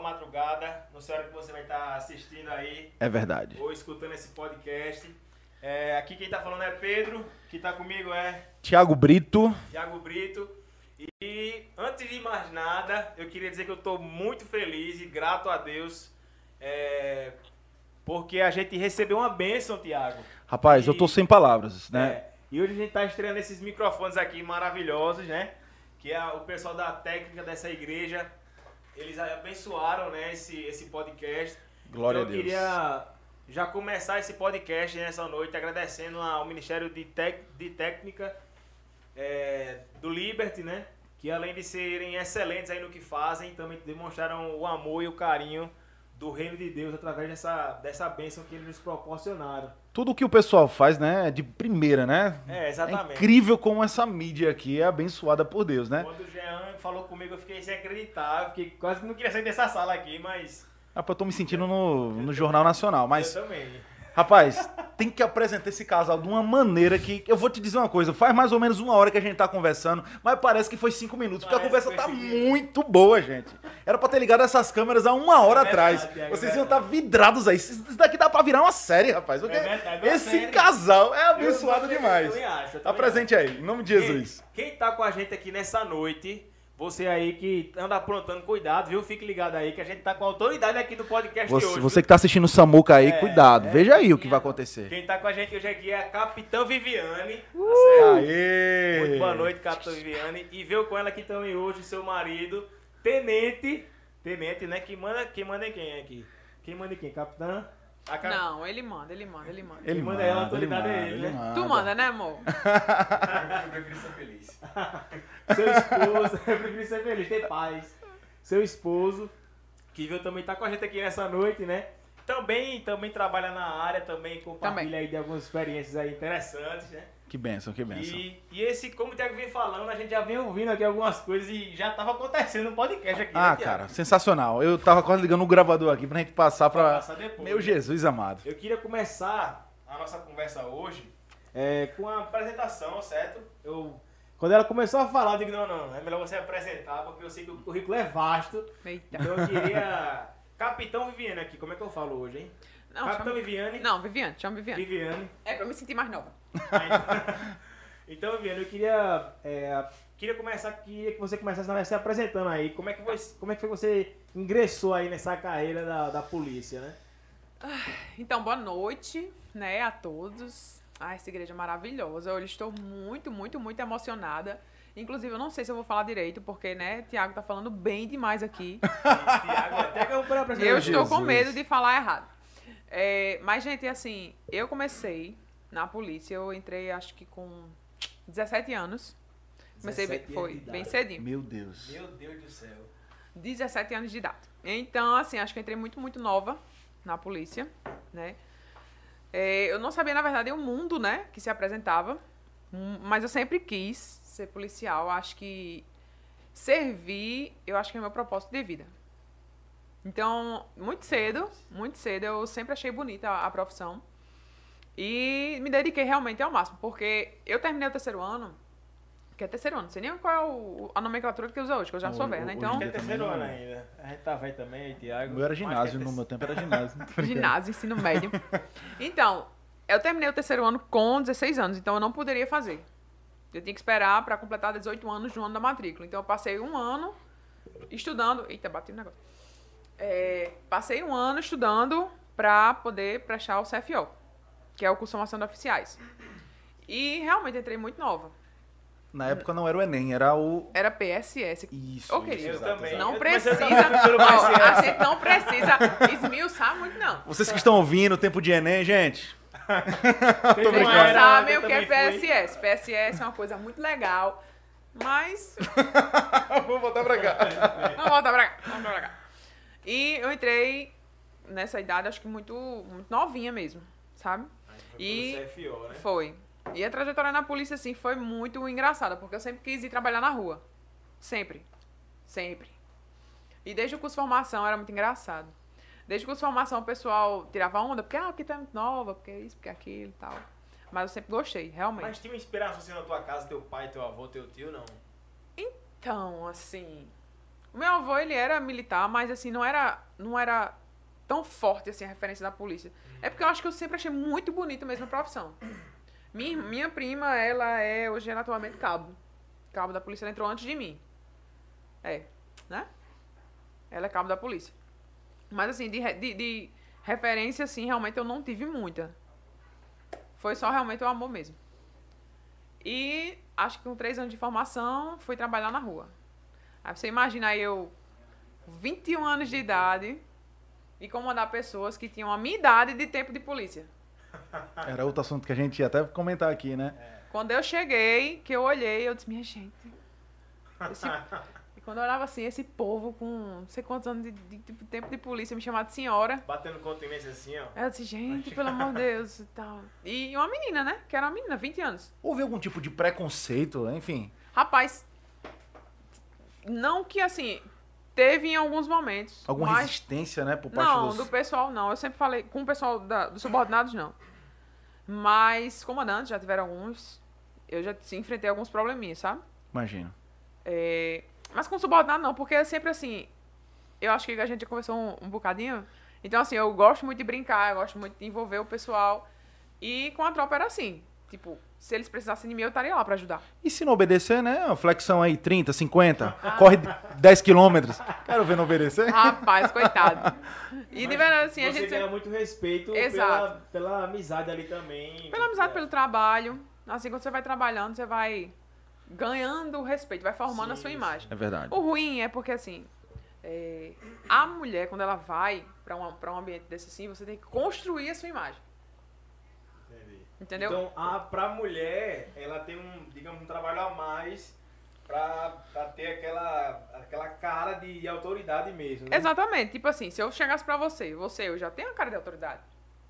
madrugada. A hora que você vai estar assistindo aí É verdade. ou escutando esse podcast. É, aqui quem tá falando é Pedro, que tá comigo é Tiago Brito. Thiago Brito. E antes de mais nada, eu queria dizer que eu tô muito feliz e grato a Deus. é, porque a gente recebeu uma bênção, Thiago. Rapaz, eu tô E- sem palavras, né? É, e hoje a gente está estreando esses microfones aqui maravilhosos, né? Que é o pessoal da técnica dessa igreja. Eles abençoaram, né, esse, esse podcast. Glória então, a eu Deus. queria já começar esse podcast nessa noite agradecendo ao Ministério de, Tec- de Técnica é, do Liberty, né? Que além de serem excelentes aí no que fazem, também demonstraram o amor e o carinho do reino de Deus através dessa, dessa bênção que eles nos proporcionaram. Tudo que o pessoal faz, né, é de primeira, né? É, É exatamente. incrível como essa mídia aqui é abençoada por Deus, né? Quando o Jean falou comigo, eu fiquei sem acreditar. Eu fiquei, quase que não queria sair dessa sala aqui, mas. Rapaz, eu tô me sentindo no, no Jornal Nacional, mas, Eu também. Rapaz, tem que apresentar esse casal de uma maneira que. Eu vou te dizer uma coisa, faz mais ou menos uma hora que a gente tá conversando, mas parece que foi cinco minutos, porque a conversa tá cinco muito boa, gente. Era pra ter ligado essas câmeras há uma hora É verdade, atrás. Thiago, Vocês é iam estar vidrados aí. Isso daqui dá pra virar uma série, rapaz. Porque É verdade, esse série. casal é abençoado demais. acho, Tá presente aí, em nome de acho. Jesus. Quem, quem tá com a gente aqui nessa noite, você aí que anda aprontando, cuidado, viu? Fique ligado aí que a gente tá com a autoridade aqui do podcast de Você, hoje. você viu? que tá assistindo o Samuca aí, É, cuidado. é. Veja aí o que vai acontecer. Quem tá com a gente hoje aqui é a Capitã Viviane. Tá Uh! certo? Aê! Muito boa noite, Capitã Viviane. E veio com ela aqui também hoje seu marido, Tenente. Tenente, né? Quem manda, quem manda em quem aqui? Quem manda em quem? Capitã? Não, ele manda, ele manda, ele manda. Ele manda manda, ela, a autoridade manda, é ele, ele né? manda. Tu manda, né, amor? Eu prefiro ser feliz. Seu esposo, eu prefiro ser feliz, ter paz. Seu esposo, que veio também tá com a gente aqui nessa noite, né? Também, também trabalha na área, também compartilha Também. aí de algumas experiências aí interessantes, né? Que benção, que benção. E, e esse, como o Thiago vem falando, a gente já vem ouvindo aqui algumas coisas e já tava acontecendo no podcast aqui. Ah, né, cara, sensacional. Eu tava quase ligando o gravador aqui pra gente passar Pra pra. passar depois, Meu né? Jesus amado. Eu queria começar a nossa conversa hoje é, com a apresentação, certo? Eu, quando ela começou a falar, eu digo, não, não, é melhor você apresentar, porque eu sei que o currículo é vasto. Eita. Então eu queria. Capitão Viviane aqui, como é que eu falo hoje, hein? Não, Capitão chama... Viviane. Não, Viviane, chama Viviane. Viviane. É pra eu me sentir mais nova. Então, Viviane, eu queria. é, queria começar, queria que você começasse na se apresentando aí. Como é que, você, como é que foi que você ingressou aí nessa carreira da, da polícia, né? Então, boa noite, né, a todos. Ah, essa igreja é maravilhosa. Eu estou muito, muito, muito emocionada. Inclusive, eu não sei se eu vou falar direito, porque, né, Tiago tá falando bem demais aqui. Tiago, até que eu vou. Eu estou com Jesus. medo de falar errado. É, mas, gente, assim, eu comecei na polícia, eu entrei acho que com 17 anos. Comecei bem, 17 foi bem cedinho. Meu Deus. Meu Deus do céu. 17 anos de idade. Então, assim, acho que eu entrei muito, muito nova na polícia, né? É, eu não sabia, na verdade, o mundo, né, que se apresentava, Hum, mas eu sempre quis ser policial. Acho que servir, eu acho que é meu propósito de vida. Então, muito cedo, muito cedo, eu sempre achei bonita a, a profissão. E me dediquei realmente ao máximo, porque eu terminei o terceiro ano, que é terceiro ano, não sei nem qual é o- a nomenclatura que usa hoje, que eu já sou velha, né? Então, é Eu terceiro ano ainda. A gente tá velho também, Tiago. O meu era ginásio, no meu tempo era ginásio. ginásio, ensino médio. Então, eu terminei o terceiro ano com 16 anos, então eu não poderia fazer. Eu tinha que esperar para completar 18 anos no ano da matrícula. Então, eu passei um ano estudando. Eita, bati no negócio. É, passei um ano estudando para poder prestar o CFO, que é o curso de formação de oficiais. E realmente entrei muito nova. Na época não era o Enem, era o. Era PSS. Isso. Ô, querido, Eu também. Não Eu precisa. Ó, a PSS. gente não precisa esmiuçar muito, não. Vocês que estão ouvindo, tempo de Enem, gente. Vocês uma não sabem o que é também fui. PSS. PSS é uma coisa muito legal, mas. Vou voltar pra cá. Vamos voltar pra cá. Vamos pra cá. E eu entrei nessa idade, acho que muito, muito novinha mesmo, sabe? E... CFO, né? foi. E a trajetória na polícia, assim, foi muito engraçada, porque eu sempre quis ir trabalhar na rua. Sempre. Sempre. E desde o curso de formação era muito engraçado. Desde que a formação o pessoal tirava onda, porque ah, aqui tá muito nova, porque isso, porque aquilo e tal. Mas eu sempre gostei, realmente. Mas tinha uma inspiração assim na tua casa, teu pai, teu avô, teu tio, não? Então, assim, o meu avô ele era militar, mas assim não era não era tão forte assim a referência da polícia. É porque eu acho que eu sempre achei muito bonita mesmo a profissão. Minha, minha prima, ela é hoje ela é atualmente cabo. Cabo da polícia, ela entrou antes de mim. É, né? Ela é cabo da polícia. Mas assim, de, de, de referência assim, realmente eu não tive muita. Foi só realmente o amor mesmo. E acho que com três anos de formação, fui trabalhar na rua. Aí você imagina aí eu, 21 anos de idade, e comandar pessoas que tinham a minha idade de tempo de polícia. Era outro assunto que a gente ia até comentar aqui, né? Quando eu cheguei, que eu olhei, eu disse, minha gente. esse- E quando eu olhava assim, esse povo com não sei quantos anos de, de- de tempo de polícia me chamava de senhora. Batendo continência assim, ó. Eu disse, gente, pelo amor de Deus e tal. E uma menina, né? Que era uma menina, 20 anos. Houve algum tipo de preconceito, enfim. Rapaz, não que assim, teve em alguns momentos. Alguma mas resistência, né, por parte Não, dos... do pessoal não. Eu sempre falei com o pessoal da, dos subordinados, não. Mas comandantes, já tiveram alguns. Eu já enfrentei alguns probleminhas, sabe? Imagino. É, mas com subordinado não, porque é sempre assim. Eu acho que a gente já conversou um, um bocadinho. Então, assim, eu gosto muito de brincar, eu gosto muito de envolver o pessoal. E com a tropa era assim. Tipo, se eles precisassem de mim, eu estaria lá pra ajudar. E se não obedecer, né? Flexão aí, 30, 50, corre 10 quilômetros. Quero ver não obedecer. Rapaz, coitado. E de Mas verdade, assim, a Você gente. ganha sempre- muito respeito Exato. pela, pela amizade ali também. Pela amizade, É. pelo trabalho. Assim, quando você vai trabalhando, você vai ganhando o respeito, vai formando a Sim, sua sim. imagem. É verdade. O ruim é porque, assim, é, a mulher, quando ela vai uma, pra um ambiente desse assim, você tem que construir a sua imagem. Entendeu? Então, a, pra mulher, ela tem um, digamos, um trabalho a mais pra, pra ter aquela, aquela cara de, de autoridade mesmo. Né? Exatamente. Tipo assim, se eu chegasse pra você, você, eu já tenho a cara de autoridade.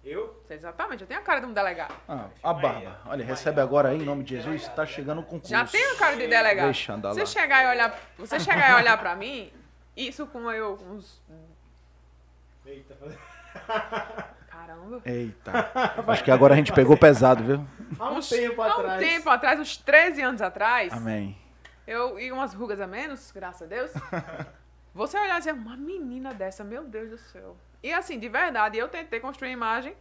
Eu? Você, exatamente, eu tenho a cara de um delegado. Ah, a barba. Olha, recebe agora aí, em nome de Jesus, tá chegando o concurso. Já tenho a cara de delegado. Deixa andar Você lá. chegar e olhar, você chegar e olhar pra mim, isso com eu, com uns... Eita. Caramba. Eita. Acho que agora a gente pegou pesado, viu? Há um Uns- tempo Há um atrás. tempo atrás, uns 13 anos atrás, Amém. eu e umas rugas a menos, graças a Deus. Você olhar e dizer, uma menina dessa, meu Deus do céu. E assim, de verdade, eu tentei construir a imagem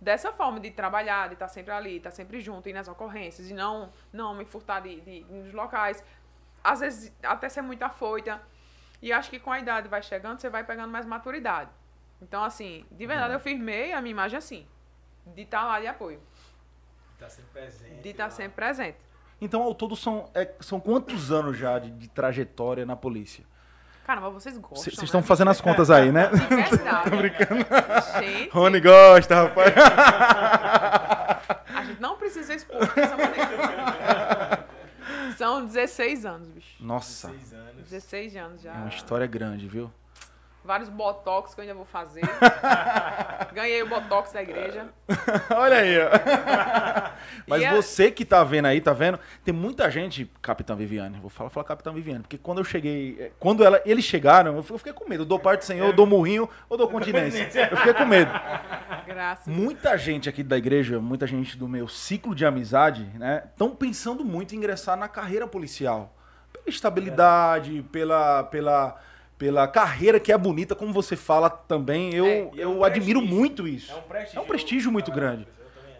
dessa forma, de trabalhar, de estar sempre ali, estar sempre junto, ir nas ocorrências, e não, não me furtar de, de, nos locais. Às vezes, até ser muito afoita. E acho que com a idade vai chegando, você vai pegando mais maturidade. Então, assim, de verdade, eu firmei a minha imagem assim. De estar lá de apoio. Tá sempre presente. De estar lá. sempre presente. Então, ao todo, são, é, são quantos anos já de, de trajetória na polícia? Caramba, vocês gostam. Vocês né? estão fazendo as contas aí, né? De verdade. Tô brincando. Gente, Rony gosta, rapaz. a gente não precisa expor dessa maneira. São 16 anos, bicho. Nossa, 16 anos. 16 anos já. é uma história grande, viu? Vários botox que eu ainda vou fazer. Ganhei o botox da igreja. Olha aí, ó. Mas E a- você que tá vendo aí, tá vendo? Tem muita gente, Capitão Viviane, vou falar, falar Capitão Viviane, porque quando eu cheguei, eh, quando ela, eles chegaram, eu fiquei- eu fiquei com medo. Eu dou parte do Senhor, eu dou murrinho ou dou continência. Eu fiquei com medo. Graças. Muita gente aqui da igreja, muita gente do meu ciclo de amizade, né, estão pensando muito em ingressar na carreira policial. Pela estabilidade, pela, pela, pela carreira que é bonita, como você fala também. Eu, É, e é eu um admiro prestígio. muito isso. É um prestígio. É um prestígio muito grande.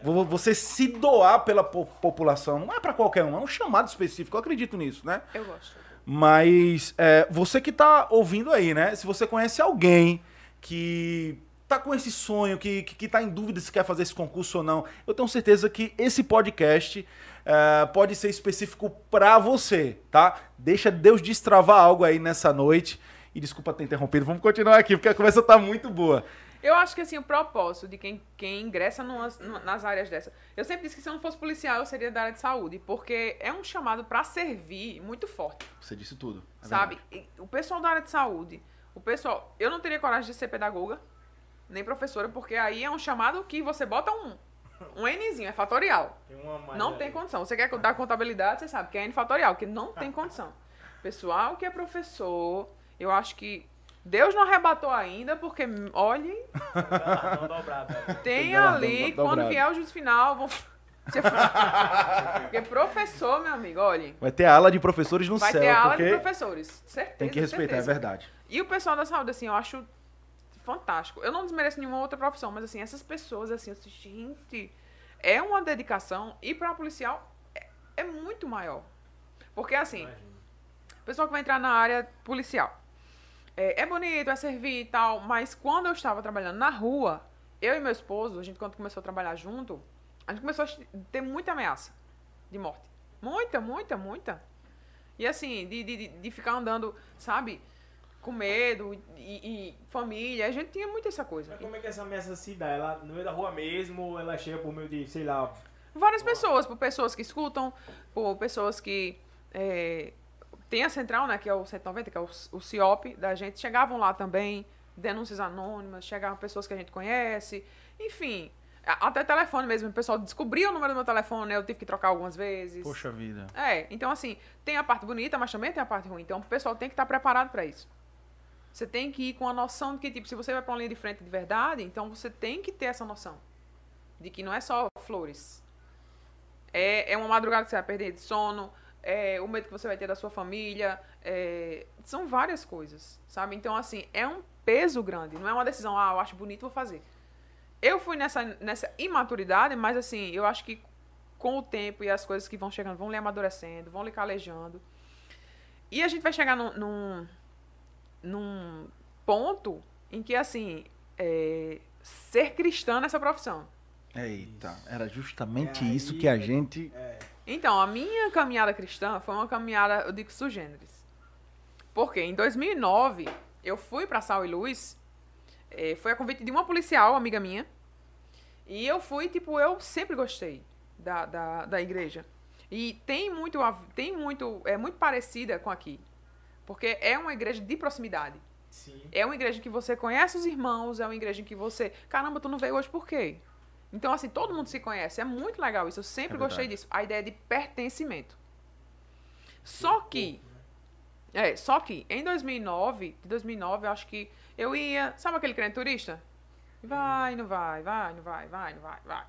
eu Você se doar pela po- população. Não é pra qualquer um, é um chamado específico. Eu acredito nisso, né? Eu gosto. Mas é, você que tá ouvindo aí, né? Se você conhece alguém que tá com esse sonho, que, que, que tá em dúvida se quer fazer esse concurso ou não, eu tenho certeza que esse podcast é, pode ser específico pra você, tá? Deixa Deus destravar algo aí nessa noite. E desculpa ter interrompido, vamos continuar aqui, porque a conversa tá muito boa. Eu acho que assim, o propósito de quem, quem ingressa numas- nas áreas dessa. Eu sempre disse que se eu não fosse policial, eu seria da área de saúde, porque é um chamado pra servir muito forte. Você disse tudo. é sabe? E O pessoal da área de saúde, o pessoal. Eu não teria coragem de ser pedagoga, nem professora, porque aí é um chamado que você bota um, um Nzinho, é fatorial. Tem Não ali. tem condição. Você quer dar contabilidade, você sabe que é N fatorial, que não tem condição. Pessoal que é professor, eu acho que Deus não arrebatou ainda, porque, olhem, tem ali, quando vier o juízo final, vão. porque professor, meu amigo, olhem. Vai ter aula de professores no Vai céu, ter aula porque de professores. Certeza. tem que respeitar, certeza. é verdade. E o pessoal da saúde, assim, eu acho fantástico. Eu não desmereço nenhuma outra profissão, mas assim, essas pessoas, assim, eu gente, é uma dedicação e para policial é, é muito maior. Porque assim, o pessoal que vai entrar na área policial é, é bonito, é servir e tal, mas quando eu estava trabalhando na rua, eu e meu esposo, a gente quando começou a trabalhar junto, a gente começou a ter muita ameaça de morte. Muita, muita, muita. E assim, de, de, de- ficar andando, sabe, com medo e, e família. A gente tinha muito essa coisa. Mas como é que essa ameaça se dá? Ela no meio da rua mesmo, ou ela chega por meio de, sei lá, Várias pessoas, por pessoas que escutam, por pessoas que é, tem a central, né, que é o 190, que é o, o CIOP da gente, chegavam lá também, denúncias anônimas, chegavam pessoas que a gente conhece, enfim, até telefone mesmo, o pessoal descobriu o número do meu telefone, né, eu tive que trocar algumas vezes. Poxa vida. É, então assim, tem a parte bonita, mas também tem a parte ruim. Então o pessoal tem que estar preparado para isso. Você tem que ir com a noção de que, tipo, se você vai para uma linha de frente de verdade, então você tem que ter essa noção. De que não é só flores. É, é uma madrugada que você vai perder de sono, é o medo que você vai ter da sua família, é, são várias coisas, sabe? Então, assim, é um peso grande, não é uma decisão, ah, eu acho bonito, vou fazer. Eu fui nessa, nessa imaturidade, mas assim, eu acho que com o tempo e as coisas que vão chegando, vão lhe amadurecendo, vão lhe calejando. E a gente vai chegar num, num, num ponto em que, assim, é, ser cristã nessa profissão. Eita, era justamente aí, isso que a gente. é, Então, a minha caminhada cristã foi uma caminhada, eu digo, sugêneres. Porque em 2009, eu fui para Sal e Luz, eh, foi a convite de uma policial, amiga minha, e eu fui, tipo, eu sempre gostei da, da, da igreja. E tem muito, tem muito, é muito parecida com aqui. Porque é uma igreja de proximidade. sim. É uma igreja que você conhece os irmãos, é uma igreja que você. Caramba, tu não veio hoje por quê? Então, assim, todo mundo se conhece. É muito legal isso. Eu sempre É gostei disso. A ideia de pertencimento. Só que. É, só que em 2009, de 2009, eu acho que eu ia. Sabe aquele crente turista? Vai, não vai, vai, não vai, vai, não vai, vai.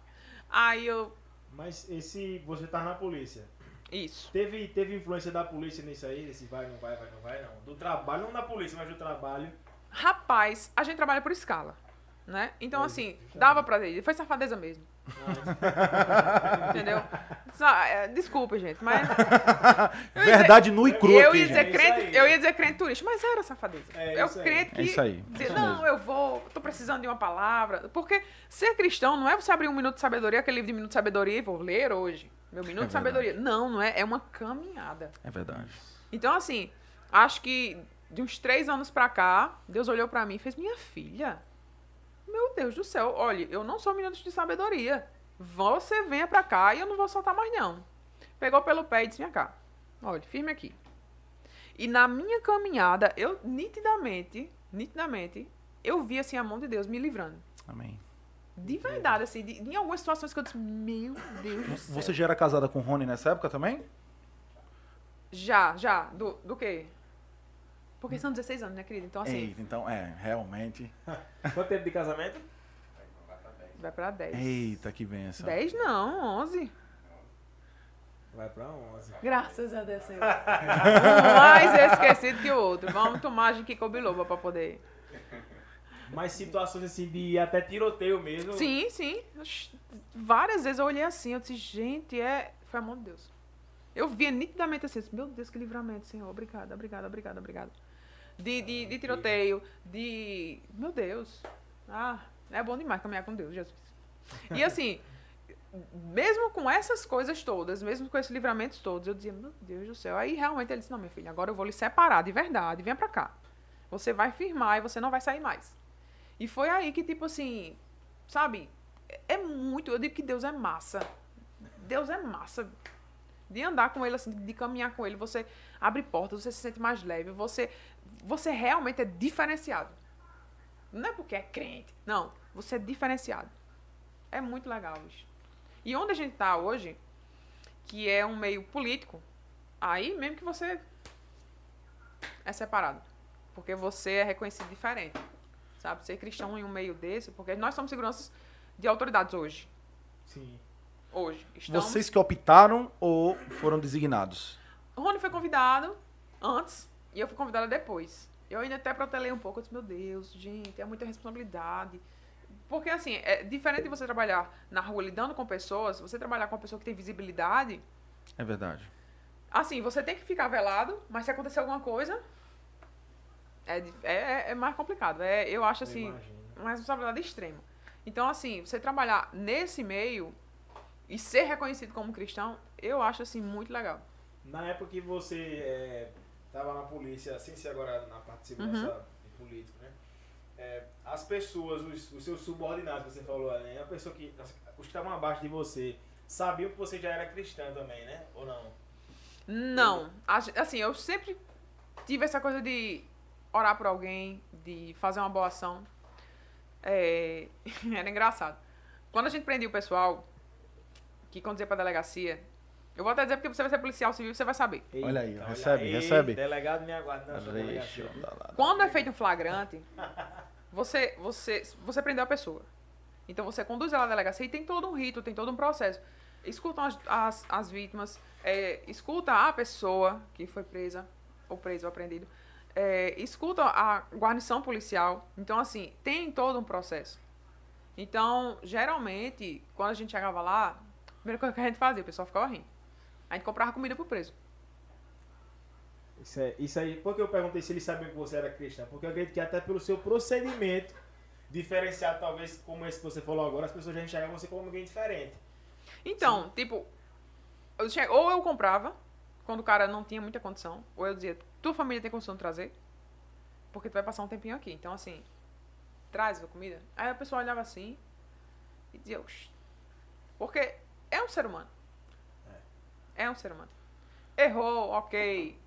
Aí eu. Mas esse, você tá na polícia. Isso. Teve, teve influência da polícia nisso aí? Nesse vai, não vai, vai, não vai, não. Do trabalho, não da polícia, mas do trabalho. Rapaz, a gente trabalha por escala. Né? Então, É, assim, dava pra ver. Foi safadeza mesmo. Entendeu? É, Desculpa, gente, mas. Eu Verdade nu e crua eu aqui, ia dizer gente. É crente, aí. eu ia dizer crente turista, mas era safadeza. É É, aí. crente que É isso aí, dizia, isso não, mesmo. eu vou, tô precisando de uma palavra. Porque ser cristão não é você abrir um minuto de sabedoria, aquele livro de minuto de sabedoria e vou ler hoje. Meu minuto É de sabedoria. Não, não é, é uma caminhada. É verdade. Então, assim, acho que de uns três anos pra cá, Deus olhou pra mim e fez, minha filha, meu Deus do céu, olha, eu não sou minuto de sabedoria. Você venha pra cá e eu não vou soltar mais não. Pegou pelo pé e disse, vem cá, olha, firme aqui. E na minha caminhada, eu nitidamente, nitidamente, eu vi assim a mão de Deus me livrando. Amém. De verdade, assim, de, em algumas situações que eu disse, meu Deus do céu. Você já era casada com o Rony nessa época também? Já, já. Do, do quê? Porque são 16 anos, né, querida? Então, assim, Eita, então, é, realmente. Quanto tempo de casamento? vai pra 10. Eita, que benção. 10 não, 11. Vai pra 11. Graças a Deus, Senhor. um mais esquecido que o outro. Vamos tomar Jiquico Biloba pra poder... Mas situações assim de até tiroteio mesmo. Sim, sim. Várias vezes eu olhei assim, eu disse, gente, é... Foi amor de Deus. Eu via nitidamente assim, meu Deus, que livramento, Senhor. Obrigada, obrigada, obrigada, obrigada. De, de, de tiroteio, de... Meu Deus. Ah, é bom demais caminhar com Deus, Jesus. E assim, mesmo com essas coisas todas, mesmo com esses livramentos todos, eu dizia, meu Deus do céu. Aí realmente ele disse, não, minha filha, agora eu vou lhe separar de verdade, venha pra cá. Você vai firmar e você não vai sair mais. E foi aí que, tipo assim, sabe? É- muito. Eu digo que Deus é massa. Deus é massa. De andar com ele, assim, de caminhar com ele, você abre portas, você se sente mais leve, você, você realmente é diferenciado. Não é porque é crente. Não. Você é diferenciado. É muito legal, bicho. E onde a gente tá hoje, que é um meio político, aí mesmo que você é separado. porque você é reconhecido diferente. Sabe? Ser cristão em um meio desse, porque nós somos seguranças de autoridades hoje. Sim. Hoje. Estamos... Vocês que optaram ou foram designados? O Rony foi convidado antes e eu fui convidada depois. Eu ainda até protelei um pouco, eu disse, meu Deus, gente, é muita responsabilidade. Porque, assim, é diferente de você trabalhar na rua lidando com pessoas, você trabalhar com uma pessoa que tem visibilidade, É verdade. assim, você tem que ficar velado, mas se acontecer alguma coisa, é, di- é, é mais complicado. É, eu acho, Eu assim, imagino. uma responsabilidade extrema. Então, assim, você trabalhar nesse meio e ser reconhecido como cristão, eu acho, assim, muito legal. Na época que você estava na polícia, sem ser agora na parte de segurança e político, né? É, as pessoas, os, os seus subordinados que você falou, né? A pessoa que, os que estavam abaixo de você, sabiam que você já era cristã também, né? Ou não? Não. Assim, eu sempre tive essa coisa de orar por alguém, de fazer uma boa ação. É, Era engraçado. Quando a gente prendia o pessoal que conduzia pra delegacia, eu vou até dizer porque você vai ser policial civil, você vai saber. Olha aí, Eita, recebe, aí, recebe. Delegado me aguarda. Quando é feito um flagrante, você, você, você prendeu a pessoa. Então você conduz ela à delegacia e tem todo um rito, tem todo um processo. Escutam as, as, as vítimas, é, escuta a pessoa que foi presa, ou preso ou apreendido, é, escuta a guarnição policial. Então, assim, tem todo um processo. Então, geralmente, quando a gente chegava lá, a primeira coisa que a gente fazia, o pessoal ficava rindo. A gente comprava comida pro preso. Isso, é, isso aí, por que eu perguntei se eles sabiam que você era cristã? Porque eu acredito que até pelo seu procedimento, diferenciado talvez como esse que você falou agora, as pessoas já enxergam você como alguém diferente. Então, tipo, eu che- ou eu comprava, quando o cara não tinha muita condição, ou eu dizia, tua família tem condição de trazer? Porque tu vai passar um tempinho aqui. Então, assim, traz a comida. Aí a pessoa olhava assim e dizia, Oxi. Porque é um ser humano. É um ser humano. Errou, ok.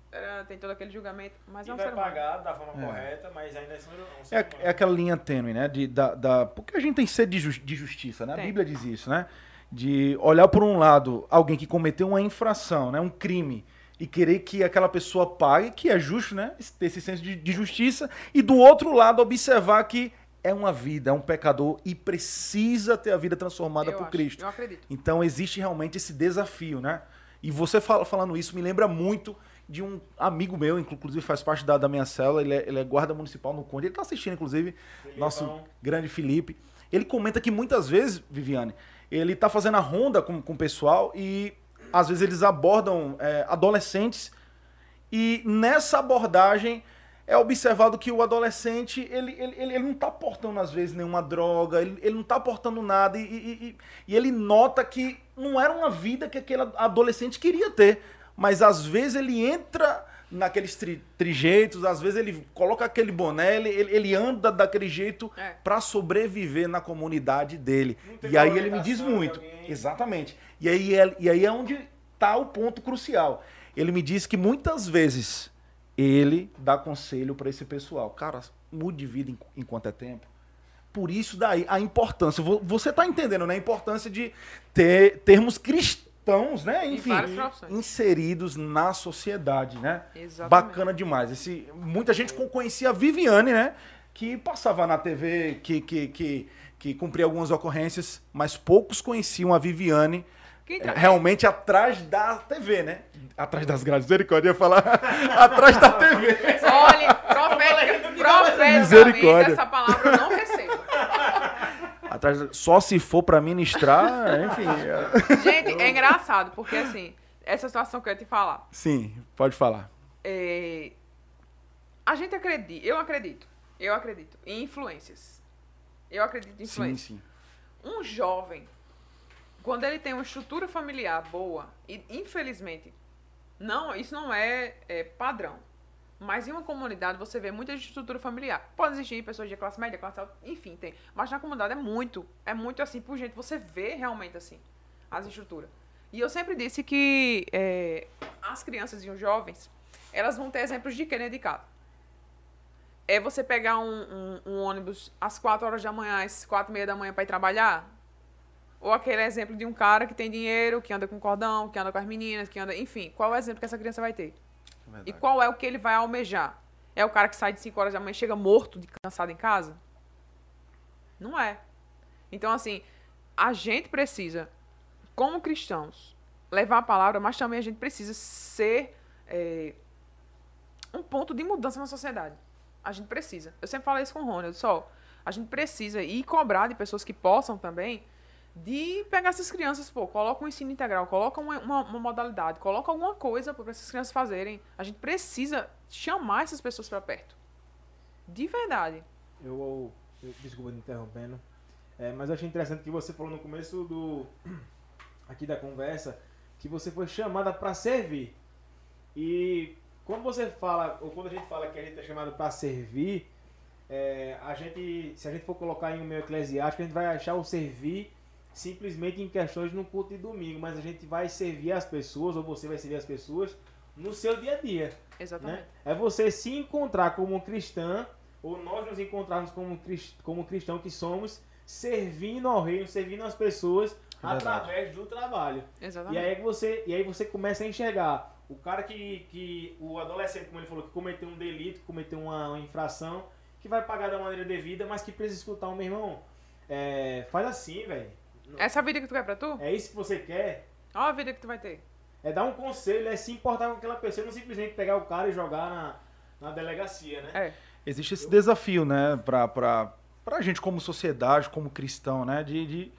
Tem todo aquele julgamento, mas e é um vai ser humano. pagar da forma É. correta, mas ainda é um ser É, humano. é aquela linha tênue, né? De, da, da- porque a gente tem sede de, jus- de justiça, né? A Tem. Bíblia diz isso, né? De olhar por um lado alguém que cometeu uma infração, né? Um crime. E querer que aquela pessoa pague, que é justo, né? Ter esse senso de, de justiça. E do outro lado, observar que é uma vida, é um pecador e precisa ter a vida transformada Eu por acho, Cristo. Eu acredito. Então existe realmente esse desafio, né? E você fala- falando isso me lembra muito de um amigo meu, inclusive faz parte da, da minha célula, ele é, ele é guarda municipal no Conde, ele tá assistindo, inclusive, nosso grande Felipe. Ele comenta que muitas vezes, Viviane, ele tá fazendo a ronda com, com o pessoal e às vezes eles abordam é, adolescentes e nessa abordagem é observado que o adolescente, ele, ele, ele não tá portando, às vezes, nenhuma droga, ele, ele não tá portando nada, e, e- e- e ele nota que não era uma vida que aquele adolescente queria ter. Mas às vezes ele entra naqueles tri, trejeitos, às vezes ele coloca aquele boné, ele, ele, anda daquele jeito É. para sobreviver na comunidade dele. E aí ele me diz muito. Exatamente. E aí, é, e aí é onde tá o ponto crucial. Ele me diz que muitas vezes ele dá conselho para esse pessoal. Cara, mude de vida en- enquanto é tempo. Por isso daí a importância. Vo- Você tá entendendo, né? A importância de ter, termos cristãos, né? Enfim, inseridos na sociedade, né? Exatamente. Bacana demais. Esse, muita gente con- conhecia a Viviane, né? Que passava na TV, que, que, que, que cumpria algumas ocorrências, mas poucos conheciam a Viviane tra- realmente atrás da TV, né? Atrás das grades. Misericórdia, eu ia falar atrás da TV. Olha, profética, profeticamente, Misericórdia. essa palavra eu não recebo. Atrás, só se for pra ministrar, enfim. é- Gente, é engraçado, porque assim, essa situação que eu ia te falar. Sim, pode falar. é, A gente acredita, eu acredito, eu acredito em influências. Eu acredito em Sim, influências. sim. Um jovem, quando ele tem uma estrutura familiar boa, e infelizmente, não, isso não é, é padrão. Mas em uma comunidade você vê muita estrutura familiar. Pode existir pessoas de classe média, classe alta, enfim, tem. Mas na comunidade é muito, é muito assim, por gente, você vê realmente assim, as estruturas. E eu sempre disse que é, as crianças e os jovens, elas vão ter exemplos de quem de casa. É você pegar um, um- um ônibus às 4 horas da manhã, às 4 e meia da manhã para ir trabalhar? Ou aquele exemplo de um cara que tem dinheiro, que anda com cordão, que anda com as meninas, que anda. Enfim, qual é o exemplo que essa criança vai ter? E qual é o que ele vai almejar? É o cara que sai de 5 horas da manhã e chega morto, de cansado em casa? Não é. Então, assim, a gente precisa, como cristãos, levar a palavra, mas também a gente precisa ser é, um ponto de mudança na sociedade. A gente precisa. Eu sempre falo isso com o Ronald, só. A gente precisa ir cobrar de pessoas que possam também de pegar essas crianças, pô, coloca um ensino integral, coloca uma, uma, uma modalidade, coloca alguma coisa para essas crianças fazerem. A gente precisa chamar essas pessoas para perto. De verdade. Eu, eu desculpa te interrompendo, é, mas eu achei interessante que você falou no começo do aqui da conversa que você foi chamada para servir. E quando você fala, ou quando a gente fala que a gente é chamado para servir, é, a gente, se a gente for colocar em um meio eclesiástico, a gente vai achar o servir simplesmente em questões no culto de domingo, mas a gente vai servir as pessoas, ou você vai servir as pessoas no seu dia a dia. Exatamente. Né? É você se encontrar como cristã, ou nós nos encontrarmos como, como cristão que somos, servindo ao reino, servindo as pessoas é através do trabalho. Exatamente. E aí você, e aí você começa a enxergar o cara que, que o adolescente, como ele falou, que cometeu um delito, que cometeu uma, uma infração, que vai pagar da maneira devida, mas que precisa escutar o meu irmão. É, faz assim, velho. Essa é a vida que tu quer pra tu? É isso que você quer? Olha a vida que tu vai ter. É dar um conselho, é se importar com aquela pessoa, não simplesmente pegar o cara e jogar na, na delegacia, né? É. Existe esse desafio, né, pra, pra, pra gente como sociedade, como cristão, né, de, de,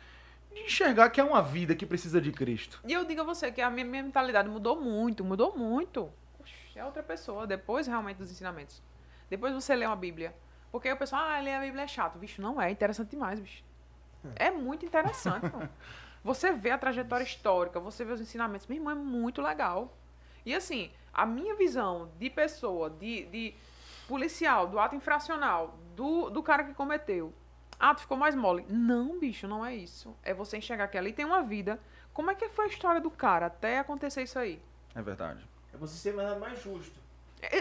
de enxergar que é uma vida que precisa de Cristo. E eu digo a você que a minha, minha mentalidade mudou muito, mudou muito. Oxe, é outra pessoa, depois realmente dos ensinamentos. Depois você lê uma Bíblia. Porque o pessoal, ah, ler a Bíblia é chato. Bicho, não é, é interessante demais, bicho. É muito interessante, pô. Você vê a trajetória histórica, você vê os ensinamentos. Meu irmão, é muito legal. E assim, a minha visão de pessoa, de, de policial, do ato infracional, do, do cara que cometeu. Ah, tu ficou mais mole. Não, bicho, não é isso. É você enxergar que ali tem uma vida. Como é que foi a história do cara até acontecer isso aí? É verdade. É você ser mais, mais justo.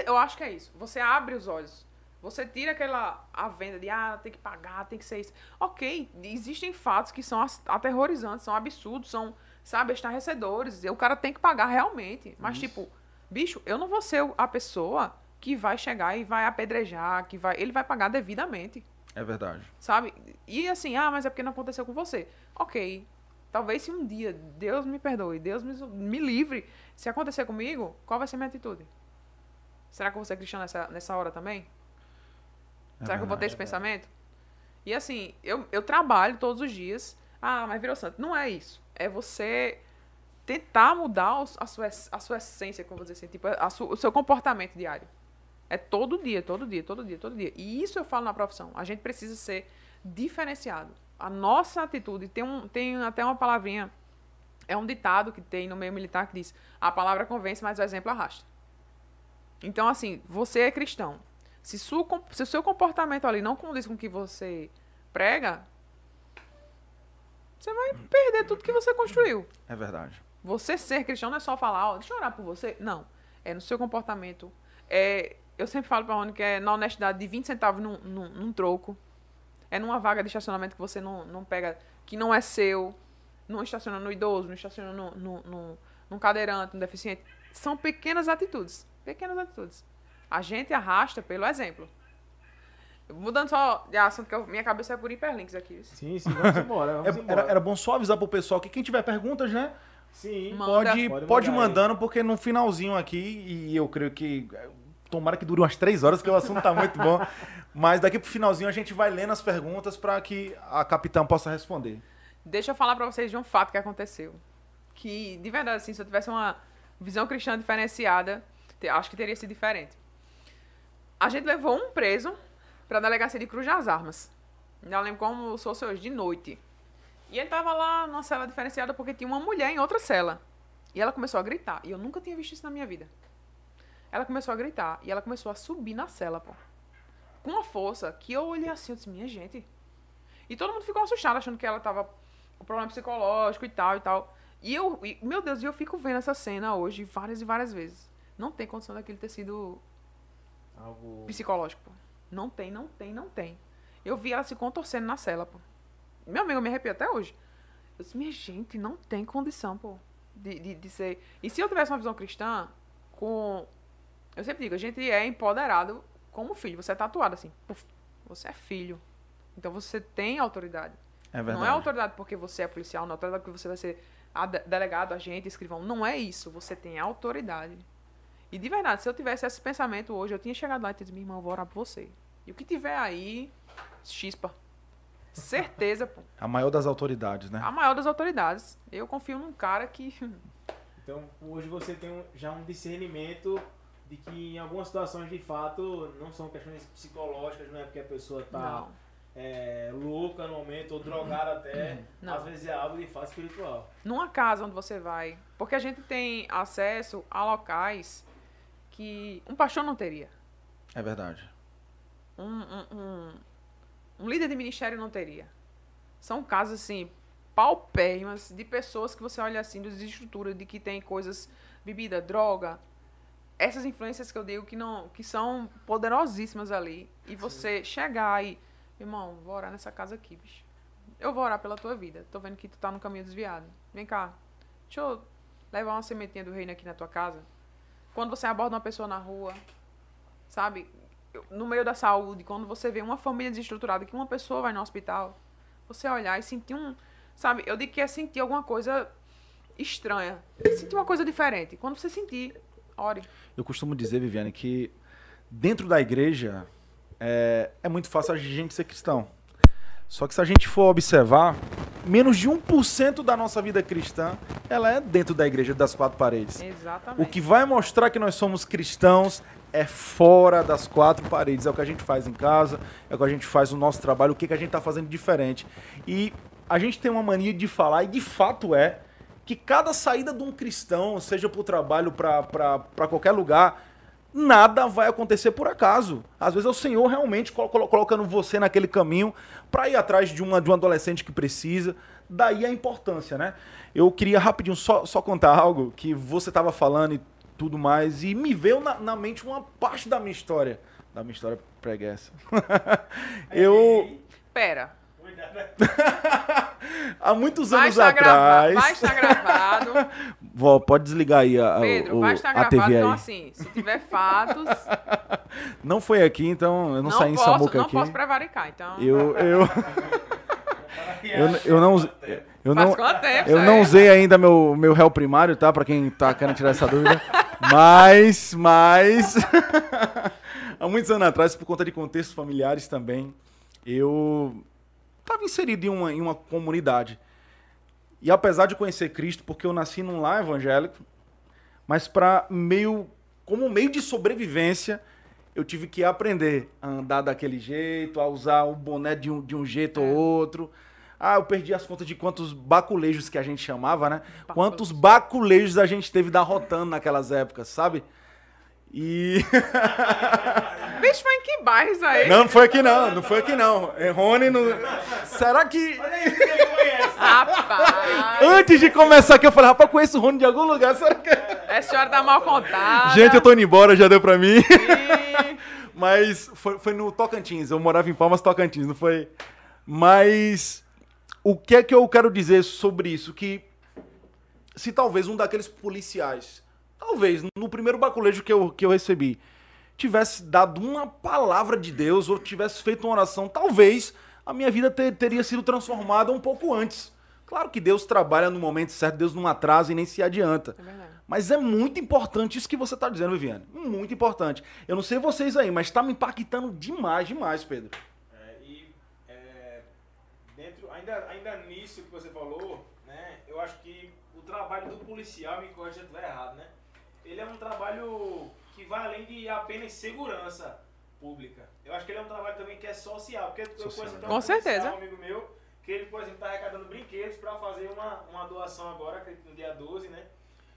Eu acho que é isso. Você abre os olhos. Você tira aquela a venda de ah, tem que pagar, tem que ser isso. Ok, existem fatos que são aterrorizantes, são absurdos, são, sabe, estarrecedores. O cara tem que pagar realmente. Mas, isso. tipo, bicho, eu não vou ser a pessoa que vai chegar e vai apedrejar, que vai. Ele vai pagar devidamente. É verdade. Sabe? E assim, ah, mas é porque não aconteceu com você. Ok. Talvez se um dia Deus me perdoe, Deus me, me livre, se acontecer comigo, qual vai ser minha atitude? Será que eu vou ser cristão nessa, nessa hora também? É Será que eu vou ter esse pensamento? E assim, eu, eu trabalho todos os dias. Ah, mas virou santo. Não é isso. É você tentar mudar a sua, a sua essência, como dizer assim, tipo, a o seu comportamento diário. É todo dia, todo dia, todo dia, todo dia. E isso eu falo na profissão. A gente precisa ser diferenciado. A nossa atitude tem, um, tem até uma palavrinha, é um ditado que tem no meio militar que diz: a palavra convence, mas o exemplo arrasta. Então, assim, você é cristão. Se, se o seu comportamento ali não condiz com o que você prega, você vai perder tudo que você construiu. É verdade. Você ser cristão não é só falar, oh, deixa eu orar por você. Não. É no seu comportamento. É, eu sempre falo para a que é na honestidade de 20 centavos num, num, num, troco. É numa vaga de estacionamento que você não, não pega, que não é seu. Não estaciona no idoso, não estaciona no, no, no, num cadeirante, no deficiente. São pequenas atitudes. Pequenas atitudes. A gente arrasta pelo exemplo. Mudando só de assunto, que minha cabeça é por hiperlinks aqui. Sim, sim, vamos embora. Vamos é, embora. Era, era, bom só avisar pro pessoal que quem tiver perguntas, né? Sim, pode, pode, pode mandando, aí. porque no finalzinho aqui, e eu creio que. Tomara que dure umas três horas, que o assunto tá muito bom. Mas daqui pro finalzinho a gente vai lendo as perguntas para que a capitã possa responder. Deixa eu falar para vocês de um fato que aconteceu. Que, de verdade, assim, se eu tivesse uma visão cristã diferenciada, acho que teria sido diferente. A gente levou um preso pra delegacia de Cruz das Armas. Não lembro como se fosse hoje, de noite. E ele tava lá numa cela diferenciada porque tinha uma mulher em outra cela. E ela começou a gritar. E eu nunca tinha visto isso na minha vida. Ela começou a gritar e ela começou a subir na cela, pô. Com uma força que eu olhei assim, eu disse, minha gente. E todo mundo ficou assustado, achando que ela tava com problema psicológico e tal e tal. E eu, e, meu Deus, eu fico vendo essa cena hoje várias e várias vezes. Não tem condição daquilo ter sido Algo... Psicológico, pô. Não tem, não tem, não tem. Eu vi ela se contorcendo na cela, pô. Meu amigo, eu me arrepio até hoje. Eu disse, minha gente, não tem condição, pô, de, de, de ser... E se eu tivesse uma visão cristã, com... Eu sempre digo, a gente é empoderado como filho. Você é tatuado assim. puf, você é filho. Então você tem autoridade. É verdade. Não é autoridade porque você é policial, não é autoridade porque você vai ser delegado, agente, escrivão. Não é isso. Você tem autoridade. E de verdade, se eu tivesse esse pensamento hoje, eu tinha chegado lá e disse, minha irmã, eu vou orar por você. E o que tiver aí, chispa. Certeza, pô. A maior das autoridades, né? A maior das autoridades. Eu confio num cara que. Então, hoje você tem um- já um discernimento de que em algumas situações, de fato, não são questões psicológicas, não é porque a pessoa tá é, louca no momento, ou drogada até. Não. Às vezes é algo de fato espiritual. Numa casa onde você vai. Porque a gente tem acesso a locais que um pastor não teria. É verdade. um, um, um, um líder de ministério não teria. São casos, assim, paupérrimas de pessoas que você olha assim, das estruturas, de que tem coisas, bebida, droga. Essas influências que eu digo que, não, que são poderosíssimas ali. E você chegar e, irmão, vou orar nessa casa aqui, bicho. Eu vou orar pela tua vida. Tô vendo que tu tá no caminho desviado. Vem cá. Deixa eu levar uma sementinha do reino aqui na tua casa. Quando você aborda uma pessoa na rua, sabe? No meio da saúde, quando você vê uma família desestruturada, que uma pessoa vai no hospital, você olhar e sentir um. Sabe? Eu digo que é sentir alguma coisa estranha. Sentir uma coisa diferente. Quando você sentir, ore. Eu costumo dizer, Viviane, que dentro da igreja é, é muito fácil a gente ser cristão. Só que se a gente for observar, menos de 1% da nossa vida cristã, ela é dentro da igreja das quatro paredes. Exatamente. O que vai mostrar que nós somos cristãos é fora das quatro paredes. É o que a gente faz em casa, é o que a gente faz no nosso trabalho, o que, que a gente está fazendo diferente. E a gente tem uma mania de falar, e de fato é, que cada saída de um cristão, seja para o trabalho, para qualquer lugar, nada vai acontecer por acaso. Às vezes é o Senhor realmente colo- colo- colocando você naquele caminho para ir atrás de, uma, de um adolescente que precisa. Daí a importância, né? Eu queria rapidinho só, só contar algo que você estava falando e tudo mais, e me veio na, na mente uma parte da minha história. Da minha história preguiça. eu, Pera. há muitos Vai anos grava atrás. vai estar gravado. Vó, pode desligar aí a, a- Pedro, o- vai estar a gravado. TV aí. Então, assim, se tiver fatos, Não foi aqui, então eu não, não, saí em posso, Samuca não aqui. posso prevaricar. Então, Eu, eu, eu, eu não, eu não, tempo? eu não usei ainda meu, meu réu primário, tá? Pra quem tá querendo tirar essa dúvida. Mas, mas, há muitos anos atrás, por conta de contextos familiares também, eu estava inserido em uma, em uma comunidade. E apesar de conhecer Cristo, porque eu nasci num lar evangélico, mas para meio, como meio de sobrevivência, eu tive que aprender a andar daquele jeito, a usar o boné de um, de um jeito ou outro. Ah, eu perdi as contas de quantos baculejos que a gente chamava, né? Quantos baculejos a gente teve da rotando naquelas épocas, sabe? E. Bicho, foi em que bairro isso aí? Não, não foi aqui não, não foi aqui não. É Rony no. Será que. Rapaz, Antes de começar aqui, eu falei, rapaz, conheço o Rony de algum lugar. Será que. essa história tá mal contada. Gente, eu tô indo embora, já deu pra mim. Mas foi, foi no Tocantins. Eu morava em Palmas, Tocantins, não foi? Mas o que é que eu quero dizer sobre isso? Que se talvez um daqueles policiais, talvez no primeiro baculejo que eu, que eu recebi, tivesse dado uma palavra de Deus ou tivesse feito uma oração, talvez a minha vida ter- teria sido transformada um pouco antes. Claro que Deus trabalha no momento certo, Deus não atrasa e nem se adianta. É verdade. Mas é muito importante isso que você está dizendo, Viviane. Muito importante. Eu não sei vocês aí, mas está me impactando demais, demais, Pedro. É, e é, dentro, ainda, ainda nisso que você falou, né, eu acho que o trabalho do policial, me corrija se eu estiver errado, né? Ele é um trabalho que vai além de apenas segurança pública. Eu acho que ele é um trabalho também que é social, porque eu Social. conheço até um Com policial, certeza. um amigo meu, que ele, por exemplo, está arrecadando brinquedos para fazer uma, uma doação agora, no dia 12, né?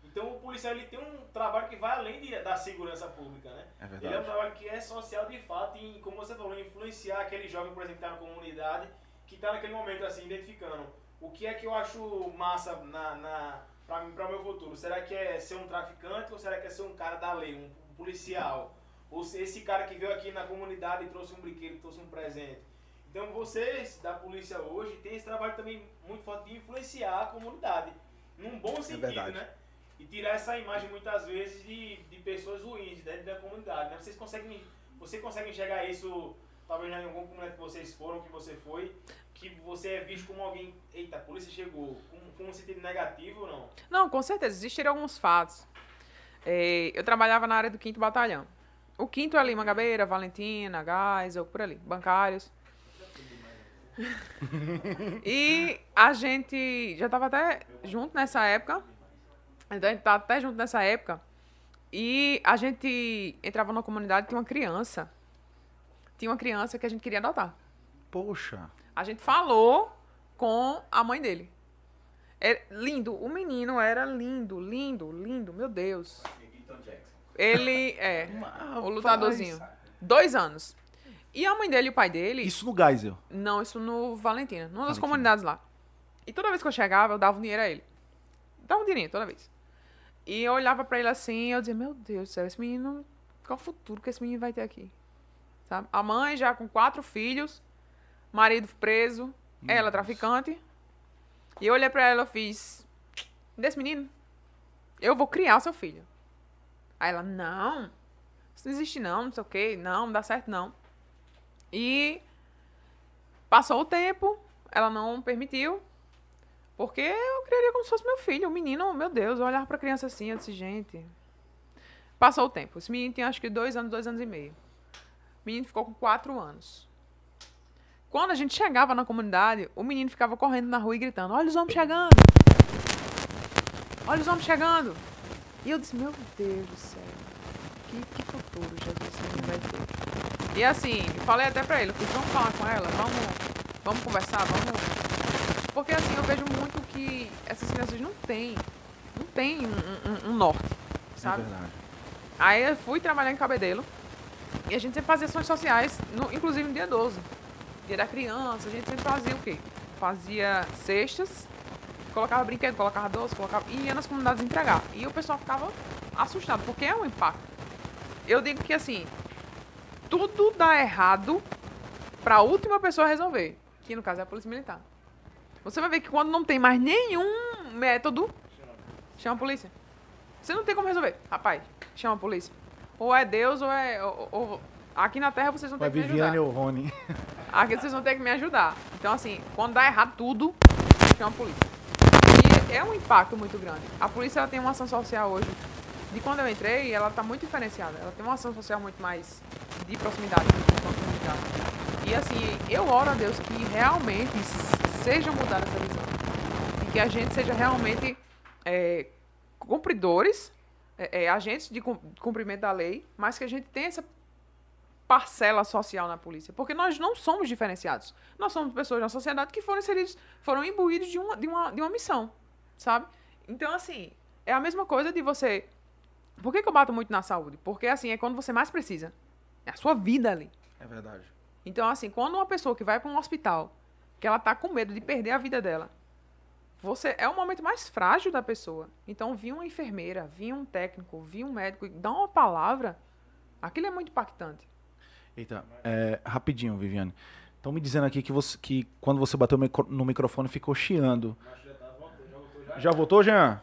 Então o policial ele tem um trabalho que vai além de- da segurança pública, né? É Ele é um trabalho que é social de fato e, como você falou, influenciar aquele jovem, por exemplo, que está na comunidade, que está naquele momento assim, identificando o que é que eu acho massa na, na, para o meu futuro. Será que é ser um traficante ou será que é ser um cara da lei, um, um policial? Ou se esse cara que veio aqui na comunidade e trouxe um brinquedo, trouxe um presente. Então vocês da polícia hoje têm esse trabalho também muito forte de influenciar a comunidade. Num bom sentido, verdade. né? E tirar essa imagem muitas vezes de, de pessoas ruins dentro da comunidade. Né? Vocês conseguem Você consegue enxergar isso, talvez em algum comunidade que vocês foram, que você foi, que você é visto como alguém, eita, a polícia chegou, com, com um sentido negativo ou não? Não, com certeza, existiram alguns fatos. É, eu trabalhava na área do 5 Batalhão. O quinto é ali, Mangabeira, Valentina, Geisel, por ali, bancários. E a gente já estava até junto nessa época. Então a gente tava até junto nessa época. E a gente entrava na comunidade tinha uma criança. Tinha uma criança que a gente queria adotar. Poxa. A gente falou com a mãe dele. É lindo. O menino era lindo, lindo, lindo. Meu Deus. Ele é o lutadorzinho. Dois anos. E a mãe dele e o pai dele. Isso no Geisel. Não, isso no Valentina. Numa das Valentina. comunidades lá. E toda vez que eu chegava, eu dava um dinheiro a ele. Dava um dinheirinho toda vez. E eu olhava pra ele assim e eu dizia, meu Deus do céu, esse menino. Qual o futuro que esse menino vai ter aqui? Sabe? A mãe já com quatro filhos, marido preso, ela traficante. E eu olhei pra ela e fiz. Desse menino, eu vou criar seu filho. Aí ela, não, isso não existe não, não sei o quê, não, não dá certo não. E passou o tempo, ela não permitiu, porque eu criaria como se fosse meu filho, um menino, meu Deus, eu olhava pra criança assim, eu disse, gente. Passou o tempo. Esse menino tinha acho que dois anos, dois anos e meio. O menino ficou com quatro anos. Quando a gente chegava na comunidade, o menino ficava correndo na rua e gritando: Olha os homens chegando! Olha os homens chegando! E eu disse: Meu Deus do céu, que, que futuro Jesus vai ter? E assim, falei até pra ele: Vamos falar com ela, vamos, vamos conversar, vamos. Porque assim, eu vejo muito que essas crianças não têm, não têm um, um- um norte, sabe? É verdade. Aí eu fui trabalhar em Cabedelo. E a gente sempre fazia ações sociais, no- inclusive no dia 12. Dia da criança, a gente sempre fazia o quê? Fazia cestas, colocava brinquedo, colocava doce, colocava. E ia nas comunidades entregar. E o pessoal ficava assustado, porque é um impacto. Eu digo que assim, tudo dá errado pra última pessoa resolver. Que no caso é a polícia militar. Você vai ver que quando não tem mais nenhum método, chama a polícia. Você não tem como resolver. Rapaz, chama a polícia. Ou é Deus, ou é. ou- ou- aqui na Terra vocês vão é ter que me Viviane ajudar. ou Rony. Aqui vocês vão ter que me ajudar. Então, assim, quando dá errado tudo, chama a polícia. E é um impacto muito grande. A polícia ela tem uma ação social hoje. De quando eu entrei, ela está muito diferenciada. Ela tem uma ação social muito mais de proximidade. E assim, eu oro a Deus que realmente seja mudada essa visão. E que a gente seja realmente é, cumpridores, é, é, agentes de cum- cumprimento da lei, mas que a gente tenha essa parcela social na polícia. Porque nós não somos diferenciados. Nós somos pessoas na sociedade que foram inseridos, foram imbuídos de uma, de uma, de uma missão, sabe? Então, assim, é a mesma coisa de você... Por que, que eu bato muito na saúde? Porque, assim, é quando você mais precisa. É a sua vida ali. É verdade. Então, assim, quando uma pessoa que vai para um hospital, que ela tá com medo de perder a vida dela, você é o momento mais frágil da pessoa. Então, vir uma enfermeira, vir um técnico, vir um médico e dar uma palavra, aquilo é muito impactante. Eita, é, rapidinho, Viviane. Estão me dizendo aqui que, você, que quando você bateu no micro- no microfone ficou chiando. Já voltou, Jean?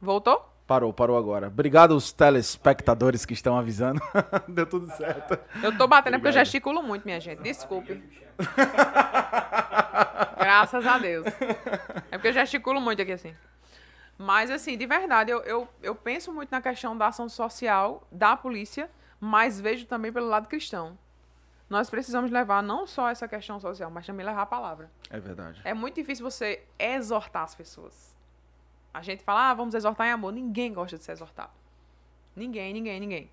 Voltou? Parou, parou agora. Obrigado aos telespectadores que estão avisando. Deu tudo certo. Eu tô batendo é porque eu Obrigado. gesticulo muito, minha gente. Desculpe. Graças a Deus. É porque eu gesticulo muito aqui assim. Mas, assim, de verdade, eu, eu, eu penso muito na questão da ação social da polícia, mas vejo também pelo lado cristão. Nós precisamos levar não só essa questão social, mas também levar a palavra. É verdade. É muito difícil você exortar as pessoas. A gente fala, ah, vamos exortar em amor. Ninguém gosta de ser exortado. Ninguém, ninguém, ninguém.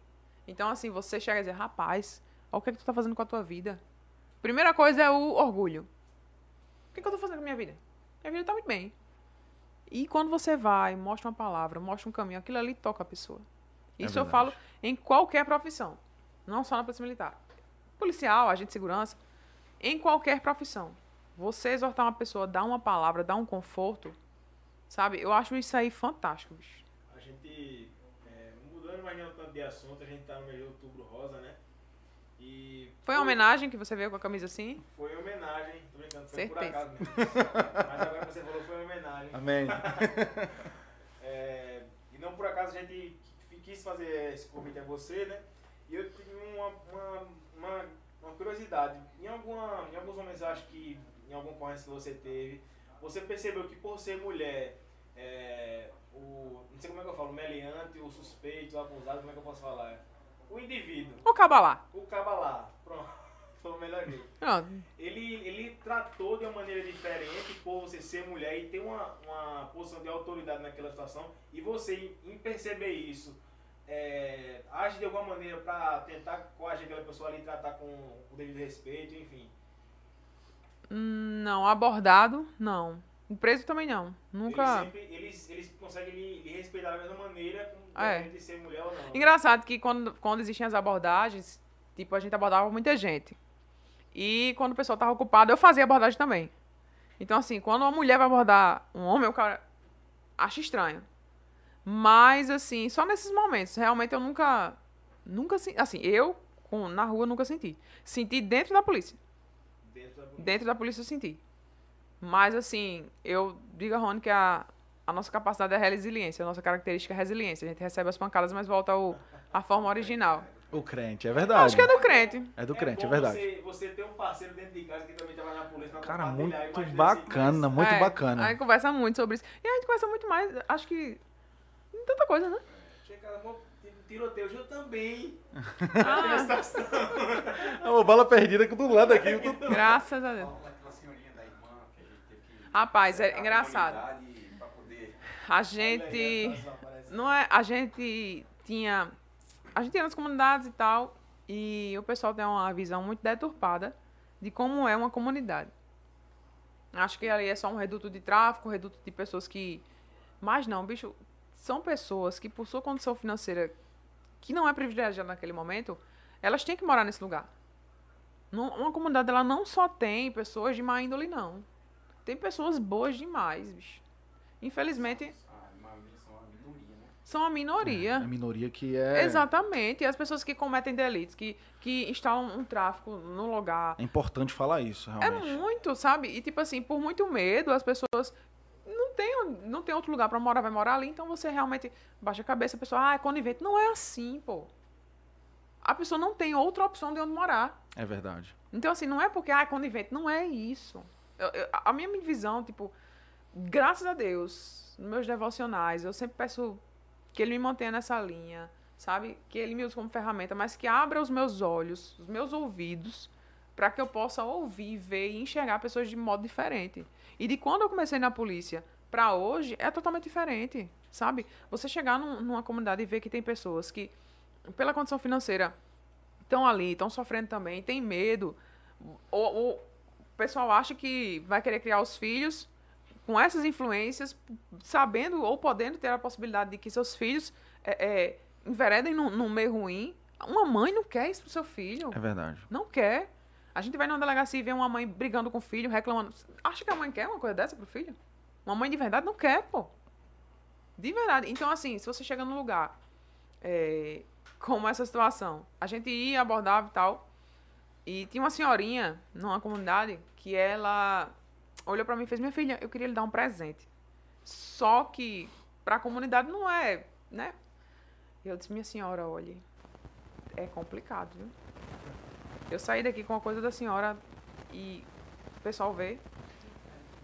Então, assim, você chega e dizer, rapaz, olha o que, é que tu tá fazendo com a tua vida. Primeira coisa é o orgulho. O que, é que eu tô fazendo com a minha vida? Minha vida tá muito bem. E quando você vai, mostra uma palavra, mostra um caminho, aquilo ali toca a pessoa. É Isso eu verdade. falo em qualquer profissão. Não só na polícia militar. Policial, agente de segurança. Em qualquer profissão. Você exortar uma pessoa, dar uma palavra, dar um conforto, sabe? Eu acho isso aí fantástico, bicho. A gente, é, mudando mais não tanto de assunto, a gente tá no mês de outubro rosa, né? E Foi uma homenagem que você veio com a camisa assim? Foi uma homenagem, tô brincando, foi por Certeza. acaso mesmo. Mas agora que você falou, foi uma homenagem. Amém. É, e não por acaso a gente qui- quis fazer esse convite a você, né? E eu tenho uma, uma, uma, uma curiosidade. Em, alguma, em alguns momentos, acho que em algum ocorrência que você teve, você percebeu que por ser mulher, é, o. Não sei como é que eu falo, o meliante, o suspeito, o acusado, como é que eu posso falar? O indivíduo, O cabalá. o cabalá, pronto, foi o melhor jeito. Pronto. Ele, ele tratou de uma maneira diferente por você ser mulher e ter uma, uma posição de autoridade naquela situação. E você, em, perceber isso, é, age de alguma maneira para tentar coagir aquela pessoa ali tratar com o devido respeito, enfim. Não, abordado, não. O preso também não. Nunca. Eles, sempre, eles, eles conseguem lhe, lhe respeitar da mesma maneira, É. de ser mulher ou não. Engraçado que quando, quando existiam as abordagens, tipo, a gente abordava muita gente. E quando o pessoal tava ocupado, eu fazia abordagem também. Então, assim, quando uma mulher vai abordar um homem, o cara acha estranho. Mas, assim, só nesses momentos. Realmente eu nunca. Nunca senti. Assim, eu, com, na rua, nunca senti. Senti dentro da polícia. Dentro da Dentro da polícia eu senti. Mas, assim, eu digo a Rony que a, a nossa capacidade é a resiliência. A nossa característica é a resiliência. A gente recebe as pancadas, mas volta ao, à forma original. O crente, é verdade. Acho que é do crente. É do crente, é bom verdade. Você, você ter um parceiro dentro de casa que também trabalha na polícia pra Cara, muito bacana, muito É, bacana. A gente conversa muito sobre isso. E a gente conversa muito mais, acho que. em tanta coisa, né? Chega, cara, vou- tiroteio, eu também. Ah, Ô, bala perdida aqui do lado aqui. tu- graças a Deus. Rapaz, é engraçado. A gente. Não é. A gente tinha. A gente ia nas comunidades e tal. E o pessoal tem uma visão muito deturpada de como é uma comunidade. Acho que ali é só um reduto de tráfico, um reduto de pessoas que. Mas não, bicho. São pessoas que, por sua condição financeira, que não é privilegiada naquele momento, elas têm que morar nesse lugar. Não- Uma comunidade, ela não só tem pessoas de má índole, não. Tem pessoas boas demais, bicho. Infelizmente, Ah, são uma minoria, né? são a minoria. A minoria que é. Exatamente. E as pessoas que cometem delitos, que, que instalam um tráfico no lugar. É importante falar isso, É realmente. muito, sabe? E tipo assim, por muito medo, as pessoas tem, não tem outro lugar pra morar, vai morar ali, então você realmente baixa a cabeça, a pessoa, ah, é conivente. Não é assim, pô. A pessoa não tem outra opção de onde morar. É verdade. Então, assim, não é porque, ah, é conivente. Não é isso. Eu- eu- a minha visão, tipo, graças a Deus, nos meus devocionais, eu sempre peço que ele me mantenha nessa linha, sabe? Que ele me use como ferramenta, mas que abra os meus olhos, os meus ouvidos, para que eu possa ouvir, ver e enxergar pessoas de modo diferente. E de quando eu comecei na polícia para hoje, é totalmente diferente, sabe? Você chegar num- numa comunidade e ver que tem pessoas que, pela condição financeira, estão ali, estão sofrendo também, tem medo. O, pessoal acha que vai querer criar os filhos com essas influências, sabendo ou podendo ter a possibilidade de que seus filhos é, é, enveredem num, num meio ruim. Uma mãe não quer isso pro seu filho. É verdade. Não quer. A gente vai numa delegacia e vê uma mãe brigando com o filho, reclamando. Acha que a mãe quer uma coisa dessa pro filho? Uma mãe de verdade não quer, pô. De verdade. Então, assim, se você chega num lugar é, como essa situação, a gente ia, abordava e tal, e tinha uma senhorinha numa comunidade que ela olhou pra mim e fez: Minha filha, eu queria lhe dar um presente. Só que pra comunidade não é, né? E eu disse: Minha senhora, olhe, é complicado, viu? Eu saí daqui com a coisa da senhora e o pessoal vê.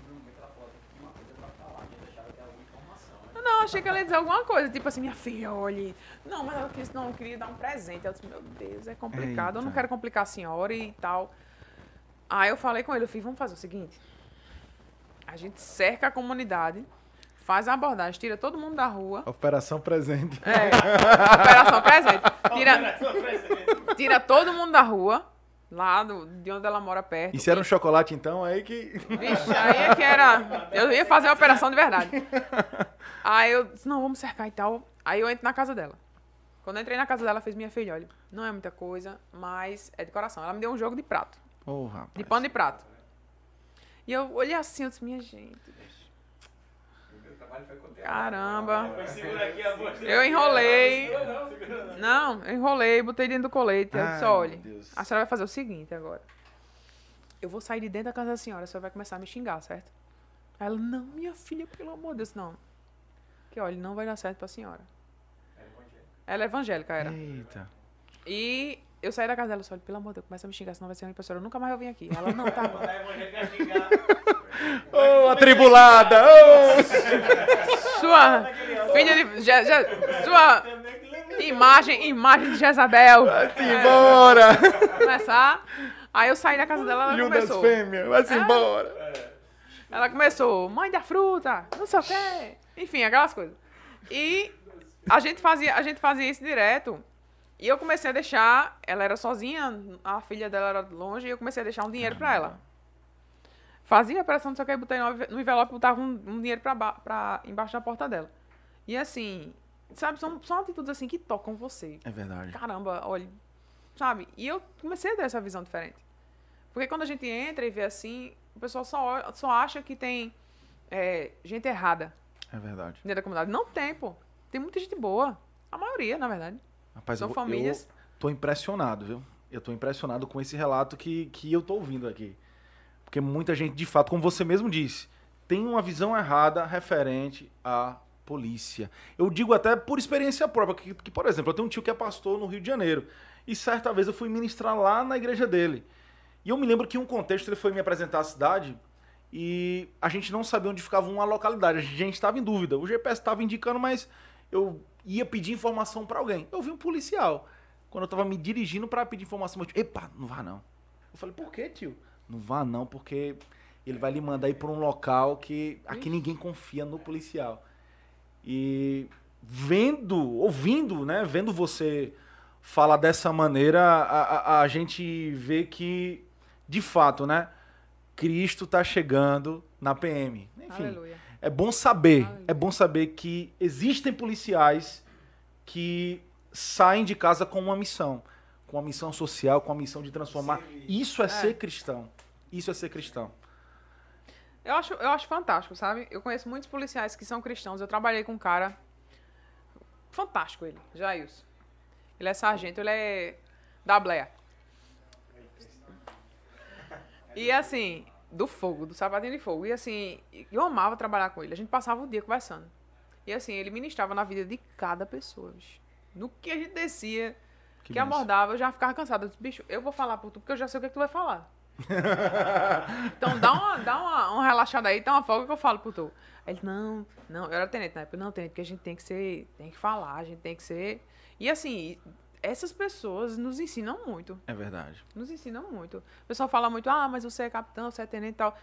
No momento ela falou que tinha uma coisa pra falar, eu deixava que era alguma informação, né? Não, achei que ela ia dizer alguma coisa, tipo assim, minha filha, olhe. Não, mas eu quis, não, eu queria dar um presente. Eu disse, meu Deus, é complicado, eu não Eita. quero complicar a senhora e tal. Aí eu falei com ele, eu fiz, vamos fazer o seguinte. A gente cerca a comunidade, faz a abordagem, tira todo mundo da rua. Operação presente. É, operação presente. Tira, tira todo mundo da rua, lá do, de onde ela mora perto. E se era um chocolate, então, aí que. Vixe, aí é que era. Eu ia fazer a operação de verdade. Aí eu disse, não, vamos cercar e tal. Aí eu entro na casa dela. Quando eu entrei na casa dela, ela fez minha filha, olha, não é muita coisa, mas é de coração. Ela me deu um jogo de prato, Ô, rapaz. de pano de prato. E eu olhei assim, eu disse, minha gente, O meu trabalho foi conter. Caramba. Eu enrolei. Não, eu enrolei, botei dentro do colete. Eu disse, olha, meu Deus. a senhora vai fazer o seguinte agora. Eu vou sair de dentro da casa da senhora, a senhora vai começar a me xingar, certo? Aí ela, não, minha filha, pelo amor de Deus, não. Que olha, não vai dar certo pra senhora. Ela é evangélica, era. Eita. E eu saí da casa dela, só pelo amor de Deus, começa a me xingar, senão vai ser ruim, professora. Eu nunca mais vou vir aqui. Ela, não, tá bom. Ô, atribulada! ô! Sua filha de. Je, Je- sua imagem, imagem de Jezabel. Vai-se embora! Começar. Aí eu saí da casa dela, ela Judas começou. fêmea, vai-se embora! Ela começou, mãe da fruta, não sei o quê. Enfim, aquelas coisas. E a gente fazia, a gente fazia isso direto. E eu comecei a deixar, ela era sozinha, a filha dela era longe, e eu comecei a deixar um dinheiro pra ela. Fazia a não sei o que, botei no envelope, botava um, um dinheiro pra, pra embaixo da porta dela. E assim, sabe, são, são atitudes assim que tocam você. É verdade. Caramba, olha, sabe? E eu comecei a ter essa visão diferente. Porque quando a gente entra e vê assim, o pessoal só, só acha que tem é, gente errada É verdade. dentro da comunidade. Não tem, pô. Tem muita gente boa. A maioria, na verdade. Rapaz, São eu, famílias. eu tô impressionado, viu? Eu tô impressionado com esse relato que, que eu tô ouvindo aqui. Porque muita gente, de fato, como você mesmo disse, tem uma visão errada referente à polícia. Eu digo até por experiência própria, que, que, por exemplo, eu tenho um tio que é pastor no Rio de Janeiro. E certa vez eu fui ministrar lá na igreja dele. E eu me lembro que em um contexto ele foi me apresentar a cidade e a gente não sabia onde ficava uma localidade. A gente estava em dúvida. O GPS estava indicando, mas eu ia pedir informação para alguém. Eu vi um policial. Quando eu estava me dirigindo para pedir informação, eu disse, epa, não vá não. Eu falei, por que, tio? Não vá não, porque ele vai lhe mandar ir para um local que aqui ninguém confia no policial. E vendo, ouvindo, né, vendo você falar dessa maneira, a, a, a gente vê que, de fato, né, Cristo está chegando na PM. Enfim, Aleluia. é bom saber, Aleluia. é bom saber que existem policiais que saem de casa com uma missão, com uma missão social, com uma missão de transformar. Isso é, ser cristão. Isso é ser cristão. Eu acho, eu acho fantástico, sabe? Eu conheço muitos policiais que são cristãos. Eu trabalhei com um cara. Fantástico ele, Jailson. Ele é sargento, ele é da Bleia. E assim, do fogo, do sapatinho de fogo. E assim, eu amava trabalhar com ele. A gente passava o dia conversando. E assim, ele ministrava na vida de cada pessoa, bicho. No que a gente descia, que, benção. abordava, eu já ficava cansada. Eu disse, bicho, eu vou falar por tu, porque eu já sei o que, é que tu vai falar. Então dá uma, dá uma, uma relaxada aí, dá uma folga que eu falo pro tu. Aí ele, não, não, eu era tenente na época, não, tenente, porque a gente tem que ser, tem que falar, a gente tem que ser. E assim, essas pessoas nos ensinam muito. É verdade. Nos ensinam muito. O pessoal fala muito, ah, mas você é capitão, você é tenente e tal.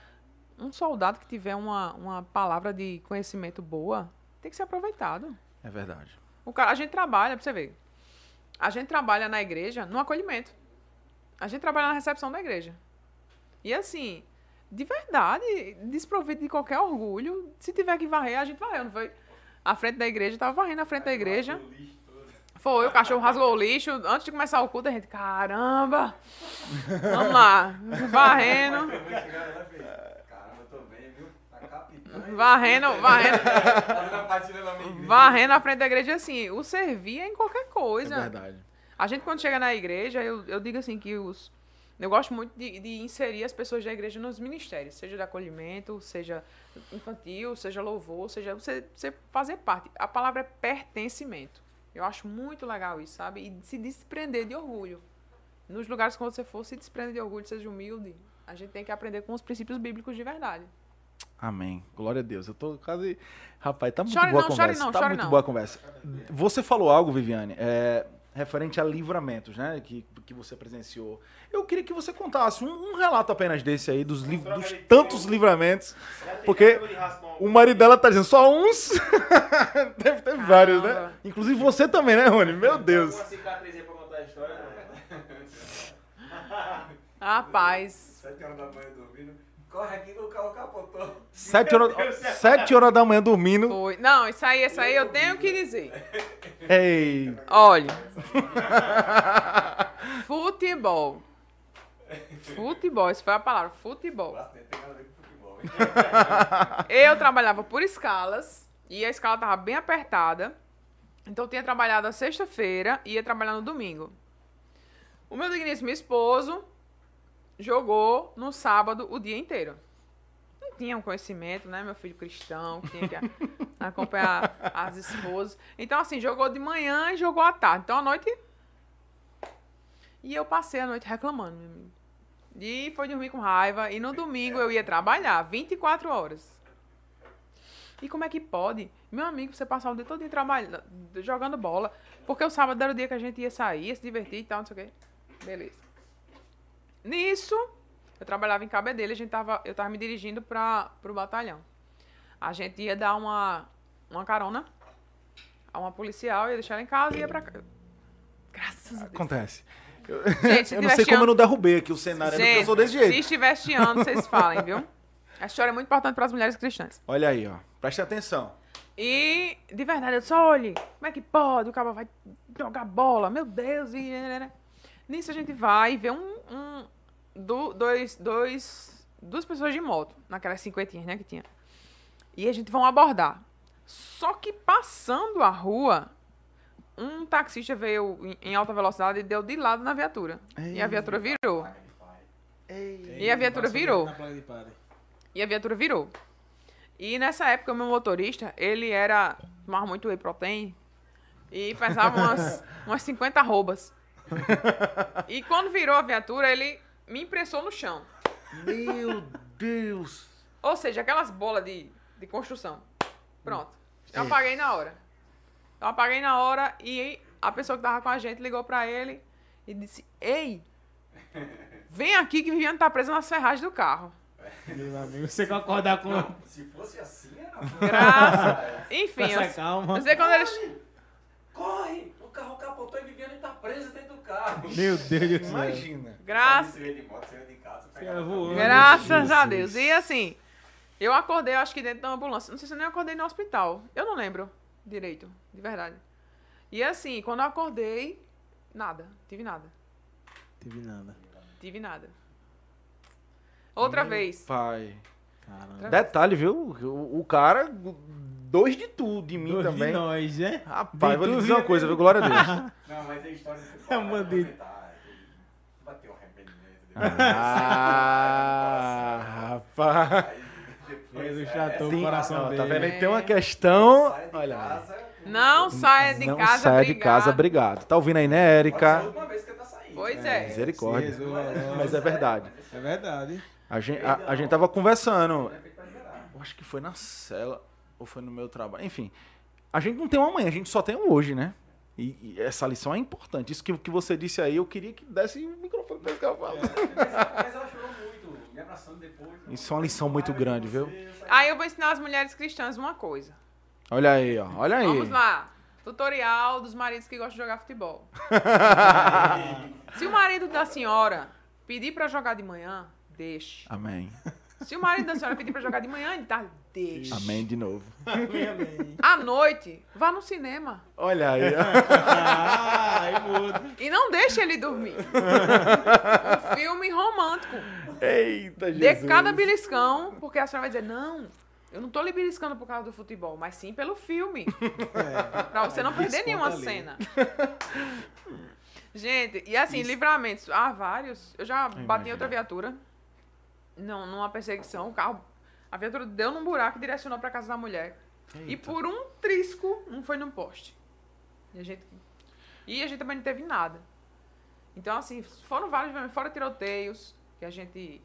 Um soldado que tiver uma, uma palavra de conhecimento boa, tem que ser aproveitado. É verdade. O cara, a gente trabalha, pra você ver. A gente trabalha na igreja no acolhimento. A gente trabalha na recepção da igreja. E assim, de verdade, desprovido de qualquer orgulho, se tiver que varrer, a gente varreu, não foi? A frente da igreja, tava varrendo a frente da igreja. Foi, o cachorro rasgou o lixo. Antes de começar o culto, a gente, caramba! Vamos lá, varrendo, Caramba, eu tô bem, viu? Tá varrendo, varrendo, varrendo a frente da igreja assim. O servir é em qualquer É coisa. verdade. A gente, quando chega na igreja, eu, eu digo assim que os. Eu gosto muito de, de inserir as pessoas da igreja nos ministérios, seja de acolhimento, seja infantil, seja louvor, seja você, você fazer parte. A palavra é pertencimento. Eu acho muito legal isso, sabe? E se desprender de orgulho. Nos lugares que você for, se desprenda de orgulho, seja humilde. A gente tem que aprender com os princípios bíblicos de verdade. Amém. Glória a Deus. Eu tô quase. Rapaz, tá muito Chore boa não, a chore conversa. não, tá chore muito não. boa a conversa. Você falou algo, Viviane, é, referente a livramentos, né? Que, que você presenciou. Eu queria que você contasse um, um relato apenas desse aí, dos, liv- dos tantos livramentos. Porque o marido dela tá dizendo só uns. Deve ter vários, né? Inclusive você também, né, Rony? Meu Deus. Uma cicatriz aí pra contar a história, né? Rapaz. Sete horas da manhã dormindo. Corre aqui que o carro capotou. Sete horas, sete horas da manhã dormindo. Foi. Não, isso aí, isso aí eu tenho que dizer. Ei. Olha. futebol. Futebol, isso foi a palavra, futebol. Eu trabalhava por escalas e a escala tava bem apertada. Então eu tinha trabalhado a sexta-feira e ia trabalhar no domingo. O meu digníssimo esposo jogou no sábado o dia inteiro. Tinha um conhecimento, né? Meu filho cristão, que tinha que acompanhar as esposas. Então, assim, jogou de manhã e jogou à tarde. Então, à noite, E eu passei a noite reclamando, meu amigo. E foi dormir com raiva. E no domingo eu ia trabalhar 24 horas. E como é que pode? Meu amigo, você passar o dia todo trabalhando, jogando bola. Porque o sábado era o dia que a gente ia sair, ia se divertir e tal, não sei o quê. Beleza. Nisso, eu trabalhava em Cabedelo, a gente tava, eu tava me dirigindo para o batalhão. A gente ia dar uma, uma carona a uma policial, ia deixar ela em casa e ia cá. Graças a Deus. Acontece. Gente, se Eu não sei como eu não derrubei aqui o cenário, porque eu Gente, sou desse se jeito. estiver chiando, vocês falem, viu? A história é muito importante para as mulheres cristãs. Olha aí, ó. Preste atenção. E, de verdade, eu só olhe, como é que pode? O cara vai jogar bola, meu Deus. E... Nisso a gente vai e vê um, um do- dois, dois, duas pessoas de moto, naquelas cinquentinhas, né, que tinha. E a gente vão abordar. Só que passando a rua, um taxista veio em, em alta velocidade e deu de lado na viatura. E a viatura virou. E a viatura virou. E a viatura virou. E nessa época, o meu motorista, ele era. tomava muito whey protein e pesava umas, umas 50 arrobas. E quando virou a viatura, ele me impressou no chão. Meu Deus. Ou seja, aquelas bolas de, de construção. Pronto. Eu apaguei na hora. Eu apaguei na hora e a pessoa que tava com a gente ligou pra ele e disse: Ei, vem aqui que Viviane tá presa nas ferragens do carro. Meu amigo, você quer acordar com Se fosse assim, era. Graças. Enfim, eu, calma. eu sei quando eles. Corre! O carro capotou e Viviane tá presa dentro do carro. Meu Deus do céu. Imagina. Graças. De moto, de casa, voando. Graças a Jesus. Deus. E assim, eu acordei, acho que dentro da ambulância. Não sei se eu nem acordei no hospital. Eu não lembro direito, de verdade. E assim, quando eu acordei, nada. Tive nada. Teve nada. Tive nada. Outra vez. Pai. Caramba. Detalhe, viu? O, o cara, dois de tudo, de mim Dois também. de nós, né? Rapaz, De vou lhe tu, dizer uma viu? coisa, viu? Glória a Deus. Não, mas a história não É um bandido. Bateu arrependimento. Ah, rapaz. Jesus tratou o Tem- coração dele. tá vendo aí? Tem uma questão. Olha casa. Não saia de Não casa, saia de obrigado. casa, obrigado. Tá ouvindo aí, né, Pode ser a Érica? última vez que tá saindo. Pois é. Misericórdia. Jesus, Mas é verdade. É verdade. A gente, a, a gente tava conversando. Eu acho que foi na cela ou foi no meu trabalho. Enfim, a gente não tem um amanhã, a gente só tem um hoje, né? E, e essa lição é importante. Isso que, que você disse aí, eu queria que desse o microfone pra esse cara falar. Mas ela chorou muito, me abraçando depois. Isso é uma lição muito grande, viu? Aí eu vou ensinar as mulheres cristãs uma coisa. Olha aí, ó. Olha aí. Vamos lá. Tutorial dos maridos que gostam de jogar futebol. Se o marido da senhora pedir pra jogar de manhã, deixe. Amém. Se o marido da senhora pedir pra jogar de manhã, de tarde, deixe. Amém de novo. Amém, amém. À noite, vá no cinema. Olha aí. muda. E não deixe ele dormir. um filme romântico. Eita, Dê Jesus. cada beliscão, porque a senhora vai dizer, não, eu não tô lhe beliscando por causa do futebol, mas sim pelo filme. Pra você não perder nenhuma ali. cena. Gente, e assim, livramentos. Há vários. Eu já bati em outra viatura. Não, numa perseguição. O carro. A viatura deu num buraco e direcionou pra casa da mulher. E por um trisco, não foi num poste. E a gente. E a gente também não teve nada. Então, assim, foram vários, fora tiroteios que a gente.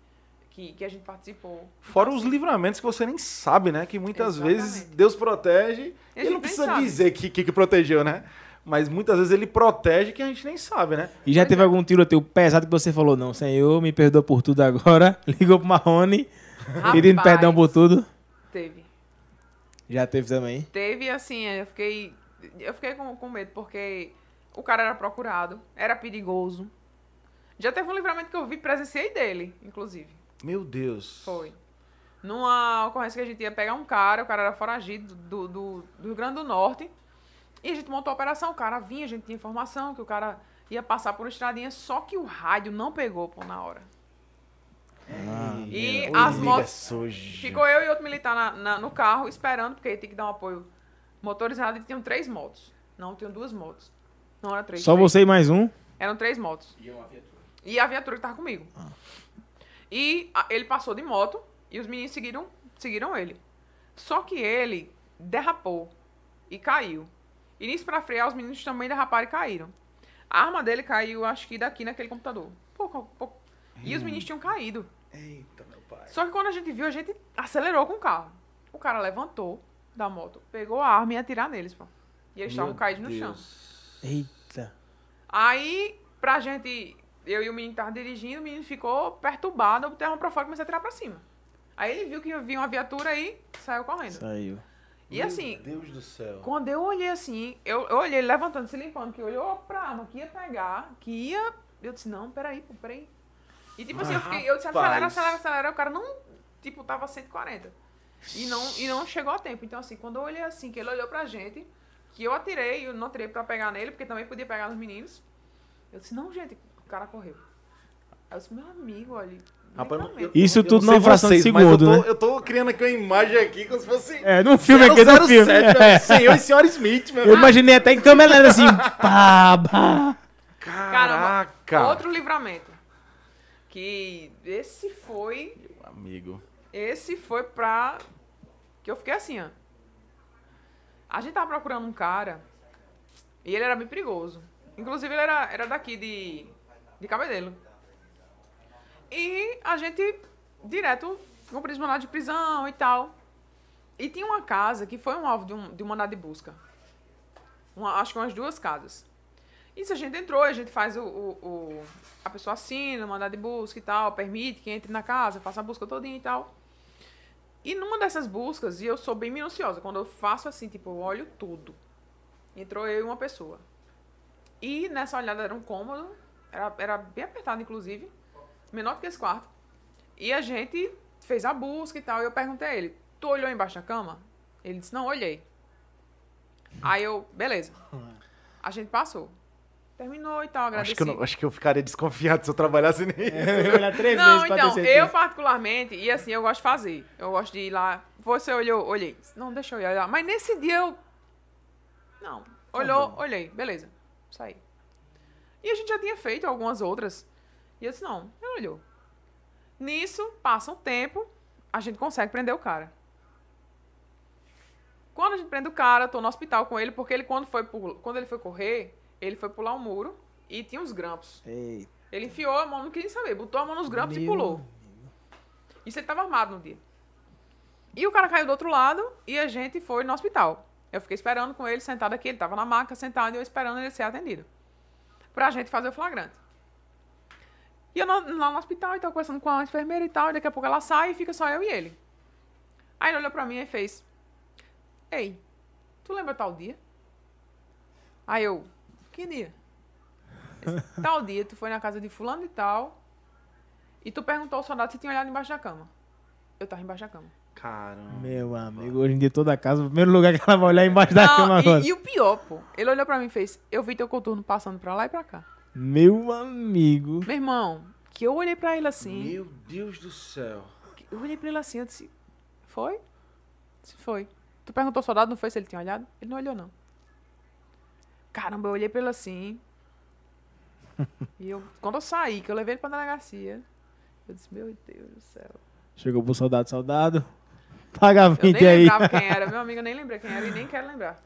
Que, que a gente participou. Fora os livramentos que você nem sabe, né? Que muitas Exatamente. vezes Deus protege. E não precisa sabe. dizer que, que, que protegeu, né? Mas muitas vezes ele protege que a gente nem sabe, né? E já teve algum tiroteio pesado que você falou, não, Senhor, me perdoa por tudo agora. Ligou pro Marrone, pedindo perdão por tudo. Teve. Já teve também. Teve, assim, eu fiquei. Eu fiquei com, com medo, porque o cara era procurado, era perigoso. Já teve um livramento que eu vi, presenciei dele, inclusive. Meu Deus. Foi. Numa ocorrência que a gente ia pegar um cara, o cara era foragido do, do, do Rio Grande do Norte. E a gente montou a operação, o cara vinha, a gente tinha informação que o cara ia passar por uma estradinha, só que o rádio não pegou pô, na hora. E Oi, as motos. Ficou eu e outro militar na- na- no carro esperando, porque tinha que dar um apoio motorizado e tinham três motos. Não, tinham duas motos. Não era três. Só três. você e mais um. Eram três motos. E uma viatura. E a viatura que tava comigo. E a- ele passou de moto e os meninos seguiram, seguiram ele. Só que ele derrapou e caiu. E nisso pra frear, os meninos também derraparam e caíram. A arma dele caiu, acho que daqui naquele computador. Pouco, pouco. E os meninos tinham caído. Eita, meu pai. Só que quando a gente viu, a gente acelerou com o carro. O cara levantou da moto, pegou a arma e ia atirar neles, pô. E eles estavam caídos no chão. Eita. Aí, pra gente, eu e o menino estavam dirigindo, o menino ficou perturbado, eu botei a arma pra fora e comecei a atirar pra cima. Aí ele viu que vinha uma viatura aí, saiu correndo. Saiu. E assim, Meu Deus do céu. quando eu olhei assim, eu, eu olhei ele levantando, se limpando, que olhou pra arma, que ia pegar, que ia. Eu disse, não, peraí, pô, peraí. E tipo assim, eu, fiquei, eu disse, acelera, acelera, acelera. O cara não, tipo, tava 140. E não, e não chegou a tempo. Então, assim, quando eu olhei assim, que ele olhou pra gente, que eu atirei, eu não atirei pra pegar nele, porque também podia pegar nos meninos. Eu disse, não, gente, o cara correu. Aí eu disse, meu amigo, olha. Rapaz, eu- Isso eu tudo não numa fração de vocês, mas segundo, eu tô, né? eu tô criando aqui uma imagem aqui como se fosse... É, num filme aqui, num filme. 007, É. Senhor e senhora Smith, meu Eu imaginei até em câmera lenta assim, pá, pá. Caraca. Outro livramento. Que esse foi Amigo. Esse foi pra. Que eu fiquei assim, ó. A gente tava procurando um cara. E ele era bem perigoso. Inclusive, ele era, era daqui de. de Cabedelo. E a gente, direto, os mandados de prisão e tal. E tinha uma casa que foi um alvo de um, de um mandado de busca. Uma- acho que umas duas casas. Isso a gente entrou, a gente faz o, o, o- a pessoa assina, mandado de busca e tal, permite que entre na casa, faça a busca todinha e tal. E numa dessas buscas, e eu sou bem minuciosa, quando eu faço assim, tipo, eu olho tudo. Entrou eu e uma pessoa. E nessa olhada era um cômodo, era, era bem apertado, inclusive, menor do que esse quarto. E a gente fez a busca e tal, e eu perguntei a ele, tu olhou embaixo da cama? Ele disse, não, olhei. Aí eu, beleza. A gente passou. Terminou e tal, agradeci. Acho que, eu não- acho que eu ficaria desconfiado se eu trabalhasse nisso. Eu vou olhar três Não, vezes então, eu particularmente, e assim, eu gosto de fazer. Eu gosto de ir lá. Você olhou, olhei. Não, deixa eu olhar. Mas nesse dia eu. Não. Olhou, olhei. Beleza. Saí. E a gente já tinha feito algumas outras. E eu disse, não, ele olhou. Nisso, passa um tempo, a gente consegue prender o cara. Quando a gente prende o cara, eu tô no hospital com ele, porque ele, quando, foi pul- quando ele foi correr, ele foi pular um muro e tinha uns grampos. Ei, Ele enfiou a mão, não queria saber, botou a mão nos grampos e Meu pulou. Isso ele tava armado no dia. E o cara caiu do outro lado e a gente foi no hospital. Eu fiquei esperando com ele sentado aqui, ele tava na maca sentado e eu esperando ele ser atendido. Pra gente fazer o flagrante. E eu lá no hospital e tava conversando com a enfermeira e tal, e daqui a pouco ela sai e fica só eu e ele. Aí ele olhou pra mim e fez: Ei, tu lembra tal dia? Aí eu, que dia? Tal dia, tu foi na casa de fulano e tal, e tu perguntou ao soldado se tinha olhado embaixo da cama. Eu tava embaixo da cama. Caramba. Meu amigo, hoje em dia toda casa, o primeiro lugar que ela vai olhar é embaixo da cama Não, agora. e, e o pior, pô, ele olhou pra mim e fez, eu vi teu coturno passando pra lá e pra cá. Meu amigo. Meu irmão, que eu olhei pra ele assim, Meu Deus do céu. eu olhei pra ele assim, eu disse, foi? Se foi. Tu perguntou ao soldado, não foi se ele tinha olhado? Ele não olhou, não. Caramba, eu olhei pra ele assim. e eu, quando eu saí, que eu levei ele pra delegacia, eu disse, meu Deus do céu. Chegou pro soldado, soldado. Paga Eu 20 nem aí. lembrava quem era, meu amigo, eu nem lembrei quem era e nem quero lembrar.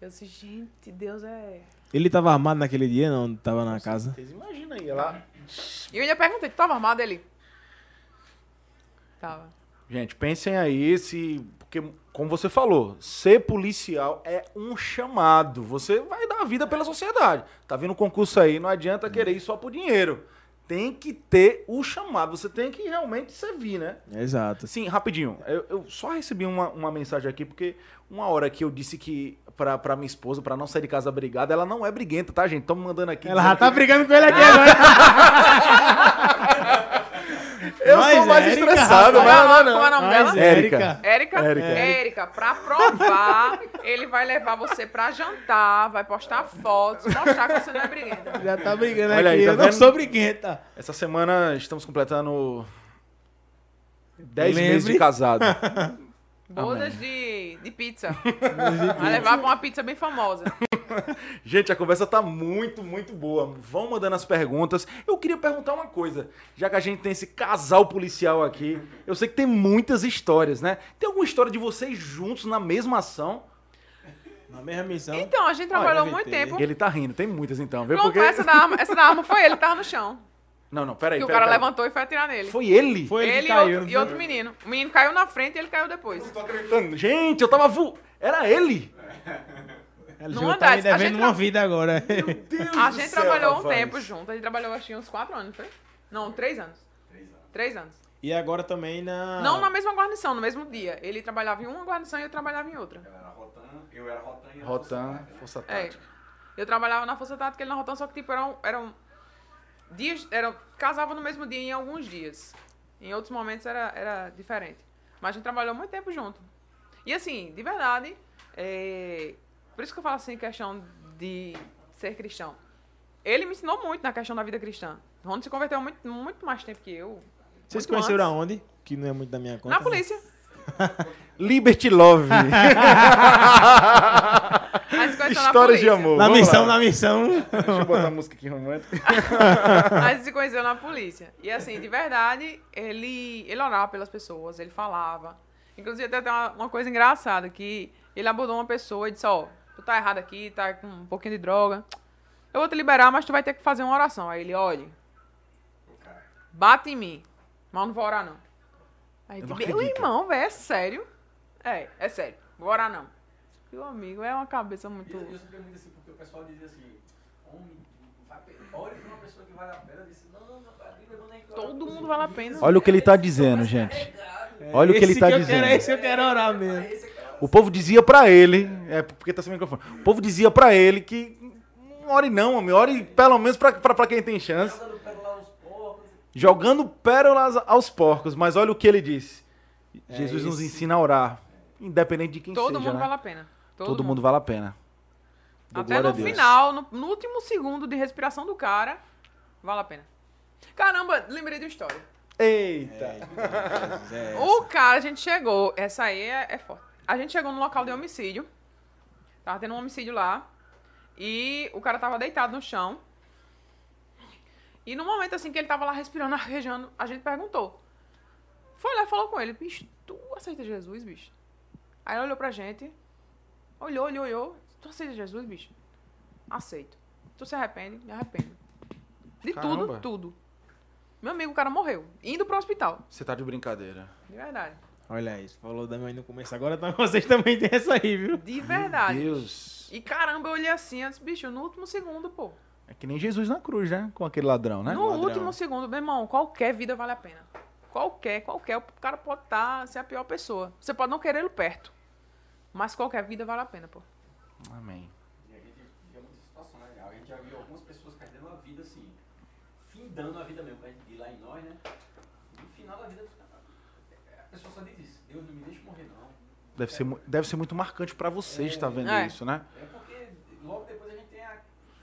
Eu disse, gente, Deus é. Ele tava armado naquele dia, não? Tava na casa. Vocês imaginam aí, ela... E eu ainda perguntei, tu tava armado ele? Tava. Gente, pensem aí se... Porque, como você falou, ser policial é um chamado. Você vai dar a vida pela sociedade. Tá vindo um concurso aí, não adianta querer ir só por dinheiro. Tem que ter o chamado. Você tem que realmente servir, né? Exato. Sim, rapidinho. Eu, eu só recebi uma, uma mensagem aqui, porque uma hora que eu disse que pra, pra minha esposa, pra não sair de casa brigada, ela não é briguenta, tá, gente? Me mandando aqui. Ela já tá que- brigando com ele aqui agora. Eu Mas, sou mais Érica, estressado, mas não, nome- como é o não. nome dela? Érica. Érica? Érica. Érica, pra provar, ele vai levar você pra jantar, vai postar fotos, mostrar que você não é briguenta. Já tá brigando Olha aqui. aí, tá eu não vendo? sou briguenta. Essa semana estamos completando 10 Lembre. meses de casado. Bodas de, de pizza. Vai levar pra uma pizza bem famosa. Gente, a conversa tá muito, muito boa. Vão mandando as perguntas. Eu queria perguntar uma coisa, já que a gente tem esse casal policial aqui. Eu sei que tem muitas histórias, né? Tem alguma história de vocês juntos na mesma ação? A mesma missão. Então, a gente trabalhou deve muito tempo. Ele tá rindo, tem muitas então, viu? Pronto, Porque... essa, da arma, essa da arma foi ele, tava no chão. Não, não, peraí. E o cara peraí. levantou e foi atirar nele. Foi ele? Foi ele, ele que e caiu. outro, e outro menino. O menino caiu na frente e ele caiu depois. Não tô acreditando. Gente, eu tava... Vo... Era ele? Ela Não já tá me devendo gente uma tra- vida agora. Deus A do gente céu, trabalhou um rapaz. tempo junto. A gente trabalhou acho que uns quatro anos, foi? Não, três anos. Três anos. e agora também na... Não na mesma guarnição, no mesmo dia. Ele trabalhava em uma guarnição e eu trabalhava em outra. Eu era Rotan, eu era Rotan e era Rotan, Força Força É. Tática. Eu trabalhava na Força Tática e ele na Rotan, só que tipo, eram, eram dias. Eram, casava no mesmo dia em alguns dias. Em outros momentos era, era diferente. Mas a gente trabalhou muito tempo junto. E assim, de verdade, é, por isso que eu falo assim, questão de ser cristão. Ele me ensinou muito na questão da vida cristã. Rony se converteu muito, muito mais tempo que eu. Vocês conheceram antes. aonde? Que não é muito da minha conta. Na polícia. Liberty Love. Histórias de amor. Na Vamos missão, lá. na missão. Deixa eu botar a música aqui romântica. A gente se conheceu na polícia. E assim, de verdade, ele, ele orava pelas pessoas, ele falava. Inclusive, até tem uma, uma coisa engraçada, que ele abordou uma pessoa e disse, ó, tu tá errado aqui, tá com um pouquinho de droga. Eu vou te liberar, mas tu vai ter que fazer uma oração. Aí ele, olha, bate em mim, mas eu não vou orar não. Aí Eu ele, não meu acredito. irmão, velho, é sério? É, é sério, vou orar não. Meu amigo, é uma cabeça E muito... eu, eu sempre muito assim, porque o pessoal dizia assim, homem, ore por uma pessoa que vale a pena. Eu disse, não, não, não, a Bíblia não é Todo mundo vale a pena. Olha o que ele tá dizendo, gente. Olha o que ele tá quero- dizendo. esse eu quero orar mesmo. O povo dizia pra ele, é porque tá sem microfone. O povo dizia pra ele que não ore não, homem, ore pelo menos pra, pra, pra quem tem chance. Jogando pérola aos porcos. Jogando pérolas aos porcos, mas olha o que ele disse. É Jesus nos ensina a orar, independente de quem Todo seja, mundo né? vale a pena. Todo, mundo vale a pena. Dou Até no final, no, no último segundo de respiração do cara, vale a pena. Caramba, lembrei de uma história. Eita! É, O cara, a gente chegou. Essa aí é, é forte. A gente chegou no local de homicídio. Tava tendo um homicídio lá. E o cara tava deitado no chão. E no momento assim que ele tava lá respirando, arquejando, a gente perguntou. Foi lá e falou com ele, bicho, tu aceita Jesus, bicho? Aí ele olhou pra gente. Olhou, olhou, olhou. Tu aceita Jesus, bicho? Aceito. Tu se arrepende? Me arrependo. De Caramba. tudo, tudo. Meu amigo, o cara morreu. Indo pro hospital. Você tá de brincadeira. De verdade. Olha isso, falou da mãe no começo. Agora então vocês também têm essa aí, viu? De verdade. Deus. E caramba, eu olhei assim, disse, bicho, no último segundo, pô. É que nem Jesus na cruz, né? Com aquele ladrão, né? no ladrão. último segundo, meu irmão, qualquer vida vale a pena. Qualquer, qualquer. O cara pode estar, ser a pior pessoa. Você pode não querer ele perto. Mas qualquer vida vale a pena, pô. Amém. E a gente via muita situação legal. A gente já viu algumas pessoas perdendo a vida assim, findando a vida mesmo, pra gente ir lá em nós, né? E no final da vida, a pessoa só diz isso: Deus não me deixa morrer, não. Deve ser, deve ser muito marcante pra você estar vendo É. isso, né? É porque logo depois a gente tem a,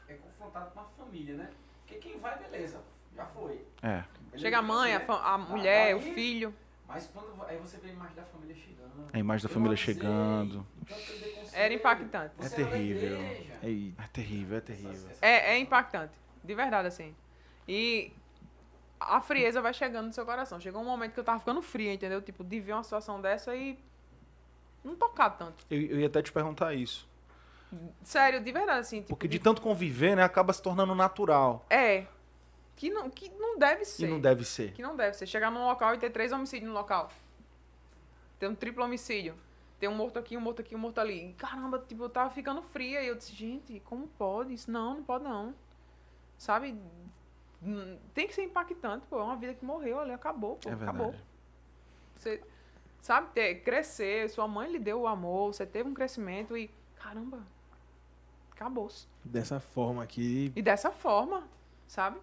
é confrontado com a família, né? Porque quem vai, beleza, já foi. É. Beleza, Chega a mãe, a, né? a Ah, mulher, o aí- filho. Mas quando aí você vê a imagem da família chegando. A imagem da família chegando. que Era impactante. É terrível. É terrível, é terrível. É, é impactante. De verdade, assim. E a frieza vai chegando no seu coração. Chegou um momento que eu tava ficando fria, entendeu? Tipo, de ver uma situação dessa e não tocar tanto. Eu, eu ia até te perguntar isso. Sério, de verdade, assim. Tipo, Porque de tanto conviver, né, acaba se tornando natural. É. Que não, que não deve ser. E não deve ser. Que não deve ser. Chegar num local e ter três homicídios no local. Ter um triplo homicídio. Ter um morto aqui, um morto aqui, um morto ali. E, caramba, tipo, eu tava ficando fria. E eu disse, gente, como pode isso? Não, não pode não. Sabe? Hum, Tem que ser impactante, pô. É uma vida que morreu ali, acabou, pô. É acabou. Você, sabe, ter, crescer, sua mãe lhe deu o amor, você teve um crescimento e, caramba, acabou-se. Dessa forma aqui. E dessa forma, sabe?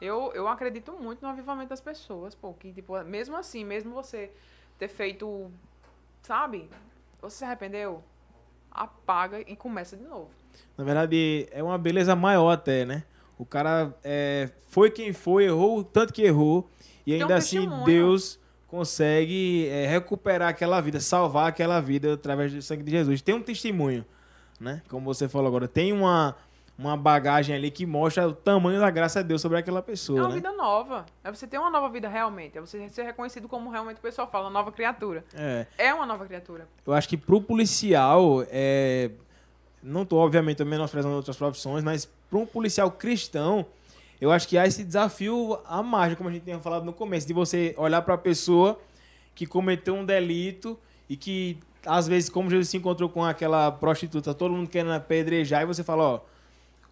Eu, eu acredito muito no avivamento das pessoas, pô, que, tipo, mesmo assim, mesmo você ter feito, sabe? Você se arrependeu, apaga e começa de novo. Na verdade, é uma beleza maior até, né? O cara é, foi quem foi, errou o tanto que errou. E Tem um ainda assim, testemunho. Deus consegue é, recuperar aquela vida, salvar aquela vida através do sangue de Jesus. Tem um testemunho, né? Como você falou agora, tem uma, uma bagagem ali que mostra o tamanho da graça de Deus sobre aquela É pessoa, uma né? vida nova. É você ter uma nova vida realmente. É você ser reconhecido como realmente o pessoal fala, nova criatura. É. É uma nova criatura. Eu acho que pro policial, é, não tô, obviamente, menosprezando outras profissões, mas para um policial cristão, eu acho que há esse desafio à margem, como a gente tinha falado no começo, de você olhar para a pessoa que cometeu um delito e que, às vezes, como Jesus se encontrou com aquela prostituta, todo mundo querendo apedrejar, e você fala, ó,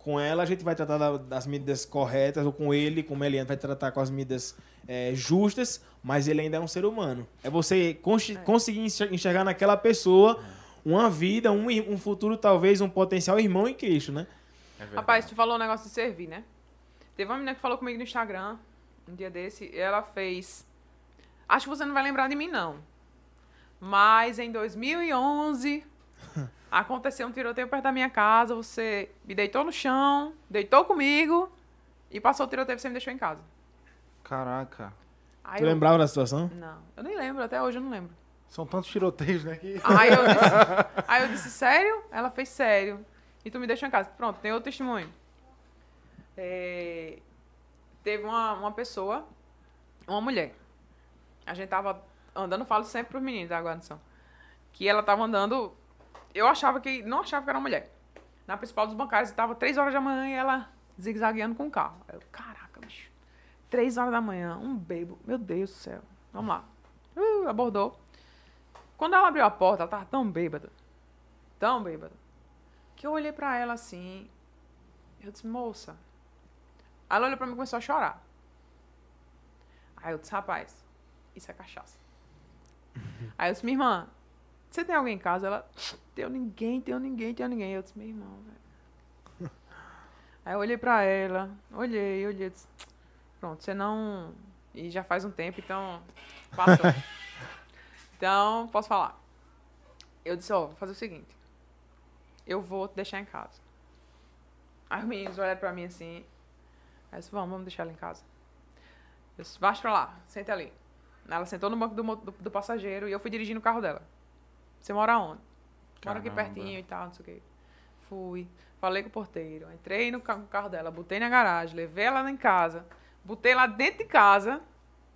com ela a gente vai tratar da- das medidas corretas, ou com ele, com o Meliano, vai tratar com as medidas é, justas, mas ele ainda é um ser humano. É você cons- conseguir enxer- enxergar naquela pessoa uma vida, um, um futuro, talvez, um potencial irmão em Cristo, né? Rapaz, tu falou um negócio de servir, né? Teve uma menina que falou comigo no Instagram, um dia desse, e ela fez. Acho que você não vai lembrar de mim, não. Mas em 2011, aconteceu um tiroteio perto da minha casa. Você me deitou no chão, deitou comigo e passou o tiroteio e você me deixou em casa. Caraca. Aí Tu eu- lembrava da situação? Não, eu nem lembro, até hoje eu não lembro. São tantos tiroteios, né? Que... Aí eu disse, aí eu disse, sério? Ela fez sério. E tu me deixou em casa. Pronto, tem outro testemunho. É, teve uma, uma pessoa, uma mulher. A gente tava andando, falo sempre pros meninos da guarnição. Que ela tava andando. Eu achava que. Não achava que era uma mulher. Na principal dos bancários, tava três horas da manhã e ela zigue-zagueando com o carro. Aí Eu, caraca, bicho. Três horas da manhã, um bebo. Meu Deus do céu. Vamos lá. Uh, abordou. Quando ela abriu a porta, ela tava tão bêbada. Tão bêbada. Que eu olhei pra ela assim. Eu disse, moça. Aí ela olhou pra mim e começou a chorar. Aí eu disse, rapaz, isso é cachaça. Aí eu disse, minha irmã, você tem alguém em casa? Ela, tenho ninguém, tenho ninguém, tenho ninguém. Eu disse, meu irmão, velho. Aí eu olhei pra ela, olhei, olhei, disse, pronto, você não. E já faz um tempo, então. Passou. então, posso falar. Eu disse, ó, vou fazer o seguinte. Eu vou te deixar em casa. Aí os meninos olharam pra mim assim. Aí eu disse, vamos, vamos deixar ela em casa. Eu disse, baixa pra lá, senta ali. Ela sentou no banco do, do, do passageiro e eu fui dirigindo o carro dela. Você mora onde? Mora aqui pertinho e tal, não sei o quê. Fui, falei com o porteiro, entrei no ca- no carro dela, botei na garagem, levei ela em casa, botei lá dentro de casa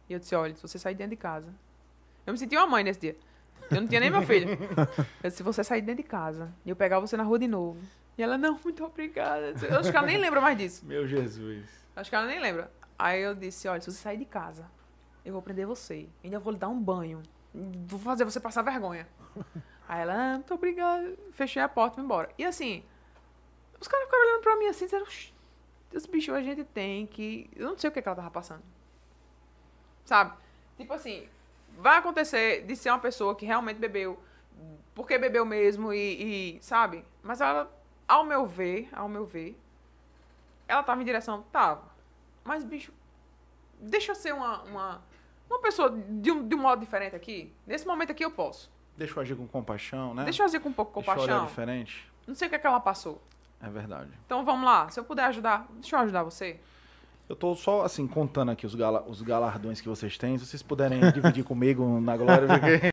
e eu disse, olha, se você sair dentro de casa... Eu me senti uma mãe nesse dia. Eu não tinha nem meu filho. Eu disse, se você sair dentro de casa e eu pegar você na rua de novo. E ela, não, muito obrigada. Eu acho que ela nem lembra mais disso. Meu Jesus. Acho que ela nem lembra. Aí eu disse, olha, se você sair de casa, eu vou prender você. Ainda vou lhe dar um banho. Vou fazer você passar vergonha. Aí ela, ah, muito obrigada. Fechei a porta e embora. E assim, os caras ficaram olhando pra mim assim, "Oxi, os bichos a gente tem que... Eu não sei o que, que ela tava passando. Sabe? Tipo assim, vai acontecer de ser uma pessoa que realmente bebeu, porque bebeu mesmo e, e, sabe? Mas ela, ao meu ver, ao meu ver, ela tava em direção, tava. Mas, bicho, deixa eu ser uma, uma, uma pessoa de um, de um modo diferente aqui. Nesse momento aqui eu posso. Deixa eu agir com compaixão, né? Deixa eu agir com um pouco de Deixa eu olhar compaixão. diferente. Não sei o que, é que ela passou. É verdade. Então vamos lá, se eu puder ajudar, deixa eu ajudar você. Eu tô só, assim, contando aqui os, gala- os galardões que vocês têm. Se vocês puderem dividir comigo na glória, porque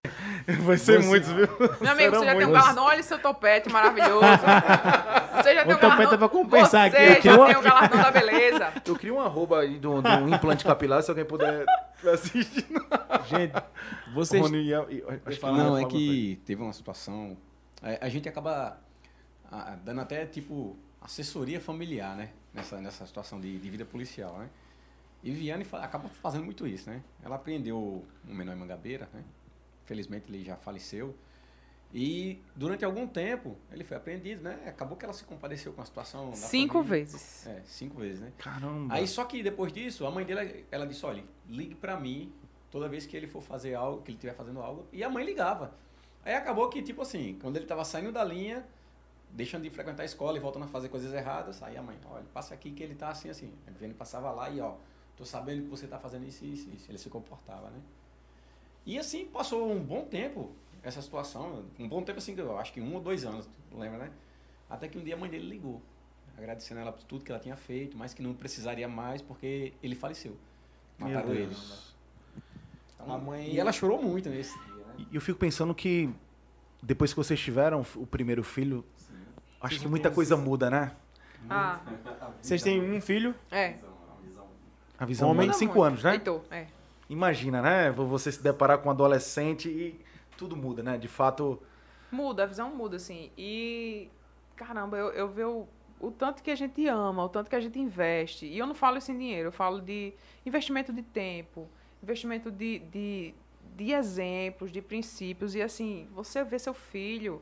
vai ser Você- muitos, viu? Meu amigo, Serão você já tem um muitos. galardão, olha seu topete maravilhoso. Você já tem O um topete galardão. é pra compensar você aqui. já tem o galardão da beleza. Eu queria um arroba aí do, do implante capilar, se alguém puder assistir. Gente, vocês. Rony que ele ia Não, é que teve uma situação. A, a gente acaba ah, dando até tipo assessoria familiar, né? Nessa, nessa situação de, de vida policial, né? E Viane fa- acaba fazendo muito isso, né? Ela apreendeu um menor em Mangabeira, né? Felizmente ele já faleceu. E durante algum tempo ele foi apreendido, né? Acabou que ela se compadeceu com a situação. da Cinco família. vezes. É, cinco vezes, né? Caramba. Aí só que depois disso, a mãe dele, ela disse, olha, ligue pra mim toda vez que ele for fazer algo, que ele estiver fazendo algo. E a mãe ligava. Aí acabou que, tipo assim, quando ele tava saindo da linha, deixando de frequentar a escola e voltando a fazer coisas erradas, aí a mãe, olha, passa aqui que ele tá assim, assim. Ele passava lá e, ó, tô sabendo que você tá fazendo isso, isso, isso. Ele se comportava, né? E assim, passou um bom tempo essa situação. Um bom tempo, assim, eu acho que um ou dois anos, lembra, né? Até que um dia a mãe dele ligou, agradecendo ela por tudo que ela tinha feito, mas que não precisaria mais porque ele faleceu. Mataram ele. Então, A mãe- E ela chorou muito nesse dia, né? E eu fico pensando que depois que vocês tiveram o primeiro filho, acho que muita coisa muda, né? Ah, Vocês têm um filho? é. A visão Homem. Cinco anos, né? Heitor, é. Imagina, né? Você se deparar com um adolescente e tudo muda, né? De fato, Muda, a visão muda, assim. E caramba, eu, eu vejo o, o tanto que a gente ama, o tanto que a gente investe. E eu não falo isso em dinheiro, eu falo de investimento de tempo, investimento de, de, de exemplos, de princípios. E assim, você vê seu filho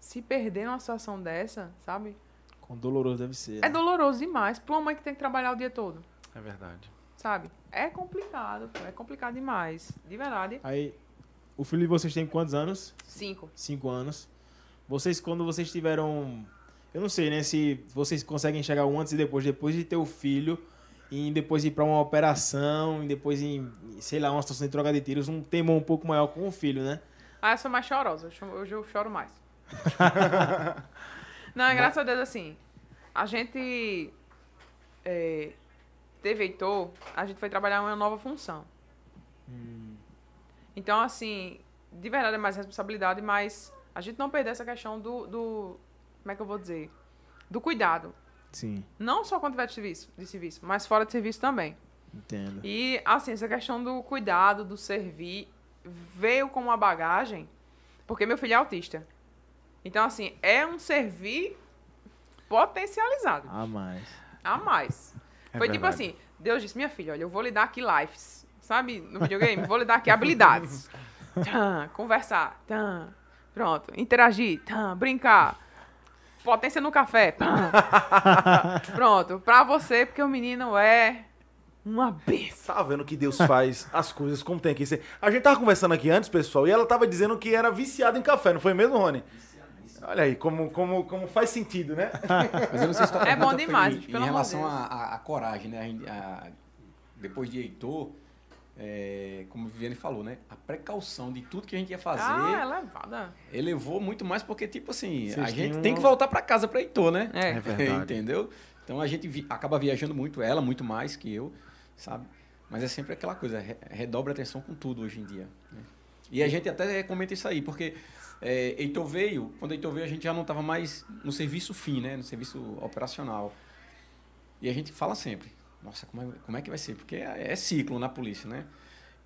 se perder numa situação dessa, sabe? Com doloroso deve ser. É né? doloroso demais pra uma mãe que tem que trabalhar o dia todo, É verdade. sabe? É complicado, pô, é complicado demais. De verdade. Aí, o filho de vocês tem quantos anos? Cinco. Cinco anos. Vocês, quando vocês tiveram. Eu não sei, né? Se vocês conseguem chegar um antes e depois, depois de ter o filho, e depois ir pra uma operação, e depois em, sei lá, uma situação de troca de tiros, um temor um pouco maior com o filho, né? Ah, eu sou mais chorosa. Hoje eu choro mais. Não, graças a Deus, assim, a gente é, teve Heitor, a gente foi trabalhar uma nova função. Então, assim, de verdade é mais responsabilidade, mas a gente não perder essa questão do, do como é que eu vou dizer? Do cuidado. Sim, Não só quando tiver de serviço, de serviço, mas fora de serviço também. entendo. E, assim, essa questão do cuidado, do servir, veio como uma bagagem, porque meu filho é autista. Então, assim, é um servir potencializado, A mais. a mais. É Foi tipo verdade. assim, Deus disse, minha filha, olha, eu vou lhe dar aqui lives, sabe, no videogame, vou lhe dar aqui habilidades. Tã, conversar, tã, pronto, interagir, tã, brincar, potência no café, tã. pronto, pra você, porque o menino é uma benção. Tá vendo que Deus faz as coisas como tem que ser. A gente tava conversando aqui antes, pessoal, e ela tava dizendo que era viciada em café, não foi mesmo, Rony? Olha aí, como, como, como faz sentido, né? Mas eu não sei se tua É bom foi demais, em, pelo em relação à coragem, né? A a- depois de Heitor, é, como a Viviane falou, né? A precaução de tudo que a gente ia fazer Ah, é levada. elevou muito mais porque, tipo assim, Vocês a gente um- tem que voltar pra casa pra Heitor, né? É. É verdade. Entendeu? Então a gente vi- acaba viajando muito, ela muito mais que eu, sabe? Mas é sempre aquela coisa, re- redobra atenção com tudo hoje em dia. né? E a gente até comenta isso aí, porque é, Heitor veio, quando Heitor veio a gente já não estava mais no serviço fim, né? No serviço operacional. E a gente fala sempre, nossa, como é, como é que vai ser? Porque é, é ciclo na polícia, né?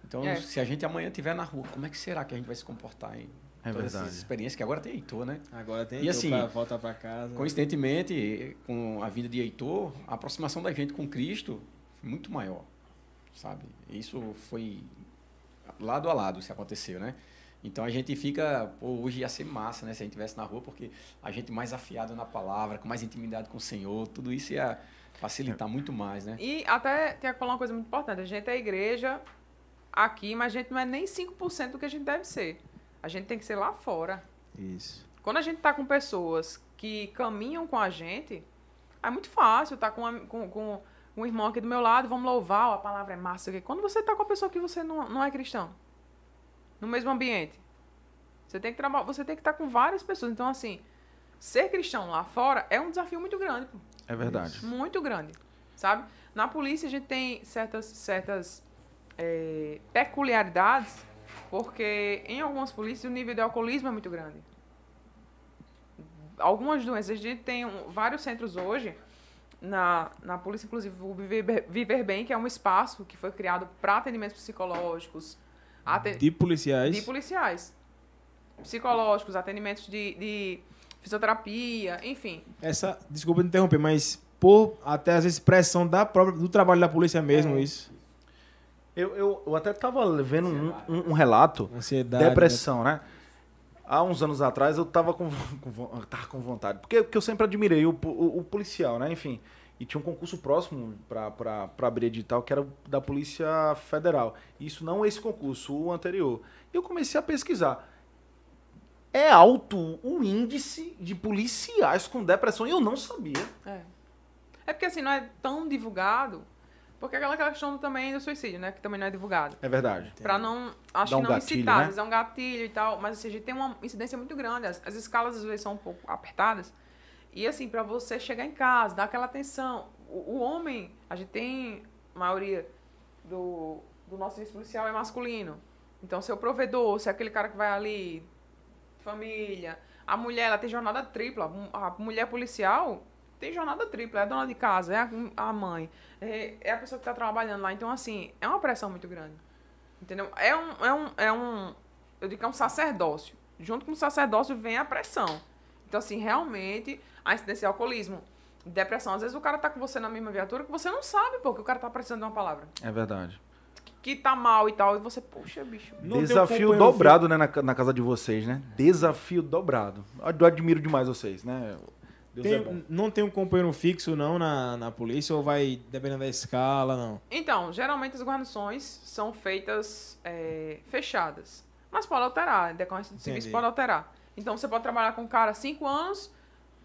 Então, É. se a gente amanhã estiver na rua, como é que será que a gente vai se comportar em É todas verdade. essas experiências que agora tem Heitor, né? Agora tem E que assim, pra voltar pra casa. Coincidentemente, com a vida de Heitor, a aproximação da gente com Cristo foi muito maior, sabe? Isso foi lado a lado, se aconteceu, né? Então a gente fica, pô, hoje ia ser massa, né? Se a gente estivesse na rua, porque a gente mais afiado na palavra, com mais intimidade com o Senhor, tudo isso ia facilitar muito mais, né? E até tem que falar uma coisa muito importante. A gente é igreja aqui, mas a gente não é nem 5% do que a gente deve ser. A gente tem que ser lá fora. Isso. Quando a gente tá com pessoas que caminham com a gente, é muito fácil estar com, a- com, com um irmão aqui do meu lado, vamos louvar, ó, a palavra é massa. sei o quê. Quando você tá com a pessoa que você não, não é cristão, no mesmo ambiente, você tem que trabalhar, você tem que estar com várias pessoas. Então, assim, ser cristão lá fora é um desafio muito grande. pô. É verdade. Muito grande, sabe? Na polícia a gente tem certas, certas é, peculiaridades, porque em algumas polícias o nível de alcoolismo é muito grande. Algumas doenças, a gente tem um- vários centros hoje, na, na polícia, inclusive o Viver, Viver Bem, que é um espaço que foi criado para atendimentos psicológicos, aten- De policiais. de policiais, psicológicos, atendimentos de, de fisioterapia, enfim. Essa, desculpa te interromper, mas por até às vezes pressão da própria, do trabalho da polícia mesmo, isso. Eu, eu, eu até tava vendo um, um- um relato, Ansiedade. depressão, né? Há uns anos atrás eu tava com, com, tava com vontade. Porque, porque eu sempre admirei o, o, o policial, né? Enfim. E tinha um concurso próximo para abrir edital, que era o da Polícia Federal. Isso não esse concurso, o anterior. E eu comecei a pesquisar. É alto o índice de policiais com depressão e eu não sabia. É. É porque assim, não é tão divulgado, porque é aquela questão também do suicídio, né? Que também não é divulgado. É verdade. Pra não. Acho Dá um que não gatilho, incitar, né? às vezes é um gatilho e tal, mas assim, a gente tem uma incidência muito grande. As, as escalas às vezes são um pouco apertadas. E assim, pra você chegar em casa, dar aquela atenção. O, o homem, a gente tem. A maioria do, do nosso serviço policial é masculino. Então, seu provedor, se é aquele cara que vai ali, família. A mulher, ela tem jornada tripla. A mulher policial tem jornada tripla. É a dona de casa, é a, a mãe, é, é a pessoa que está trabalhando lá. Então, assim, é uma pressão muito grande. Entendeu? É um, é um, é um, eu digo que é um sacerdócio. Junto com o sacerdócio vem a pressão. Então, assim, realmente, a incidência de alcoolismo, depressão, às vezes o cara tá com você na mesma viatura que você não sabe, pô, que o cara tá precisando de uma palavra. É verdade. Que tá mal e tal, e você, poxa, bicho. Não tem um Desafio dobrado, né, na, na casa de vocês, né? Desafio dobrado. Eu admiro demais vocês, né? Deus Tem- é bom. não tem um companheiro fixo, não, na, na polícia? Ou vai dependendo da escala, não? Então, geralmente as guarnições são feitas é, fechadas. Mas pode alterar, em decorrência do serviço pode alterar. Então você pode trabalhar com um cara cinco anos,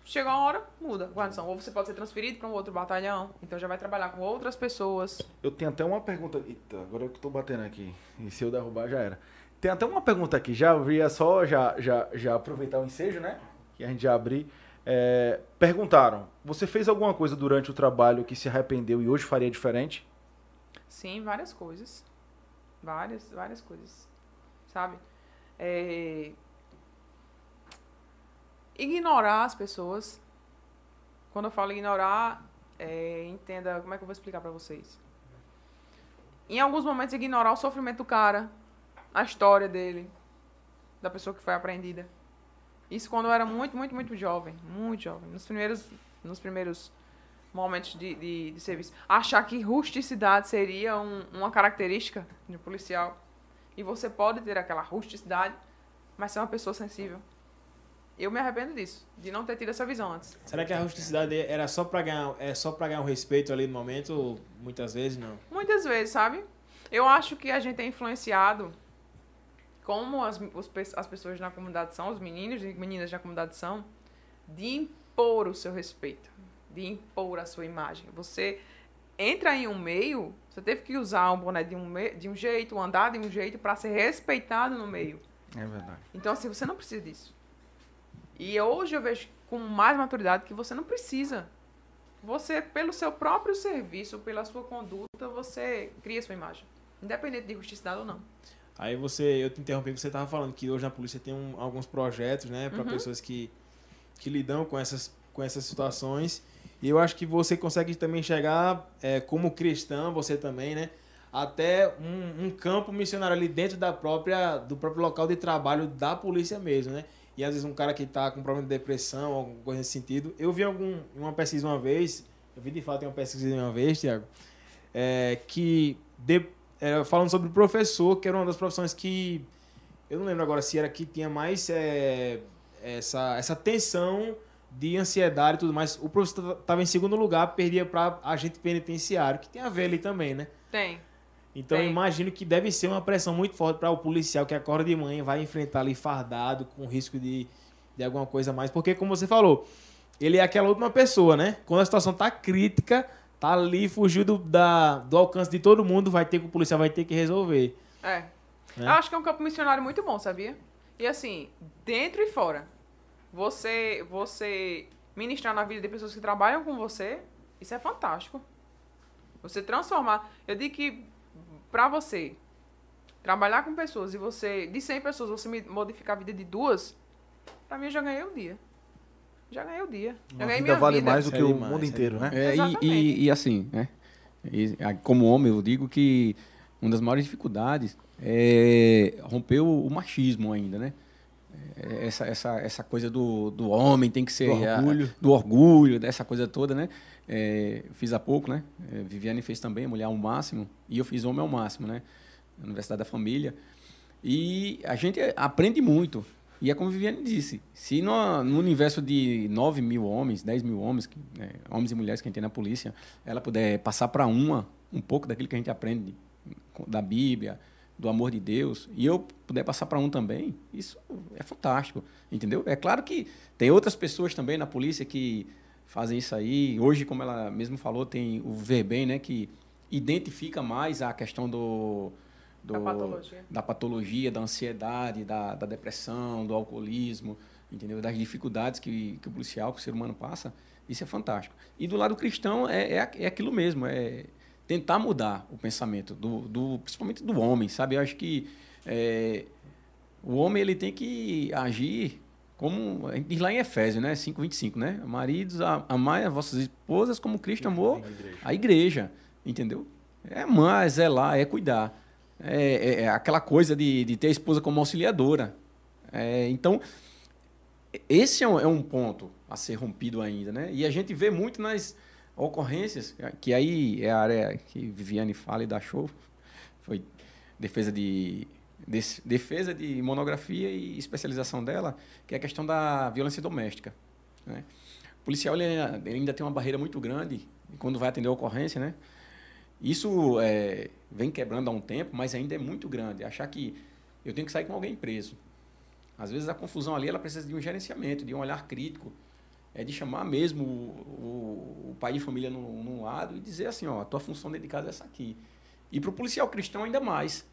chega uma hora, muda a guarnição. Ou você pode ser transferido para um outro batalhão, então já vai trabalhar com outras pessoas. Eu tenho até uma pergunta. Eita, agora eu que tô batendo aqui. E se eu derrubar, já era. Tem até uma pergunta aqui. Já ia só já, já, já aproveitar o ensejo, né? Que a gente já abrir. É, perguntaram: você fez alguma coisa durante o trabalho que se arrependeu e hoje faria diferente? Sim, várias coisas. Várias, várias coisas. Sabe? É, Ignorar as pessoas. Quando eu falo ignorar, é, entenda como é que eu vou explicar pra vocês. Em alguns momentos, ignorar o sofrimento do cara, a história dele, da pessoa que foi apreendida. Isso quando eu era muito, muito, muito jovem. Muito jovem. Nos primeiros, nos primeiros momentos de, de, de serviço. Achar que rusticidade seria um- uma característica de um policial. E você pode ter aquela rusticidade, mas ser uma pessoa sensível. Eu me arrependo disso, de não ter tido essa visão antes. Será que a rusticidade era só pra ganhar, é só pra ganhar um respeito ali no momento? Muitas vezes não. Muitas vezes, sabe? Eu acho que a gente é influenciado, como as, os as pessoas na comunidade são, os meninos e meninas na comunidade são, de impor o seu respeito, de impor a sua imagem. Você entra em um meio, você teve que usar um boné de um, de um jeito, andar de um jeito para ser respeitado no meio. É verdade. Então, assim, você não precisa disso. E hoje eu vejo com mais maturidade que você não precisa. Você, pelo seu próprio serviço, pela sua conduta, você cria sua imagem. Independente de rusticidade ou não. Aí você, eu te interrompi, você tava falando que hoje na polícia tem um- alguns projetos, né, para Uhum. pessoas que, que lidam com essas, com essas situações. E eu acho que você consegue também chegar, é, como cristão, você também, né, até um, um campo missionário ali dentro da própria, do próprio local de trabalho da polícia mesmo, né? E às vezes um cara que tá com problema de depressão, alguma coisa nesse sentido. Eu vi algum, uma pesquisa uma vez, eu vi de fato uma pesquisa uma vez, Tiago, é, que de, é, falando sobre o professor, que era uma das profissões que eu não lembro agora se era que tinha mais é, essa, essa tensão de ansiedade e tudo mais. O professor estava em segundo lugar, perdia para agente penitenciário, que tem a ver ali também, né? Tem. Então eu imagino que deve ser uma pressão muito forte para o policial que acorda de manhã e vai enfrentar ali fardado, com risco de, de alguma coisa a mais. Porque, como você falou, ele é aquela última pessoa, né? Quando a situação tá crítica, tá ali, fugiu do, da, do alcance de todo mundo, vai ter que o policial vai ter que resolver. É. Né? Eu acho que é um campo missionário muito bom, sabia? E assim, dentro e fora. Você, você ministrar na vida de pessoas que trabalham com você, isso é fantástico. Você transformar. Eu digo que pra você trabalhar com pessoas e você, de 100 pessoas, você me- modificar a vida de duas, pra mim eu já ganhei o dia. Já ganhei o dia. Já ganhei vida minha vale vida. mais do que é o demais, mundo é inteiro, né? É, e, e, e assim, né? E, a- como homem, eu digo que uma das maiores dificuldades é romper o, o machismo ainda, né? É, Essa, essa, essa coisa do, do homem tem que ser. Do a- orgulho. do orgulho, dessa coisa toda, né? É, fiz há pouco, né? É, Viviane fez também, Mulher ao Máximo, e eu fiz Homem ao Máximo, né? Na Universidade da Família. E a gente aprende muito. E é como a Viviane disse, se no, no universo de 9 mil homens, 10 mil homens, né, homens e mulheres que a gente tem na polícia, ela puder passar para uma um pouco daquilo que a gente aprende da Bíblia, do amor de Deus, e eu puder passar para um também, isso é fantástico, entendeu? É claro que tem outras pessoas também na polícia que fazem isso aí. Hoje, como ela mesmo falou, tem o Verbem, né, que identifica mais a questão do, do Da patologia. da patologia, da ansiedade, da, da depressão, do alcoolismo, entendeu? Das dificuldades que, que o policial, que o ser humano passa. Isso é fantástico. E do lado cristão é, é, é aquilo mesmo, é tentar mudar o pensamento, do, do, principalmente do homem, sabe? Eu acho que é, o homem ele tem que agir como diz lá em Efésios, né? 5:25, né? Maridos, amai as vossas esposas como Cristo amou a igreja, entendeu? É amar, é zelar, é cuidar. É, é- é aquela coisa de, de ter a esposa como auxiliadora. É, então, esse é um, é um ponto a ser rompido ainda, né? E a gente vê muito nas ocorrências, que aí é a área que Viviane fala e dá show, foi defesa de defesa de monografia e especialização dela, que é a questão da violência doméstica. Né? O policial ele ainda, ele ainda tem uma barreira muito grande quando vai atender a ocorrência, né? Isso é, vem quebrando há um tempo, mas ainda é muito grande. Achar que eu tenho que sair com alguém preso. Às vezes a confusão ali ela precisa de um gerenciamento, de um olhar crítico, é de chamar mesmo o, o- o pai de família num, num lado e dizer assim, ó, a tua função dentro de casa é essa aqui. E para o policial cristão ainda mais,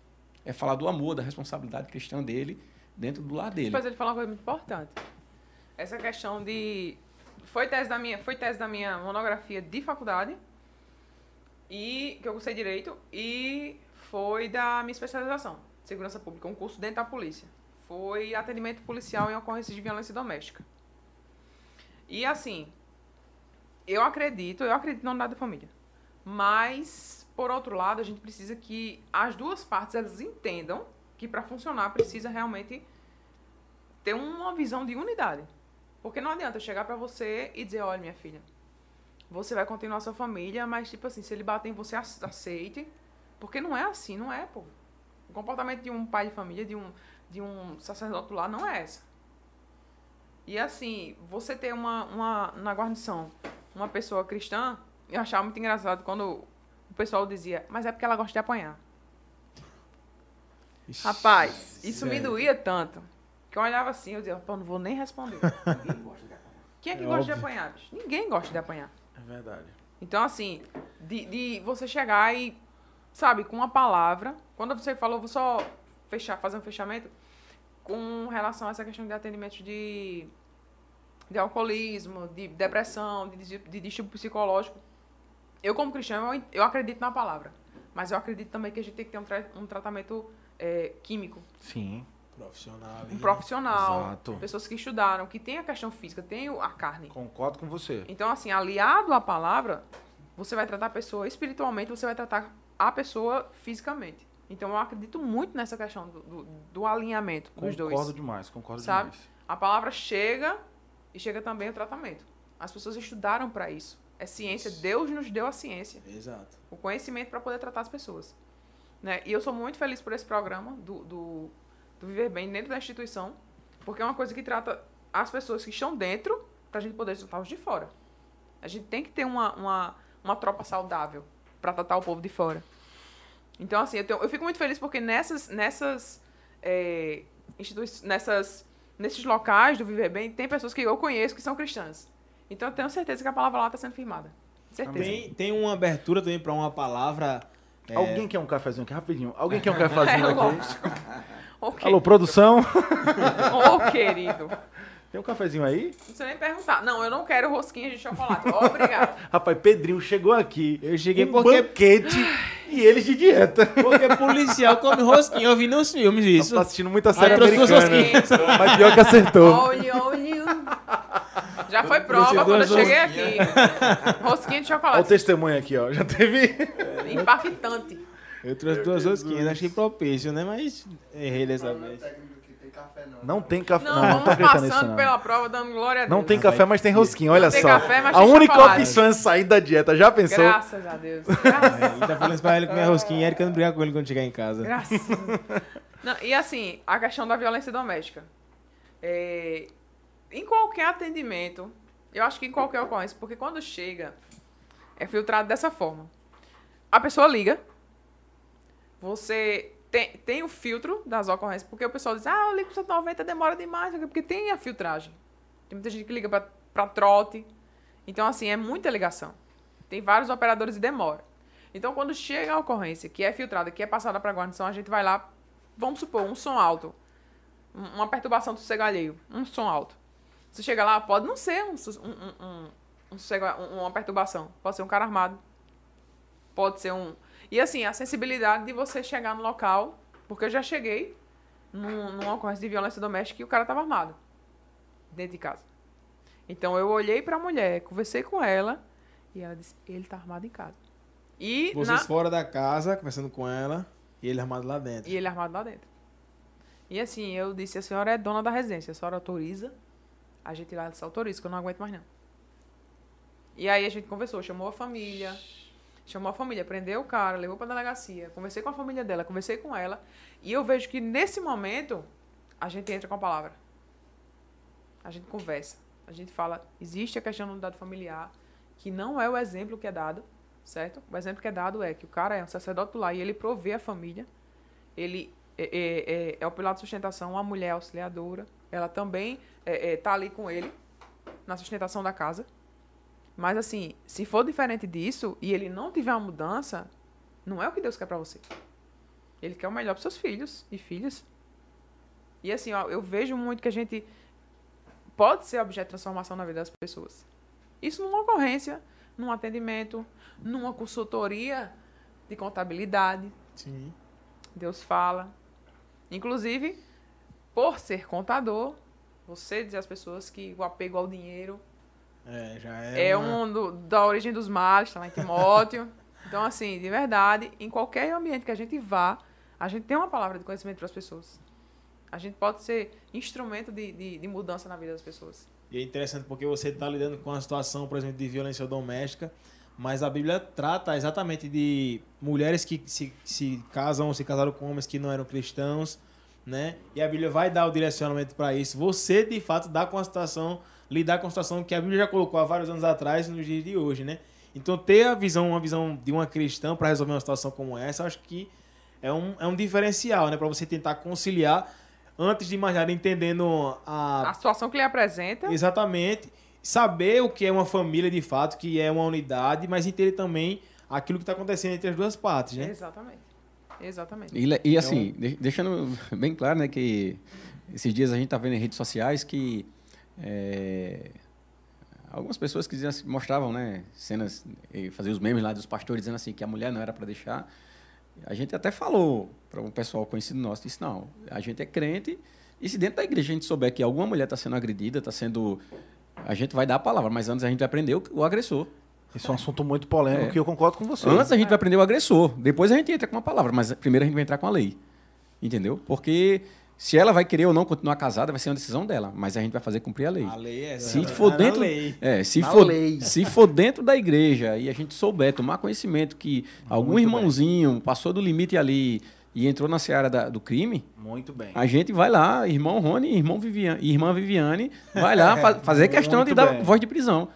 é falar do amor, da responsabilidade cristã dele dentro do lar dele. Depois ele falou uma coisa muito importante. Essa questão de. Foi tese da minha, foi tese da minha monografia de faculdade. E que eu gostei direito. E foi da minha especialização. Segurança Pública, um curso dentro da polícia. Foi atendimento policial em ocorrências de violência doméstica. E assim, eu acredito, eu acredito na unidade da família. Mas, por outro lado, a gente precisa que as duas partes elas entendam que para funcionar precisa realmente ter uma visão de unidade. Porque não adianta chegar pra você e dizer, olha, minha filha, você vai continuar sua família, mas tipo assim, se ele bater em você, ace- aceite. Porque não é assim, não é, pô. O comportamento de um pai de família, de um, de um sacerdote lá, não é essa. E assim, você ter uma, uma, na guarnição, uma pessoa cristã, eu achava muito engraçado quando o pessoal dizia, mas é porque ela gosta de apanhar. Rapaz, isso me sério. doía tanto. Que eu olhava assim, eu dizia, pô, não vou nem responder. Ninguém gosta de apanhar. Quem é que É gosta de óbvio. apanhar, bicho? Ninguém gosta de apanhar. É verdade. Então, assim, de, de você chegar e, sabe, com uma palavra, quando você falou, vou só fechar, fazer um fechamento, com relação a essa questão de atendimento de, de alcoolismo, de depressão, de, de distúrbio psicológico. Eu, como cristão, eu, eu acredito na palavra. Mas eu acredito também que a gente tem que ter um, tra- um tratamento é, químico. Sim. Profissional. Um profissional, Exato. pessoas que estudaram, que tem a questão física, tem a carne. Concordo com você. Então, assim, aliado à palavra, você vai tratar a pessoa espiritualmente, você vai tratar a pessoa fisicamente. Então, eu acredito muito nessa questão do, do, do alinhamento dos Concordo dois. demais, concordo Sabe? demais. A palavra chega e chega também o tratamento. As pessoas estudaram para isso. É ciência, Deus nos deu a ciência, Exato. o conhecimento para poder tratar as pessoas. Né? E eu sou muito feliz por esse programa do, do, do Viver Bem dentro da instituição, porque é uma coisa que trata as pessoas que estão dentro para a gente poder tratar os de fora. A gente tem que ter uma, uma, uma tropa saudável para tratar o povo de fora. Então, assim, eu, tenho- eu fico muito feliz porque nessas, nessas, é, institui nessas, nesses locais do Viver Bem, tem pessoas que eu conheço que são cristãs. Então, eu tenho certeza que a palavra lá está sendo firmada. Certeza. Tem, tem uma abertura também para uma palavra. é, Alguém quer um cafezinho aqui? Rapidinho. Alguém quer um cafezinho aqui? Alô, produção? Ô, querido. Tem um cafezinho aí? Não precisa nem perguntar. Não, eu não quero rosquinha de chocolate. Obrigado. Rapaz, Pedrinho chegou aqui. Eu cheguei um porque- banquete e eles de dieta. Porque policial come rosquinha. Eu vi nos filmes isso. Tá assistindo muita série Aí trouxe duas americana. Mas pior que acertou. Olha, olha. Já foi prova quando eu cheguei aqui. Rosquinha de Olha o chocolate. testemunho aqui, ó. Já teve. Impactante. Eu trouxe duas rosquinhas, achei propício, né? Mas errei dessa vez. Não tem café. Não, Não, não nisso, passando não. pela prova, dando glória a Deus. Não tem café, mas tem rosquinha, olha Não tem só. café, mas a tem única chocolate. opção é sair da dieta. Já pensou? Graças a Deus. Graças, É, Ele tá falando isso pra ele comer rosquinha e Erika não brigar com ele quando chegar em casa. graças. Não, e assim, a questão da violência doméstica. É, em qualquer atendimento, eu acho que em qualquer ocorrência, porque quando chega, é filtrado dessa forma. A pessoa liga, você tem, tem o filtro das ocorrências, porque o pessoal diz, ah, eu ligo pro 190, demora demais, porque tem a filtragem. Tem muita gente que liga pra trote. Então, assim, é muita ligação. Tem vários operadores e demora. Então, quando chega a ocorrência, que é filtrada, que é passada para a guarnição, a gente vai lá, vamos supor, um som alto. Um- Uma perturbação do sossego alheio. Um som alto. Você chega lá, pode não ser um, um, um, um- uma perturbação. Pode ser um cara armado. Pode ser um... E assim, a sensibilidade de você chegar no local, porque eu já cheguei num, numa ocorrência de violência doméstica e o cara estava armado. Dentro de casa. Então eu olhei para a mulher, conversei com ela e ela disse: ele tá armado em casa. E, Vocês na- fora da casa, conversando com ela, e ele armado lá dentro. e ele armado lá dentro. E assim, eu disse: a senhora é dona da residência, a senhora autoriza A gente lá disse, autoriza, que eu não aguento mais não. E aí a gente conversou, chamou a família, chamou a família, prendeu o cara, levou pra delegacia, conversei com a família dela, conversei com ela, e eu vejo que nesse momento a gente entra com a palavra. A gente conversa, a gente fala, existe a questão da unidade familiar, que não é o exemplo que é dado, certo? O exemplo que é dado é que o cara é um sacerdote do lar e ele provê a família, ele é, é, é, é o pilar de sustentação, a mulher auxiliadora, ela também é, é, tá ali com ele na sustentação da casa. Mas assim, se for diferente disso e ele não tiver uma mudança, não é o que Deus quer pra você. Ele quer o melhor pros seus filhos e filhas. E assim, ó, eu vejo muito que a gente pode ser objeto de transformação na vida das pessoas. Isso numa ocorrência, num atendimento, numa consultoria de contabilidade. Sim. Deus fala. Inclusive, por ser contador, você dizer às pessoas que o apego ao dinheiro É, já é. é, uma- um do- da origem dos males, tá lá em Timóteo. então, assim, de verdade, em qualquer ambiente que a gente vá, a gente tem uma palavra de conhecimento para as pessoas. A gente pode ser instrumento de, de, de mudança na vida das pessoas. E é interessante porque você está lidando com uma situação, por exemplo, de violência doméstica, mas a Bíblia trata exatamente de mulheres que se, se casam, se casaram com homens que não eram cristãos, né? E a Bíblia vai dar o direcionamento para isso. Você, de fato, dá com a situação, lidar com a situação que a Bíblia já colocou há vários anos atrás nos dias de hoje, né? Então, ter a visão, uma visão de uma cristã para resolver uma situação como essa, eu acho que é um, é um diferencial, né? Para você tentar conciliar, antes de mais nada, entendendo a, A situação que lhe apresenta, Exatamente. Saber o que é uma família de fato, que é uma unidade, mas entender também aquilo que está acontecendo entre as duas partes, né? exatamente. Exatamente. E, e, assim, de- deixando bem claro, né, que esses dias a gente tá vendo em redes sociais que é, algumas pessoas que diziam assim- mostravam, né, cenas, e faziam os memes lá dos pastores dizendo assim que a mulher não era para deixar. A gente até falou para um pessoal conhecido nosso, disse, não, a gente é crente e se dentro da igreja a gente souber que alguma mulher está sendo agredida, está sendo... A gente vai dar a palavra, mas antes a gente vai aprender o, o agressor. Esse é um assunto muito polêmico É. que eu concordo com você. Antes a gente vai aprender o agressor, depois a gente entra com uma palavra, mas primeiro a gente vai entrar com a lei. Entendeu? Porque se ela vai querer ou não continuar casada, vai ser uma decisão dela, mas a gente vai fazer cumprir a lei. A lei é Se é for na dentro, lei. é, se Na for, lei. se for dentro da igreja e a gente souber tomar conhecimento que algum Muito irmãozinho passou do limite ali e entrou na seara da- do crime, Muito bem. a gente vai lá, irmão Rony e irmão Viviane, e irmã Viviane, vai lá fa- fazer questão de Muito dar bem. voz de prisão.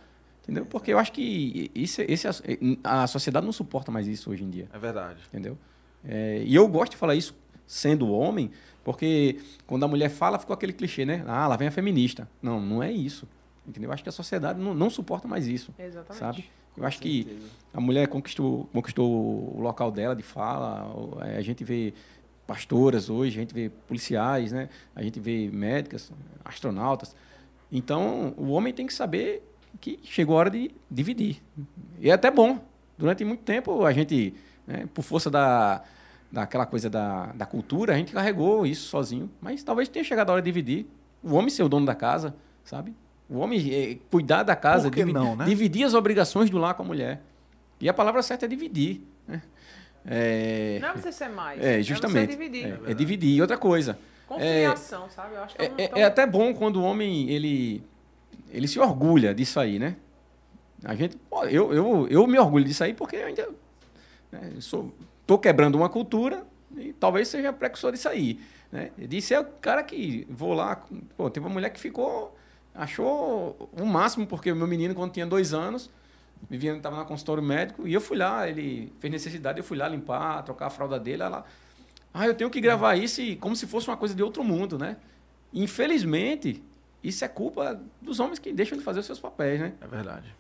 Entendeu? Porque eu acho que isso, esse, a sociedade não suporta mais isso hoje em dia. É verdade. Entendeu? É, e eu gosto de falar isso sendo homem, porque quando a mulher fala, ficou aquele clichê, né? Ah, lá vem a feminista. Não, não é isso. Entendeu? Eu acho que a sociedade não, não suporta mais isso. Exatamente. Sabe? Eu acho que a mulher conquistou, conquistou o local dela de fala. é, A gente vê pastoras hoje, a gente vê policiais, né? A gente vê médicas, astronautas. Então, o homem tem que saber que chegou a hora de dividir. E é até bom. Durante muito tempo, a gente, né, por força da, daquela coisa da, da cultura, a gente carregou isso sozinho. Mas talvez tenha chegado a hora de dividir. O homem ser o dono da casa, sabe? O homem eh, cuidar da casa, Por que divi- não, né? dividir as obrigações do lar com a mulher. E a palavra certa é dividir. Né? É, Não é você ser mais. é, justamente. É você dividir. É, é dividir. E outra coisa, Conciliação, sabe? Eu acho que é, é, é- tão- é até bom quando o homem ele, ele se orgulha disso aí, né? A gente, eu, eu, eu me orgulho disso aí porque eu ainda né, sou, tô quebrando uma cultura e talvez seja precursor disso aí. Né? Disse é o cara que vou lá, pô, teve uma mulher que ficou, achou o máximo porque o meu menino quando tinha dois anos Viviane estava no consultório médico e eu fui lá, ele fez necessidade, eu fui lá limpar, trocar a fralda dele, ela, ah, eu tenho que gravar isso e, como se fosse uma coisa de outro mundo, né? Infelizmente, isso é culpa dos homens que deixam de fazer os seus papéis, né? É verdade.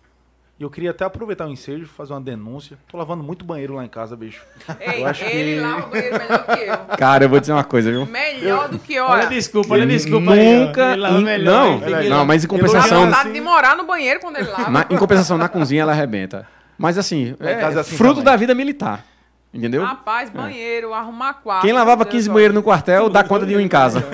E eu queria até aproveitar o ensejo fazer uma denúncia. Tô lavando muito banheiro lá em casa, bicho. Ei, eu acho ele que- lava o banheiro melhor que eu. Cara, eu vou dizer uma coisa, viu? Melhor do que, Olha olha. desculpa, olha a desculpa. Nunca, Ele lava in- melhor, não, não, mas em compensação, vontade de morar no banheiro quando ele lava. na, em compensação na cozinha ela arrebenta. Mas assim, é, casa é assim fruto também. da vida militar, entendeu? Rapaz, banheiro, arrumar quarto. Quem lavava meu Deus 15 do banheiros no quartel dá conta de um em casa. céu.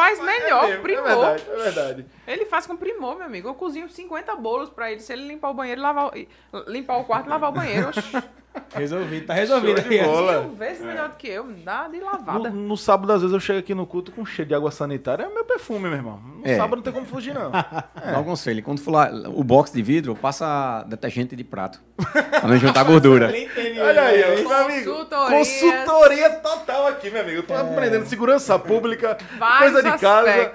Faz melhor, primor. é verdade. Ele faz com primor, meu amigo. Eu cozinho 50 bolos pra ele. Se ele limpar o banheiro, lavar, o- limpar o quarto e lavar o banheiro. Resolvido, tá resolvido. Bola. Mil vezes melhor do que eu, dá de No, lavada. no sábado, às vezes, eu chego aqui no culto com cheiro de água sanitária. É meu perfume, meu irmão. No É. sábado não tem como fugir, não. Dá um conselho. Quando for lá, o box de vidro, passa detergente de prato. pra não juntar gordura. Olha aí, ó, meu amigo. Consultoria total aqui, meu amigo. Eu tô aprendendo segurança pública, Vários coisa de casa,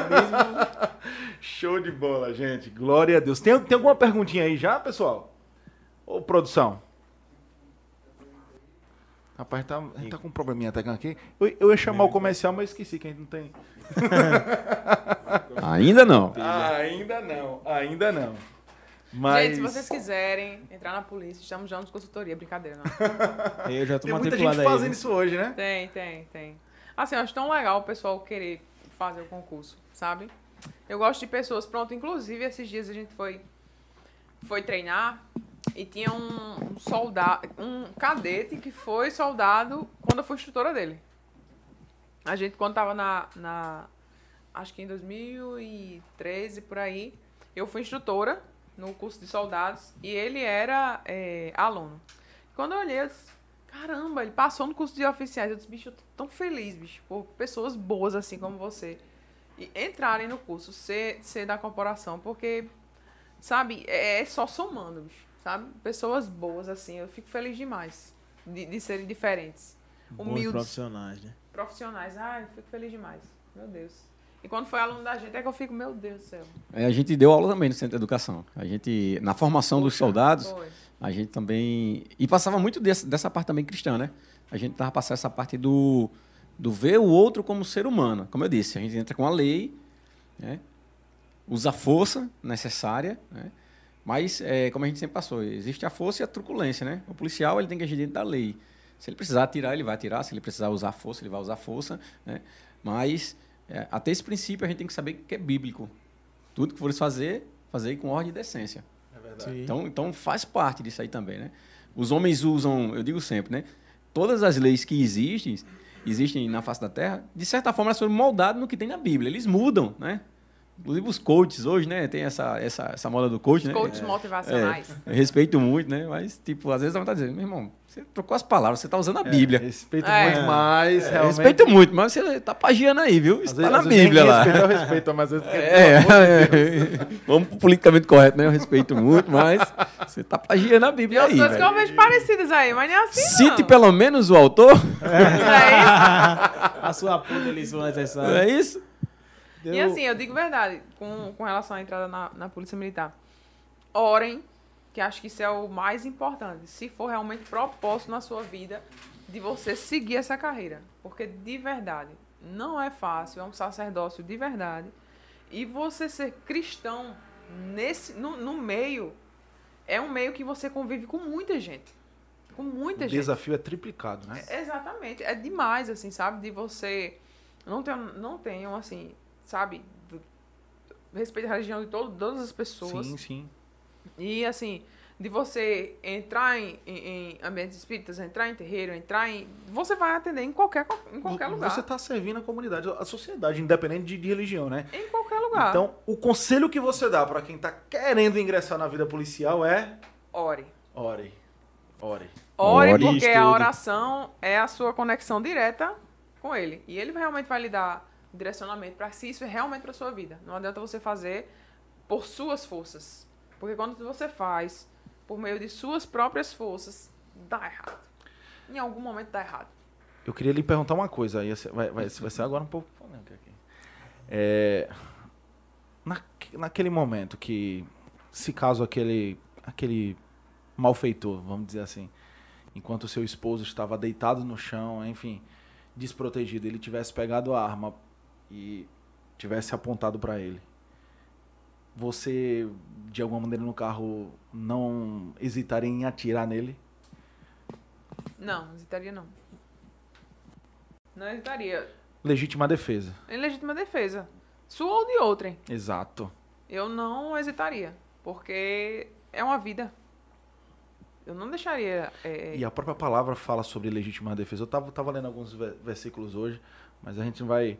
cristianismo. Show de bola, gente. Glória a Deus. Tem, tem alguma perguntinha aí já, pessoal? Ô, produção. Rapaz, tá, a gente tá com um probleminha técnico aqui. Eu, eu ia chamar o comercial, mas esqueci que a gente não tem. Ainda não. Ah, ainda não, ainda não. Mas Gente, se vocês quiserem entrar na polícia, estamos já nos consultoria, brincadeira, não. Eu já tô tem muita gente aí. fazendo viu? isso hoje, né? Tem, tem, tem. Assim, eu acho tão legal o pessoal querer fazer o concurso, sabe? Eu gosto de pessoas, pronto, inclusive esses dias a gente foi foi treinar e tinha um, soldado, um cadete que foi soldado quando eu fui instrutora dele. A gente, quando tava na, na acho que em 2013, por aí, eu fui instrutora no curso de soldados e ele era é, aluno. Quando eu olhei, eu disse, caramba, ele passou no curso de oficiais. Eu disse, bicho, eu tô tão feliz, bicho, por pessoas boas assim como você. E entrarem no curso, ser, ser da corporação, porque, sabe, é, é só somando, bicho, sabe? Pessoas boas assim, eu fico feliz demais de, de serem diferentes. Bons Humildes, profissionais, né? profissionais. Ai, eu fico feliz demais. Meu Deus. E quando foi aluno da gente, é que eu fico, meu Deus do céu. É, a gente deu aula também no Centro de Educação. A gente, na formação dos soldados, Foi. a gente também. E passava muito desse- dessa parte também cristã, né? A gente tava passando essa parte do, do ver o outro como ser humano. Como eu disse, a gente entra com a lei, né? usa a força necessária, né? mas, é, como a gente sempre passou, existe a força e a truculência. Né? O policial ele tem que agir dentro da lei. Se ele precisar atirar, ele vai atirar. Se ele precisar usar a força, ele vai usar a força. Né? Mas, é, até esse princípio, a gente tem que saber que é bíblico. Tudo que for fazer, fazer com ordem e decência. Sim. Então, então faz parte disso aí também, né? Os homens usam, eu digo sempre, né? Todas as leis que existem, existem na face da Terra, de certa forma elas foram moldadas no que tem na Bíblia. Eles mudam, né? Inclusive os coaches hoje, né? Tem essa, essa, essa moda do coach, né? Coaches motivacionais. Eu respeito muito, né? Mas, tipo, às vezes dá vontade de dizer, meu irmão, você trocou as palavras, você tá usando a Bíblia. Respeito É. muito mais, Eu realmente. respeito muito, mas você tá pagiando aí, viu? Isso tá vezes- na nem Bíblia lá. Respeito, eu respeito, mas vezes... É, é. vamos pro politicamente correto, né? Eu respeito muito, mas você tá plagiando a E Bíblia as aí, coisas que eu vejo parecidas aí, mas não é assim, Cite não. pelo menos o autor, é A sua puta lição não necessária. é isso? isso? E assim, eu digo verdade, com, com relação à entrada na, na Polícia Militar. Orem, que acho que isso é o mais importante. Se for realmente propósito na sua vida de você seguir essa carreira. Porque, de verdade, não é fácil, é um sacerdócio de verdade. E você ser cristão nesse, no, no meio, é um meio que você convive com muita gente. Com muita O gente. desafio é triplicado, né? Exatamente. É demais, assim, sabe? De você. Não tenham, não tenham assim, sabe? Respeito à religião de todo, todas as pessoas. Sim, sim. E, assim, de você entrar em, em, em ambientes espíritas, entrar em terreiro, entrar em. Você vai atender em qualquer, em qualquer lugar. Você está servindo a comunidade, a sociedade, independente de, de religião, né? Em qualquer lugar. Então, o conselho que você dá para quem tá querendo ingressar na vida policial é ore. ore. Ore. Ore, Ore porque a estude. oração é a sua conexão direta com ele. E ele realmente vai lhe dar direcionamento para se isso é realmente para sua vida. Não adianta você fazer por suas forças. Porque quando você faz por meio de suas próprias forças, dá errado. Em algum momento dá errado. Eu queria lhe perguntar uma coisa aí, vai, vai, vai ser agora um pouco. É, naque- naquele momento que, se caso aquele, aquele malfeitor, vamos dizer assim, enquanto seu esposo estava deitado no chão, enfim, desprotegido, ele tivesse pegado a arma e tivesse apontado para ele, você, de alguma maneira no carro, não hesitaria em atirar nele? Não, hesitaria não. Não hesitaria. Legítima defesa. Em legítima defesa. Sua ou de outrem. Exato. Eu não hesitaria. Porque é uma vida. Eu não deixaria. é, E a própria palavra fala sobre legítima defesa. Eu tava, tava lendo alguns ve- versículos hoje, mas a gente não vai.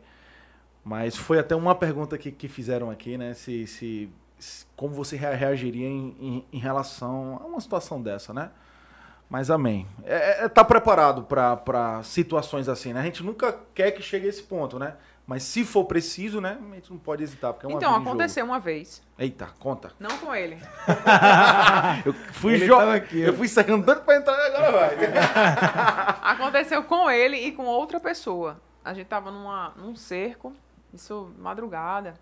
Mas foi até uma pergunta que, que fizeram aqui, né? Se, se, s- como você rea- reagiria em, em- em relação a uma situação dessa, né? Mas amém. É, é, tá preparado para situações assim, né? A gente nunca quer que chegue a esse ponto, né? Mas se for preciso, né? A gente não pode hesitar, porque é uma Então, aconteceu uma vez. Eita, conta. Não com ele. Eu fui Ele jo- tava aqui, Eu fui saindo tanto pra entrar agora vai. Aconteceu com ele e com outra pessoa. A gente tava numa, num cerco, isso madrugada.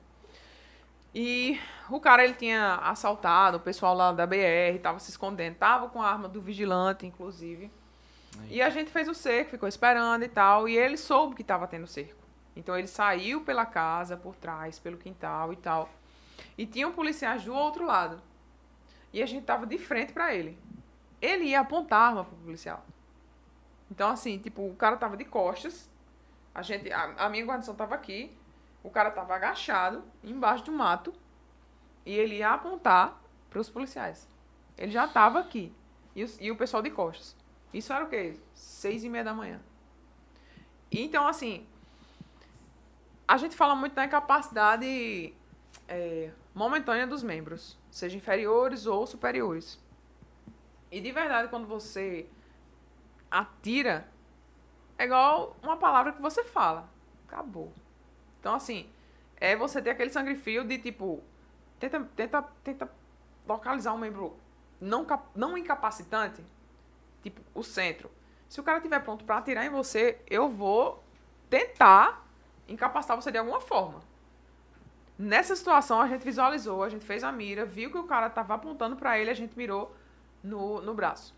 E o cara, ele tinha assaltado o pessoal lá da BR, tava se escondendo. Tava com a arma do vigilante, inclusive. E a gente fez o cerco, ficou esperando e tal. E ele soube que tava tendo cerco. Então ele saiu pela casa, por trás, pelo quintal e tal. E tinham policiais do outro lado. E a gente tava de frente pra ele. Ele ia apontar a arma pro policial. Então, assim, tipo, o cara tava de costas. A gente, a, a minha guarnição tava aqui. O cara tava agachado, embaixo do mato. E ele ia apontar pros policiais. Ele já tava aqui. E, os- e o pessoal de costas. Isso era o quê? Seis e meia da manhã. Então, assim, a gente fala muito da incapacidade é, momentânea dos membros, seja inferiores ou superiores. E de verdade, quando você atira, é igual uma palavra que você fala. Acabou. Então, assim, é você ter aquele sangue frio de tipo. Tenta, tenta, tenta localizar um membro não, não incapacitante, tipo o centro. Se o cara estiver pronto para atirar em você, eu vou tentar incapacitar você de alguma forma. Nessa situação, a gente visualizou, a gente fez a mira, viu que o cara tava apontando para ele, a gente mirou no, no braço.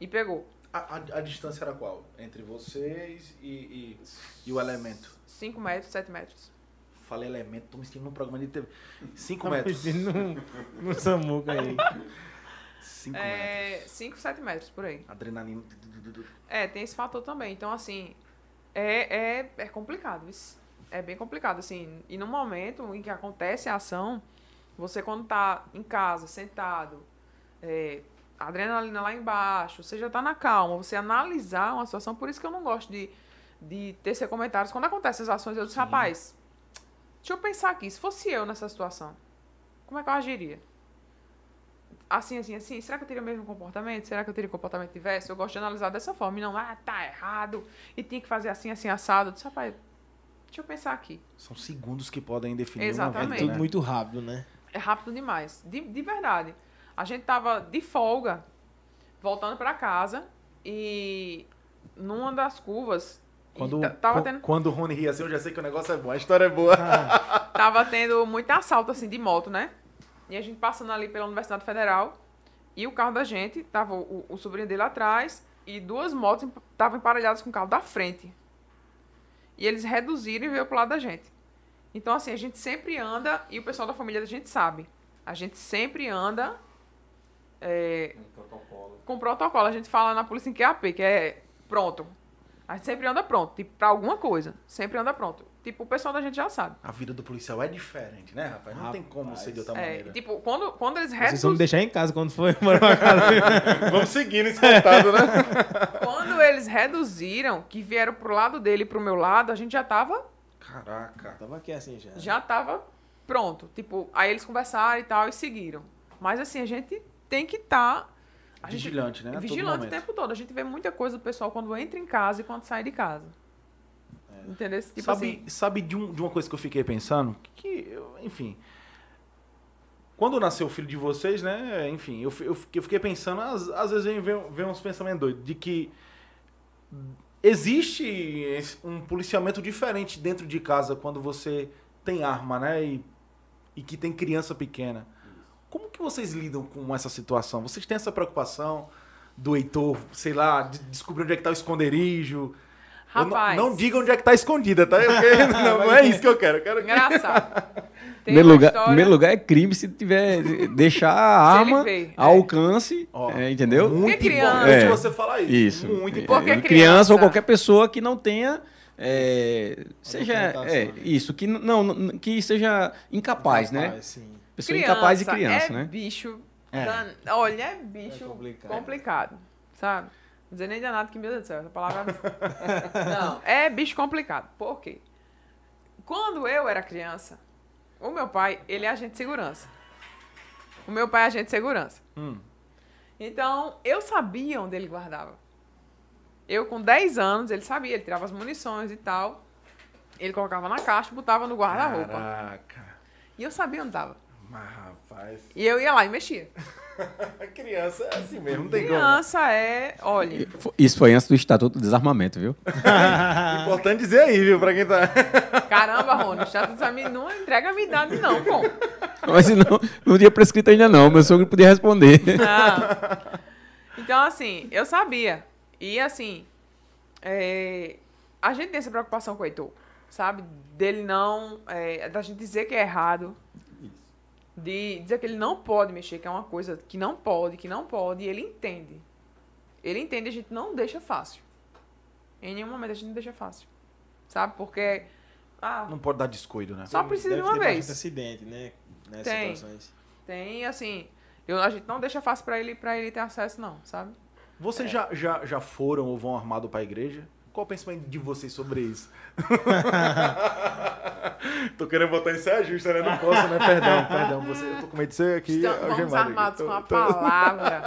E pegou. A, a- a distância era qual? Entre vocês e, e, e o elemento? 5 metros, 7 metros. Falei elemento, tô me sentindo num programa de TV. 5 Tá metros. no, no Samuca aí. 5 metros. É, 5, 7 metros por aí. Adrenalina. É, tem esse fator também. Então, assim, é, é, é complicado. Isso é bem complicado, assim. E no momento em que acontece a ação, você quando tá em casa, sentado, é, adrenalina lá embaixo, você já tá na calma, você analisar uma situação, por isso que eu não gosto de, de tecer comentários. Quando acontecem as ações, eu disse, rapaz, deixa eu pensar aqui, se fosse eu nessa situação, como é que eu agiria? assim, assim, assim, será que eu teria o mesmo comportamento? Será que eu teria comportamento diverso? Eu gosto de analisar dessa forma. E não, ah, tá errado. E tinha que fazer assim, assim, assado. Eu disse, rapaz, deixa eu pensar aqui. São segundos que podem definir Exatamente. uma É vida, tudo né? muito rápido, né? É rápido demais. De, de verdade. A gente tava de folga, voltando pra casa. E numa das curvas. E Quando, ta- tava, tendo, quando o Rony ri assim, eu já sei que o negócio é bom. A história é boa. tava tendo muito assalto assim de moto, né? E a gente passando ali pela Universidade Federal. E o carro da gente, tava o, o sobrinho dele atrás. E duas motos estavam emparelhadas com o carro da frente. E eles reduziram e veio pro lado da gente. Então, assim, a gente sempre anda, e o pessoal da família da gente sabe. A gente sempre anda é, protocolo. com protocolo. A gente fala na polícia em QAP, que é pronto. A gente sempre anda pronto, tipo, pra alguma coisa. Sempre anda pronto. Tipo, o pessoal da gente já sabe. A vida do policial é diferente, né, rapaz? Não tem como Rapaz. ser de outra É, maneira. tipo, quando, quando eles Vocês vão me deixar em casa quando for embora pra casa. Vamos seguindo esse contato, né? Quando eles reduziram, que vieram pro lado dele e pro meu lado, a gente já tava, Caraca. Tava aqui assim já. já tava pronto. Tipo, aí eles conversaram e tal e seguiram. Mas assim, a gente tem que estar. Né? A todo Vigilante o momento. tempo todo. A gente vê muita coisa do pessoal quando entra em casa e quando sai de casa. Entendeu? Tipo sabe assim. sabe de, um- de uma coisa que eu fiquei pensando? Que, eu, enfim. Quando nasceu o filho de vocês, né? Enfim, eu, eu, fiquei- eu fiquei pensando, às, às vezes vem, vem, uns pensamentos doidos, de que existe um policiamento diferente dentro de casa quando você tem arma, né? E, e que tem criança pequena. Como que vocês lidam com essa situação? Vocês têm essa preocupação do Heitor, sei lá, de descobrir onde é que tá o esconderijo? Eu não- Rapaz. não, diga onde é que tá escondida, tá? Porque não, não é isso que eu quero. Eu quero que... Engraçado. Primeiro lugar, história- primeiro lugar é crime se tiver deixar a arma vê, ao é. alcance, Ó, é, entendeu? Muito Porque criança- importante É. você falar isso. Isso. Muito É, importante. Porque criança- criança ou qualquer pessoa que não tenha é, seja é, né? isso que não que seja incapaz, né? Rapaz, sim. Pessoa incapaz de criança, é né? bicho. É. dan- Olha, é bicho É complicado. complicado. Sabe? Não dizer nem danado que, meu Deus do céu, essa palavra. não, é bicho complicado. Por quê? Quando eu era criança, O meu pai, ele é agente de segurança. O meu pai é agente de segurança. Hum. Então, eu sabia onde ele guardava. Eu, com 10 anos, ele sabia, ele tirava as munições e tal. Ele colocava na caixa, botava no guarda-roupa. Caraca. E eu sabia onde tava. Mas, rapaz. E eu ia lá e mexia. A criança é assim mesmo, não tem como. Criança é, olha, Isso foi antes do Estatuto do Desarmamento, viu? Importante dizer aí, viu, pra quem tá. caramba, Rony, o chato dessa menina não entrega a minha idade não, pô. Mas não, não tinha prescrito ainda não. Meu sogro podia responder. Não. Então, assim, eu sabia. E, assim, é, a gente tem essa preocupação com o Heitor, sabe? Dele não. É, da gente dizer que é errado. De dizer que ele não pode mexer, que é uma coisa que não pode, que não pode, e ele entende. Ele entende, a gente não deixa fácil. Em nenhum momento a gente não deixa fácil. Sabe? Porque. Ah, Não pode dar descuido, né? só precisa Deve de uma vez. acidente, né? Nessas Tem. situações. Tem, assim. Eu, a gente não deixa fácil pra ele, pra ele ter acesso, não, sabe? Vocês já, já, já foram ou vão armado pra igreja? Qual o pensamento de vocês sobre isso? tô querendo botar em saia justa, né? Não posso, né? Perdão, perdão. Você, eu tô com medo de ser aqui Estamos aqui. armados Tô- com a tô- palavra.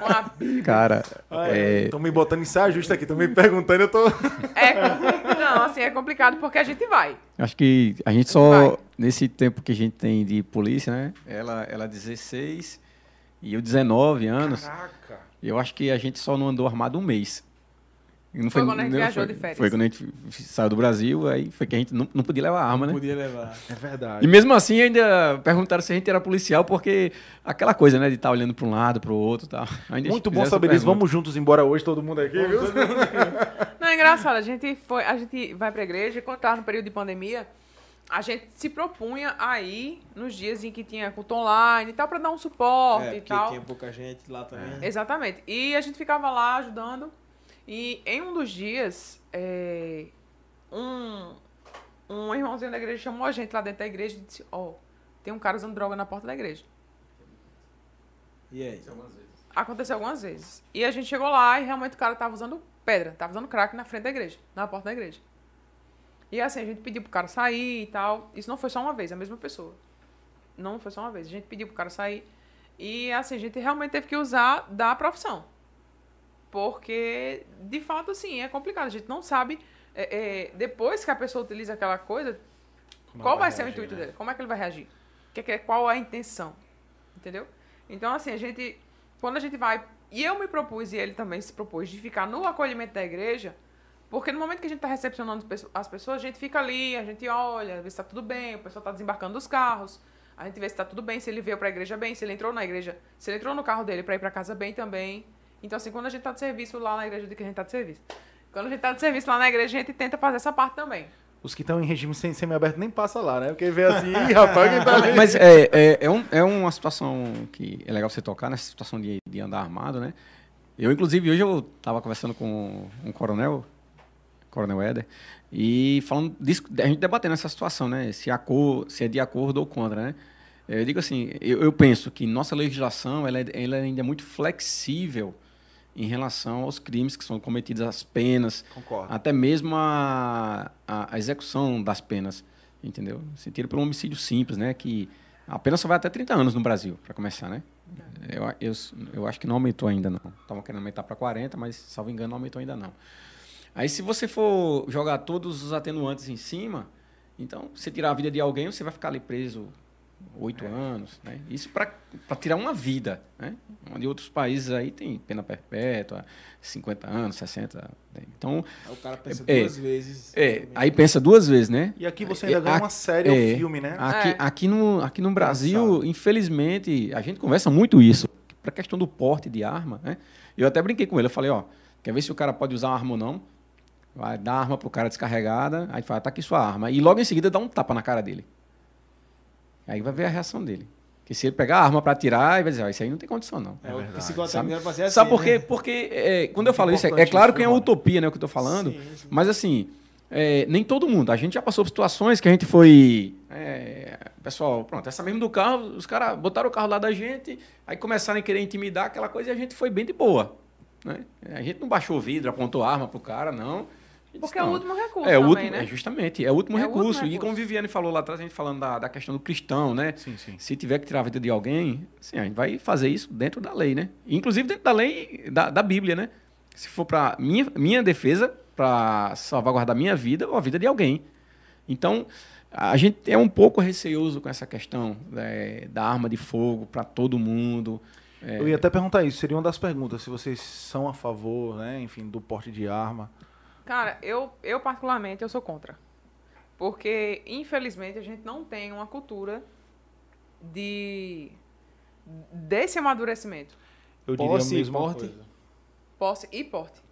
com a Bíblia. Cara, É, é, Tô me botando em saia justa aqui, tô me perguntando, eu tô. É complicado. Não, assim, é complicado porque a gente vai. acho que a gente Vai. só, nesse tempo que a gente tem de polícia, né? Ela, ela 16 e eu 19 anos. Caraca. Eu acho que a gente só não andou armado um mês. Não Foi quando a gente não viajou foi, de férias. Foi quando a gente saiu do Brasil, aí foi que a gente não, não podia levar arma, né? Podia levar. É verdade. E mesmo assim ainda perguntaram se a gente era policial, porque aquela coisa, né, de estar olhando para um lado, para o outro e tal. Ainda Muito bom saber disso. Vamos juntos embora hoje, todo mundo aqui, viu? Não, é engraçado. A gente, foi, a gente vai pra igreja e quando tava no período de pandemia, a gente se propunha a ir nos dias em que tinha culto online e tal, pra dar um suporte É, e tal. tinha pouca gente lá também. Exatamente. E a gente ficava lá ajudando. E em um dos dias, é, um, um irmãozinho da igreja chamou a gente lá dentro da igreja e disse: Ó, tem um cara usando droga na porta da igreja. E aí? Aconteceu algumas vezes. E a gente chegou lá e realmente o cara tava usando pedra, tava usando crack na frente da igreja, na porta da igreja. E assim, a gente pediu pro cara sair e tal. Isso não foi só uma vez, a mesma pessoa. Não foi só uma vez. A gente pediu pro cara sair. E assim, a gente realmente teve que usar da profissão. Porque, de fato, assim, é complicado. A gente não sabe. é, é, depois que a pessoa utiliza aquela coisa, qual vai, ser o intuito dele? Como é que ele vai reagir? Que que é- qual a intenção? Entendeu? Então, assim, a gente. Quando a gente vai. E eu me propus, e ele também se propôs, de ficar no acolhimento da igreja, porque no momento que a gente está recepcionando as pessoas, a gente fica ali, a gente olha, vê se está tudo bem, o pessoal está desembarcando dos carros, a gente vê se está tudo bem, se ele veio para a igreja bem, se ele entrou na igreja, se ele entrou no carro dele para ir para casa bem também. Então, assim, quando a gente está de serviço lá na igreja, eu digo que a gente está de serviço. Quando a gente está de serviço lá na igreja, a gente tenta fazer essa parte também. Os que estão em regime sem semi-aberto nem passa lá, né? Porque vê assim, ih, rapaz, quem tá ali. Mas é, é, é, um- é uma situação que é legal você tocar, nessa situação de, de andar armado, né? Eu, inclusive, hoje eu estava conversando com um coronel, coronel Éder, e falando disso, a gente debatendo essa situação, né? Se, a cor, se é de acordo ou contra, né? Eu digo assim, eu, eu penso que nossa legislação ela, é- ela ainda é muito flexível em relação aos crimes que são cometidos, as penas, Concordo. até mesmo a, a, a execução das penas, entendeu? Se tira por um homicídio simples, né? Que a pena só vai até 30 anos no Brasil, para começar, né? Eu, eu, eu acho que não aumentou ainda, não. Estavam querendo aumentar para 40, mas, salvo engano, não aumentou ainda, não. Aí, se você for jogar todos os atenuantes em cima, então, você tirar a vida de alguém, você vai ficar ali preso oito anos, né? Isso para tirar uma vida, né? Onde outros países aí tem pena perpétua, 50 anos, 60. né? Então, Aí o cara pensa É. duas vezes. é, aí pensa duas vezes, né? E aqui você ainda ganha A- uma série ou é, filme, né? Aqui, É. aqui, no, aqui no Brasil, infelizmente, a gente conversa muito isso. Para a questão do porte de arma, né? Eu até brinquei com ele, eu falei, ó, quer ver se o cara pode usar uma arma ou não? Vai dar arma pro cara descarregada, aí fala, tá aqui sua arma. E logo em seguida dá um tapa na cara dele. Aí vai ver a reação dele. Porque se ele pegar a arma para atirar, ele vai dizer, ó, isso aí não tem condição, não. É, o fazer assim, Sabe por quê? né? Porque é, quando eu falo isso, é, é claro isso, que é uma utopia, né, o que eu tô falando. Sim, sim. Mas assim, é, nem todo mundo. A gente já passou por situações que a gente foi. é, pessoal, pronto, essa mesmo do carro, os caras botaram o carro lá da gente, aí começaram a querer intimidar aquela coisa e a gente foi bem de boa. Né? A gente não baixou o vidro, apontou arma pro cara, não. Porque é o Não. último recurso É, o também, último, né? é justamente, é o último É o último recurso. E recurso. como Viviane falou lá atrás, a gente falando da, da questão do cristão, né? Sim, sim. Se tiver que tirar a vida de alguém, assim, a gente vai fazer isso dentro da lei, né? Inclusive dentro da lei da, da Bíblia, né? Se for para minha, minha defesa, para salvaguardar minha vida ou a vida de alguém. Então, a gente é um pouco receoso com essa questão né, da arma de fogo para todo mundo. É, Eu ia até perguntar isso, seria uma das perguntas, se vocês são a favor, né, enfim, do porte de arma. Cara, eu, eu particularmente, eu sou contra. Porque, infelizmente, a gente não tem uma cultura de desse amadurecimento. Eu diria Posse a e mesma porte? coisa. Posse e porte.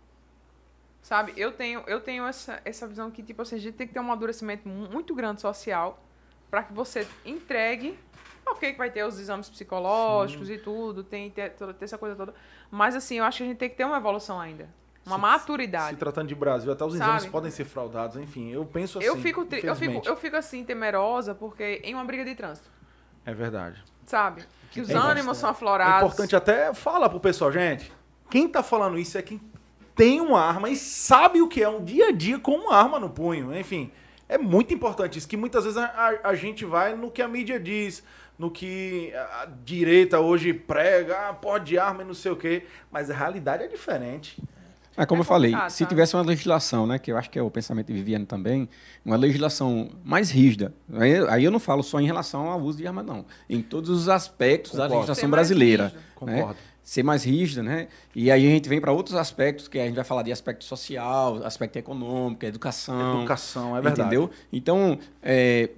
Sabe? Eu tenho, eu tenho essa, essa visão que, tipo assim, a gente tem que ter um amadurecimento mu- muito grande social para que você entregue. Ok, que vai ter os exames psicológicos e tudo, tem, tem, toda- tem essa coisa toda. Mas, assim, eu acho que a gente tem que ter uma evolução ainda. Uma Se- maturidade. Se tratando de Brasil, até os Sabe? exames podem ser fraudados, enfim, eu penso assim. eu, fico, eu, fico, eu fico, assim, temerosa, porque em uma briga de trânsito, É verdade. sabe? Que os É ânimos são É aflorados. importante até falar pro pessoal, gente, quem tá falando isso é quem tem uma arma e sabe o que é um dia a dia com uma arma no punho. Enfim, é muito importante isso, que muitas vezes a, a- a gente vai no que a mídia diz, no que a direita hoje prega, ah, pode arma e não sei o quê, mas a realidade é diferente. É como É eu falei, complicado, se sabe? tivesse uma legislação, né, que eu acho que é o pensamento de Viviane também, uma legislação mais rígida. Aí, aí eu não falo só em relação ao uso de arma, não. Em todos os aspectos da Concordo. legislação Ser mais brasileira. né? Concordo. Ser mais rígida, né? E aí a gente vem para outros aspectos, que a gente vai falar de aspecto social, aspecto econômico, educação. Educação, é verdade. Entendeu? Então,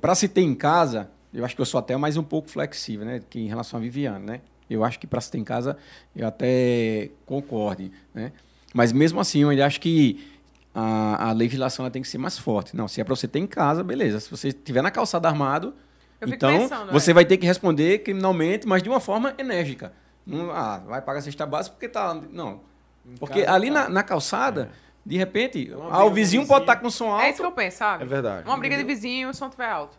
para se ter em casa, eu acho que eu sou até mais um pouco flexível, né? Que em relação a Viviane, né? Eu acho que para se ter em casa, eu até concorde, né? Mas mesmo assim, eu ainda acho que a, a legislação ela tem que ser mais forte. Não, se é para você ter em casa, beleza. Se você estiver na calçada armado, Eu então pensando, você é. vai ter que responder criminalmente, mas de uma forma enérgica. Não, ah, vai pagar a cesta básica porque tá. Não. Porque casa, ali tá. na, na calçada, de repente, Uma ah, o com vizinho pode estar com som É isso que alto. eu penso, sabe? É verdade. Uma briga de vizinho e o som estiver alto.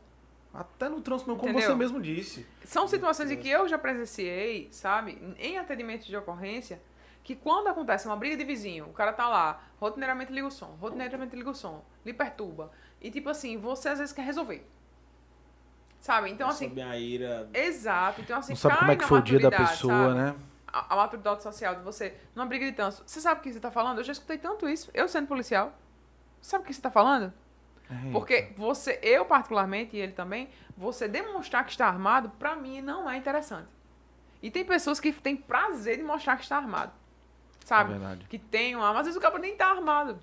Até no trânsito, como Entendeu? você mesmo disse. São situações em que eu já presenciei, sabe, em atendimento de ocorrência, que quando acontece uma briga de vizinho, o cara tá lá, rotineiramente liga o som, rotineiramente liga o som, lhe perturba. E tipo assim, você às vezes quer resolver. Sabe? Então assim, Sob a ira. exato. Então assim, Não sabe cai como é que na foi o dia da maturidade, pessoa, sabe? né? A, a maturidade social de você, numa briga de trânsito. Você sabe o que você tá falando? Eu já escutei tanto isso, eu sendo policial. Sabe o que você tá falando? É. Porque você, eu particularmente, e ele também, você demonstrar que está armado, pra mim, não é interessante. E tem pessoas que têm prazer de mostrar que está armado. Sabe? É verdade. Que tem uma arma. Às vezes o cara nem tá armado.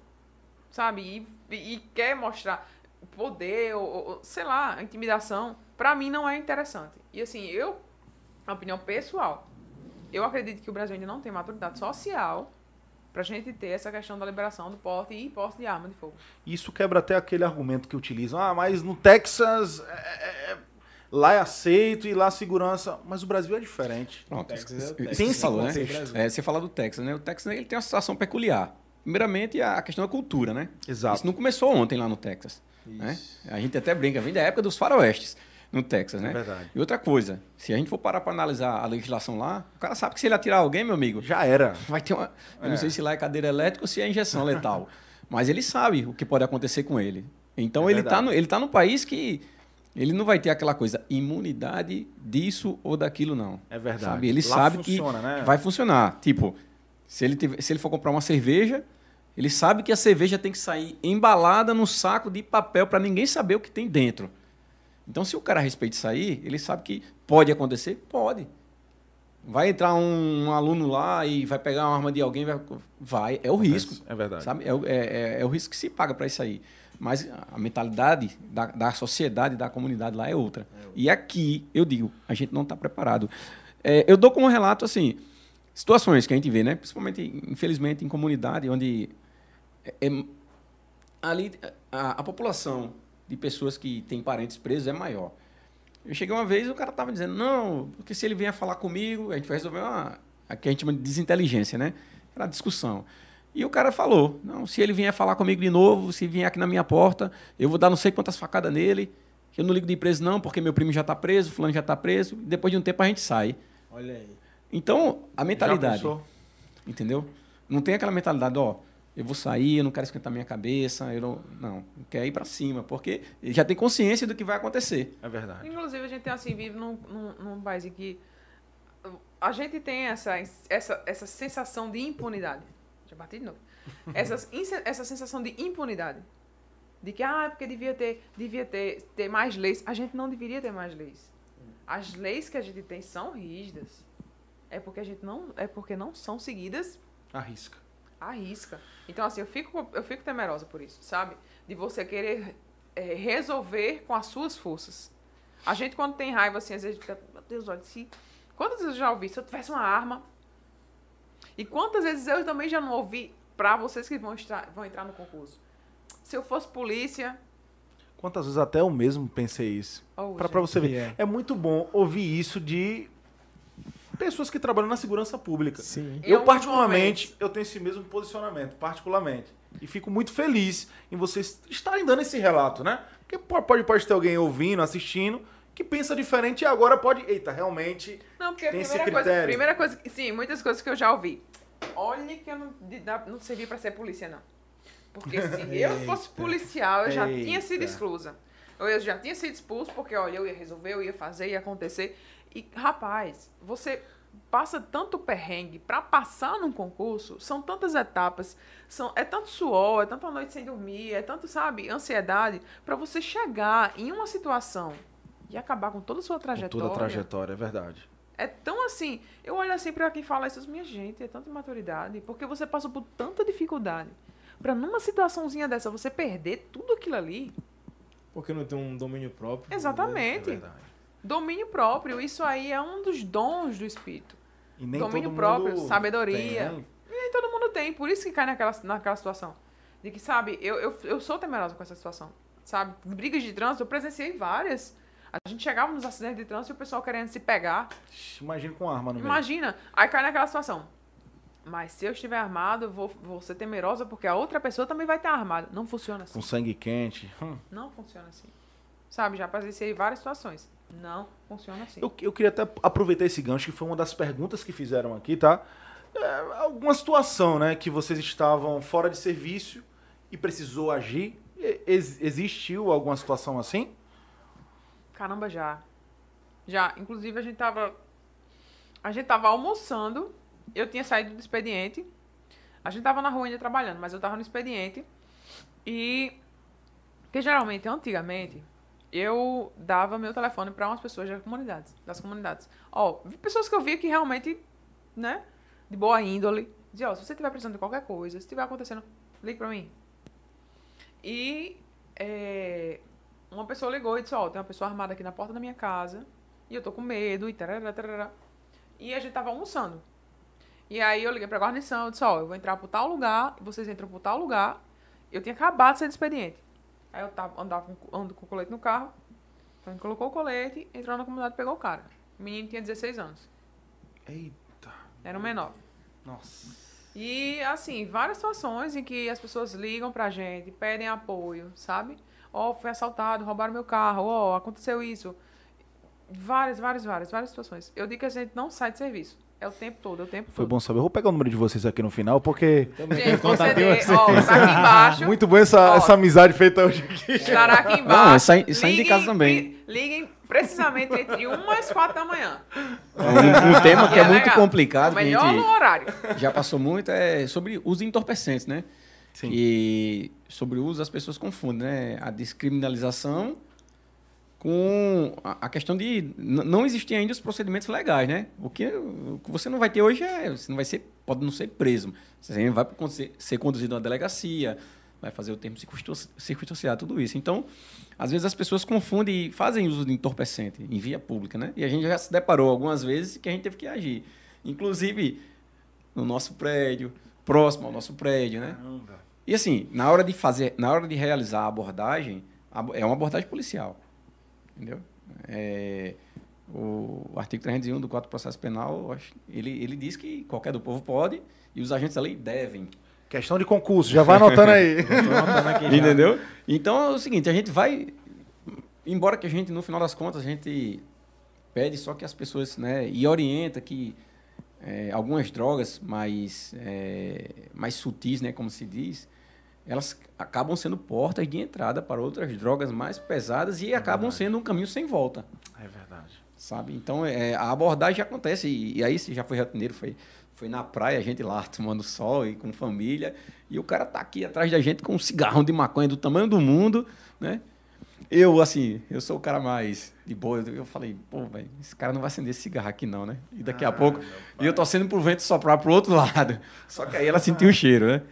Sabe? E, e- e quer mostrar poder, ou, ou- sei lá, intimidação. Pra mim não é interessante. E assim, eu, na opinião pessoal, eu acredito que o Brasil ainda não tem maturidade social pra gente ter essa questão da liberação do porte e posse de arma de fogo. Isso quebra até aquele argumento que utilizam. Ah, mas no Texas é- é- é- lá é aceito e lá a segurança. Mas o Brasil é diferente. Pronto, Texas é Tem esse falou, né? É, você fala do Texas, né? O Texas ele tem uma situação peculiar. Primeiramente, a questão da cultura, né? Exato. Isso não começou ontem lá no Texas. Né? A gente até brinca, vem da época dos faroestes no Texas, né? É verdade. E outra coisa, se a gente for parar para analisar a legislação lá, o cara sabe que se ele atirar alguém, meu amigo, Já era. vai ter uma. Eu É. não sei se lá é cadeira elétrica ou se é injeção letal. Mas ele sabe o que pode acontecer com ele. Então É ele, tá verdade. no, ele tá num país que ele não vai ter aquela coisa, imunidade disso ou daquilo, não. É verdade. Sabe? Ele Lá sabe funciona, que né? vai funcionar. Tipo, se ele, tiver- se ele for comprar uma cerveja, ele sabe que a cerveja tem que sair embalada num saco de papel para ninguém saber o que tem dentro. Então, se o cara respeita isso aí, ele sabe que pode acontecer? Pode. Vai entrar um, um aluno lá e vai pegar uma arma de alguém, vai, vai é o risco. É verdade. Sabe? É, é- é- é o risco que se paga para isso aí. Mas a mentalidade da, da sociedade, da comunidade lá é outra. E aqui, eu digo, a gente não está preparado. É, eu dou como relato, assim, situações que a gente vê, né? Principalmente, infelizmente, em comunidade, onde é- é- ali a, a população de pessoas que têm parentes presos é maior. Eu cheguei uma vez o cara tava dizendo, não, porque se ele vier falar comigo, a gente vai resolver uma. a que a gente chama de desinteligência, né? Era discussão. E o cara falou, não, se ele vier falar comigo de novo, se vier aqui na minha porta, eu vou dar não sei quantas facadas nele. que Eu não ligo de preso, não, porque meu primo já está preso, fulano já está preso. Depois de um tempo a gente sai. Olha aí. Então, a mentalidade. Entendeu? Não tem aquela mentalidade, ó, eu vou sair, eu não quero esquentar minha cabeça, eu não, não, quer ir para cima, porque ele já tem consciência do que vai acontecer. É verdade. Inclusive, a gente tem assim, vive num, num, num país em que a gente tem essa, essa, essa sensação de impunidade. Já bati de novo. Essa, essa sensação de impunidade. De que, ah, porque devia ter, devia ter, ter mais leis. A gente não deveria ter mais leis. As leis que a gente tem são rígidas. É porque a gente não, é porque não são seguidas Arrisca. à risca. Então, assim, eu fico, eu fico temerosa por isso, sabe? De você querer é, resolver com as suas forças. A gente, quando tem raiva, assim, às vezes fica, meu Deus, olha, se... Quantas vezes eu já ouvi? Se eu tivesse uma arma... E quantas vezes eu também já não ouvi para vocês que vão, estar, vão entrar no concurso? Se eu fosse polícia... Quantas vezes até eu mesmo pensei isso. Oh, gente. você ver. É. É muito bom ouvir isso de pessoas que trabalham na segurança pública. Sim. Eu, alguns particularmente, eu tenho esse mesmo posicionamento, particularmente. E fico muito feliz em vocês estarem dando esse relato, né? Porque po- pode, pode ter alguém ouvindo, assistindo, que pensa diferente e agora pode. Eita, realmente. Não, porque a Tem esse primeira coisa, critério. primeira coisa, sim, muitas coisas que eu já ouvi. Olha que eu não, não servi para ser polícia, não. Porque se eu fosse policial, eu já tinha sido Eita. exclusa. Eu já tinha sido expulso, porque, olha, eu ia resolver, eu ia fazer, ia acontecer. E, rapaz, você passa tanto perrengue para passar num concurso, são tantas etapas, são, é tanto suor, é tanta noite sem dormir, é tanto, sabe, ansiedade, para você chegar em uma situação e acabar com toda a sua Com trajetória. toda a trajetória, é verdade. É tão assim. Eu olho assim pra quem fala isso, minha gente, é tanta maturidade. Porque você passou por tanta dificuldade. Pra numa situaçãozinha dessa você perder tudo aquilo ali. Porque não tem um domínio próprio. É Exatamente. verdade. Domínio próprio, isso aí é um dos dons do espírito. E nem Domínio todo próprio, mundo sabedoria. tem. Nem todo mundo tem, por isso que cai naquela, naquela situação. De que, sabe, eu, eu, eu sou temerosa com essa situação. Sabe? Brigas de trânsito, eu presenciei várias. A gente chegava nos acidentes de trânsito e o pessoal querendo se pegar. Imagina com arma no meio. Imagina, aí cai naquela situação. Mas se eu estiver armado, eu vou, vou ser temerosa porque a outra pessoa também vai estar armada. Não funciona assim. Com sangue quente. Hum. Não funciona assim. Sabe, já presenciei várias situações. Não funciona assim. Eu, eu queria até aproveitar esse gancho, que foi uma das perguntas que fizeram aqui, tá? É, alguma situação, né, que vocês estavam fora de serviço e precisou agir. Ex- existiu alguma situação assim? Caramba, já. Já. Inclusive, a gente tava. A gente tava almoçando. Eu tinha saído do expediente. A gente tava na rua ainda trabalhando, mas eu tava no expediente. E. Porque geralmente, antigamente, eu dava meu telefone para umas pessoas das comunidades. Das comunidades. Ó, pessoas que eu via que realmente, né? De boa índole. Dizia, ó, se você estiver precisando de qualquer coisa, se estiver acontecendo, ligue pra mim. E. é, uma pessoa ligou e disse, ó, tem uma pessoa armada aqui na porta da minha casa, e eu tô com medo, e tarará, tarará. E a gente tava almoçando. E aí eu liguei pra guarnição, eu disse, ó, eu vou entrar por tal lugar, vocês entram por tal lugar. Eu tinha acabado de sair do expediente. Aí eu tava, andava com, ando com o colete no carro, então a gente colocou o colete, entrou na comunidade e pegou o cara. O menino tinha 16 anos, Eita, era um menor. nossa. E, assim, várias situações em que as pessoas ligam pra gente, pedem apoio, sabe? Ó, fui assaltado, roubaram meu carro, ó, aconteceu isso. Várias, várias, várias, várias situações. Eu digo que a gente não sai de serviço. É o tempo todo, é o tempo Foi todo. bom saber. Eu vou pegar o número de vocês aqui no final, porque Gente, vocês. ó, tá aqui embaixo. muito bom essa, Ó. essa amizade feita hoje aqui. Estará aqui Não, embaixo. sai- saindo de casa também. li- Liguem precisamente entre 1 às 4 da manhã. Um, um tema que é, É muito legal. complicado, O melhor horário. já passou muito, é sobre de entorpecentes, né? Sim. E sobre o uso as pessoas confundem, né? A descriminalização com a questão de não existir ainda os procedimentos legais, né? O que, o que você não vai ter hoje é, você não vai ser, pode não ser preso, você vai ser conduzido a uma delegacia, vai fazer o termo circunstanciado, tudo isso. Então, às vezes as pessoas confundem e fazem uso de entorpecente em via pública, né? E a gente já se deparou algumas vezes que a gente teve que agir. Inclusive no nosso prédio, próximo ao nosso prédio, né? E assim, na hora de fazer, na hora de realizar a abordagem, abo- é uma abordagem policial. Entendeu? É, o artigo 301 do Código de Processo Penal, ele, ele diz que qualquer do povo pode e os agentes da lei devem. Questão de concurso, já vai anotando aí. Anotando aqui. Entendeu? Então é o seguinte, a gente vai. Embora que a gente, no final das contas, a gente pede só que as pessoas, né, e orienta que é, algumas drogas mais, é, mais sutis, né, como se diz, elas acabam sendo portas de entrada para outras drogas mais pesadas e acabam sendo um caminho sem volta, É verdade. sabe? Então, é, a abordagem acontece. E, e aí, se já foi rotineiro, foi, foi na praia, a gente lá tomando sol e com família, e o cara tá aqui atrás da gente com um cigarrão de maconha do tamanho do mundo, né? Eu, assim, eu sou o cara mais de boa. Eu falei, pô, velho, esse cara não vai acender esse cigarro aqui, não, né? E daqui a Ah, pouco. meu E eu torcendo pro vento soprar pro outro lado. Só que aí ela sentiu o cheiro, né?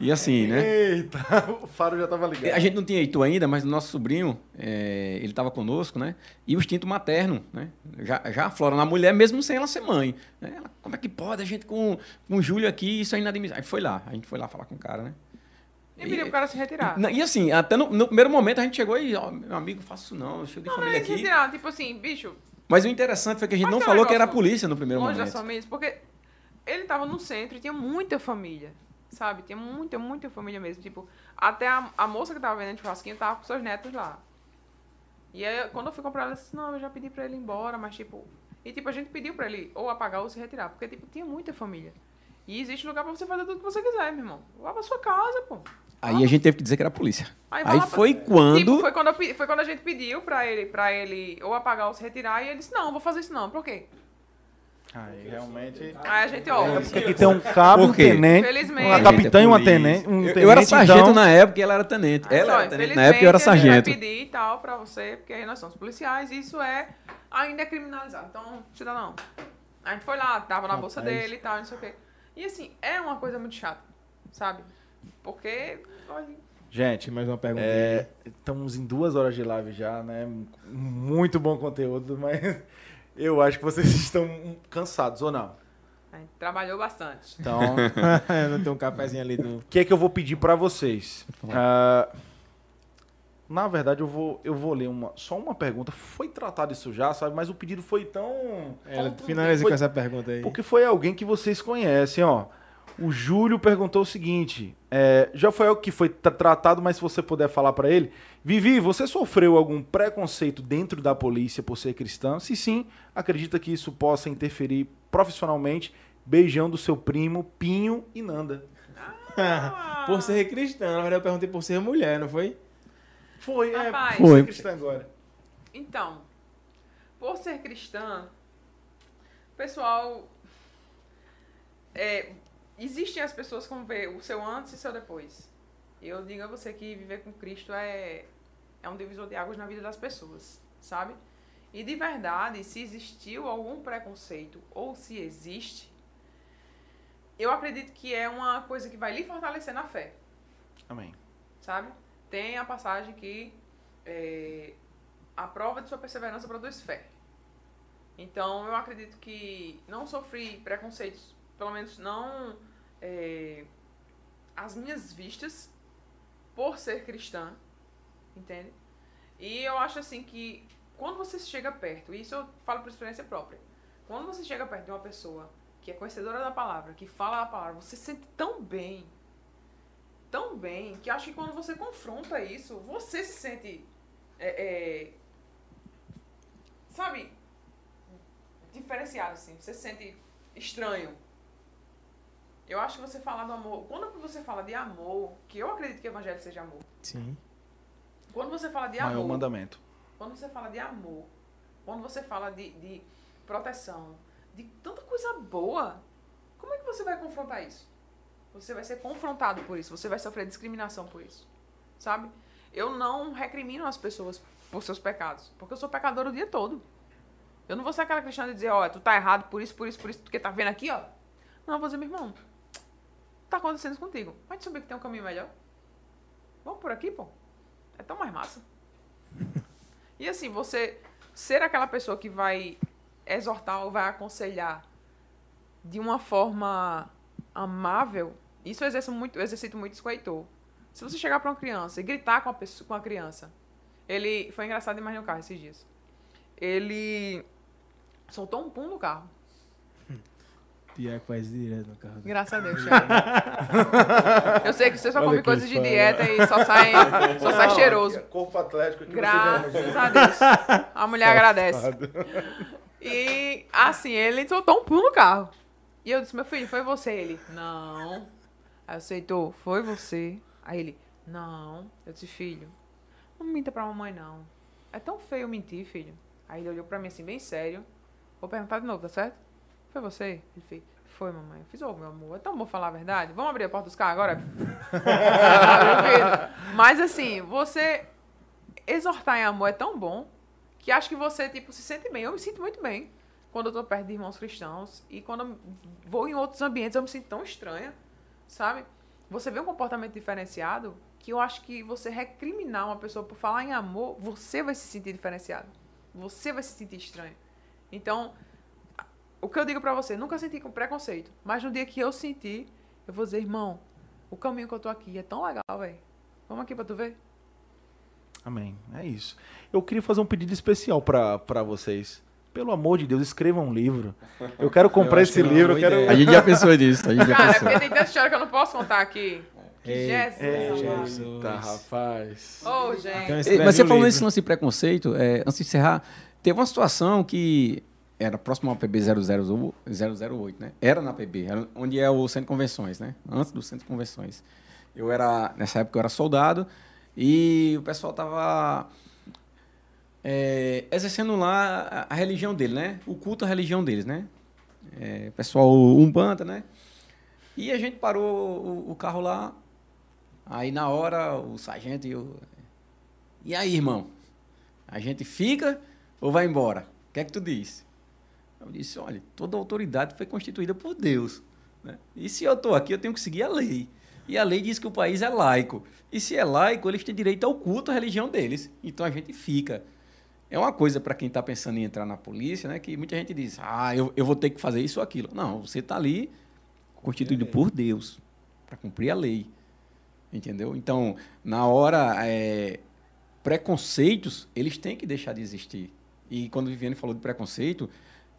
E assim, né? Eita, o faro já tava ligado. A gente não tinha Heitor ainda, mas o nosso sobrinho, é, ele estava conosco, né? E o instinto materno, né? Já, já aflora na mulher, mesmo sem ela ser mãe. né? Ela, como é que pode a gente com, com o Júlio aqui, isso é inadmissível. Aí foi lá, a gente foi lá falar com o cara, né? E pediu pro cara se retirar. Na- E assim, até no, no primeiro momento a gente chegou e, ó, meu amigo, faço isso não, eu cheio de Não, família aqui. retirar. Tipo assim, bicho, Mas o interessante foi que a gente não falou que era a polícia no primeiro longe momento. famílias, porque ele tava no centro e tinha muita família, sabe? Tinha muita, muita família mesmo. Tipo, até a, a moça que tava vendendo churrasquinho tava com seus netos lá. E aí, quando eu fui comprar, ela disse, não, eu já pedi pra ele ir embora, mas tipo... E tipo, a gente pediu pra ele ou apagar ou se retirar, porque tipo, tinha muita família. E existe lugar pra você fazer tudo que você quiser, meu irmão. Vá pra sua casa, pô. Aí a gente teve que dizer que era a polícia. Aí Aí lá pra- foi quando. Tipo, foi quando, eu pe- foi quando a gente pediu pra ele, pra ele ou apagar ou se retirar, e ele disse, não, vou fazer isso não. Por quê? Aí realmente. Aí a gente, ó, É porque aqui tem um cabo, um tenente, Felizmente. uma capitã é e uma polícia. tenente. Um eu, tenente eu era sargento então, na época e ela era tenente. Aí ela só, era tenente na época e eu era infelizmente, a gente sargento. vai pedir e tal pra você, porque aí nós somos policiais e isso é ainda é criminalizado. Então, cidadão, a gente foi lá, tava na bolsa dele e tal, não sei o quê. E assim, é uma coisa muito chata, sabe? Porque, olha, Gente, mais uma pergunta. é, estamos em duas horas de live já, né? Muito bom conteúdo, mas eu acho que vocês estão cansados, ou não? a gente trabalhou bastante. Então, não tem um cafezinho ali do. o que é que eu vou pedir pra vocês? Ah, na verdade, eu vou, eu vou ler uma, só uma pergunta. Foi tratado isso já, sabe? Mas o pedido foi tão. Finaliza foi- com essa pergunta aí. Porque foi alguém que vocês conhecem, ó. O Júlio perguntou o seguinte: é, já foi algo que foi tra- tratado, mas se você puder falar pra ele, Vivi, você sofreu algum preconceito dentro da polícia por ser cristã? Se sim, acredita que isso possa interferir profissionalmente? Beijão do seu primo Pinho e Nanda. por ser cristã, na verdade eu perguntei por ser mulher, não foi? Foi, é, Rapaz. ser Foi. cristã agora. Então, por ser cristã, pessoal, é, existem as pessoas que vão ver o seu antes e o seu depois. Eu digo a você que viver com Cristo é, é um divisor de águas na vida das pessoas, sabe? E de verdade, se existiu algum preconceito ou se existe, eu acredito que é uma coisa que vai lhe fortalecer na fé Amém. sabe? Tem a passagem que é, a prova de sua perseverança produz fé. Então, eu acredito que não sofri preconceitos, pelo menos não é, às minhas vistas, por ser cristã, entende? E eu acho assim que quando você chega perto, e isso eu falo por experiência própria, quando você chega perto de uma pessoa que é conhecedora da palavra, que fala a palavra, você se sente tão bem, tão bem que acho que quando você confronta isso, você se sente. é, é, sabe? Diferenciado, assim. Você se sente estranho. Eu acho que você falar do amor. Quando você fala de amor, que eu acredito que o evangelho seja amor. Sim. Quando você fala de Maior amor. mandamento. Quando você fala de amor, quando você fala de, de proteção, de tanta coisa boa, como é que você vai confrontar isso? Você vai ser confrontado por isso, você vai sofrer discriminação por isso, sabe? Eu não recrimino as pessoas por seus pecados, porque eu sou pecador o dia todo. Eu não vou ser aquela cristã de dizer, ó, tu tá errado por isso, por isso, por isso, porque tá vendo aqui, ó. Não, eu vou dizer, meu irmão, tá acontecendo isso contigo. Tu saber que tem um caminho melhor? Vamos por aqui, pô. É tão mais massa. E assim, você ser aquela pessoa que vai exortar ou vai aconselhar de uma forma amável, isso eu exerço muito, eu exercito muito isso com o Heitor. Se você chegar para uma criança e gritar com a, pessoa, com a criança, ele. Foi engraçado demais no carro esses dias. Ele soltou um pum no carro. Tiago faz direto no carro. Graças a Deus, Thiago. Eu sei que você só Olha come coisas de dieta e só sai, só sai cheiroso. Corpo atlético aqui Graças a Deus. A mulher agradece. E assim, ele soltou um pulo no carro. E eu disse, meu filho, foi você? Ele, não. Aí eu aceitou, foi você? Aí ele, não. Eu disse, filho, não minta pra mamãe, não. É tão feio mentir, filho. Aí ele olhou pra mim assim, bem sério. Vou perguntar de novo, tá certo? Foi você? Ele fez, foi, mamãe. Eu fiz, ô, meu amor, é tão bom falar a verdade. Vamos abrir a porta dos carros agora? Mas assim, você exortar em amor é tão bom que acho que você, tipo, se sente bem. Eu me sinto muito bem quando eu tô perto de irmãos cristãos. E quando eu vou em outros ambientes, eu me sinto tão estranha, sabe? Você vê um comportamento diferenciado que eu acho que você recriminar uma pessoa por falar em amor, você vai se sentir diferenciado. Você vai se sentir estranho. Então, o que eu digo pra você, nunca senti com preconceito. Mas no dia que eu senti, eu vou dizer, irmão, o caminho que eu tô aqui é tão legal, velho. Vamos aqui pra tu ver? Amém. É isso. Eu queria fazer um pedido especial pra vocês. Pelo amor de Deus, escrevam um livro. Eu quero comprar acho esse que é livro. Eu boa quero... A gente já pensou nisso, a gente já Cara, é pensou. porque tem tanta história que eu não posso contar aqui. Que Ei, Jesus, é. Jesus. Tá, rapaz. Ô, gente. Então, Mas você falou nesse lance de preconceito, é, antes de encerrar, teve uma situação que era próximo ao PB 008, 008, né? Era na PB, era onde é o centro de convenções, né? Antes do centro de convenções. Eu era, nessa época eu era soldado e o pessoal tava é, exercendo lá a, a religião dele, né? O culto à religião deles, né? É, pessoal umbanda, né? E a gente parou o, o carro lá, aí na hora o sargento e eu... E aí, irmão? A gente fica ou vai embora? O que é que tu diz? Eu disse, olha, toda autoridade foi constituída por Deus. né? E se eu estou aqui, eu tenho que seguir a lei. E a lei diz que o país é laico. E se é laico, eles têm direito ao culto à religião deles. Então a gente fica. É uma coisa para quem está pensando em entrar na polícia, né? Que muita gente diz, ah, eu, eu vou ter que fazer isso ou aquilo. Não, você está ali constituído por Deus para cumprir a lei. Entendeu? Então, na hora, é, preconceitos, eles têm que deixar de existir. E quando o Viviane falou de preconceito,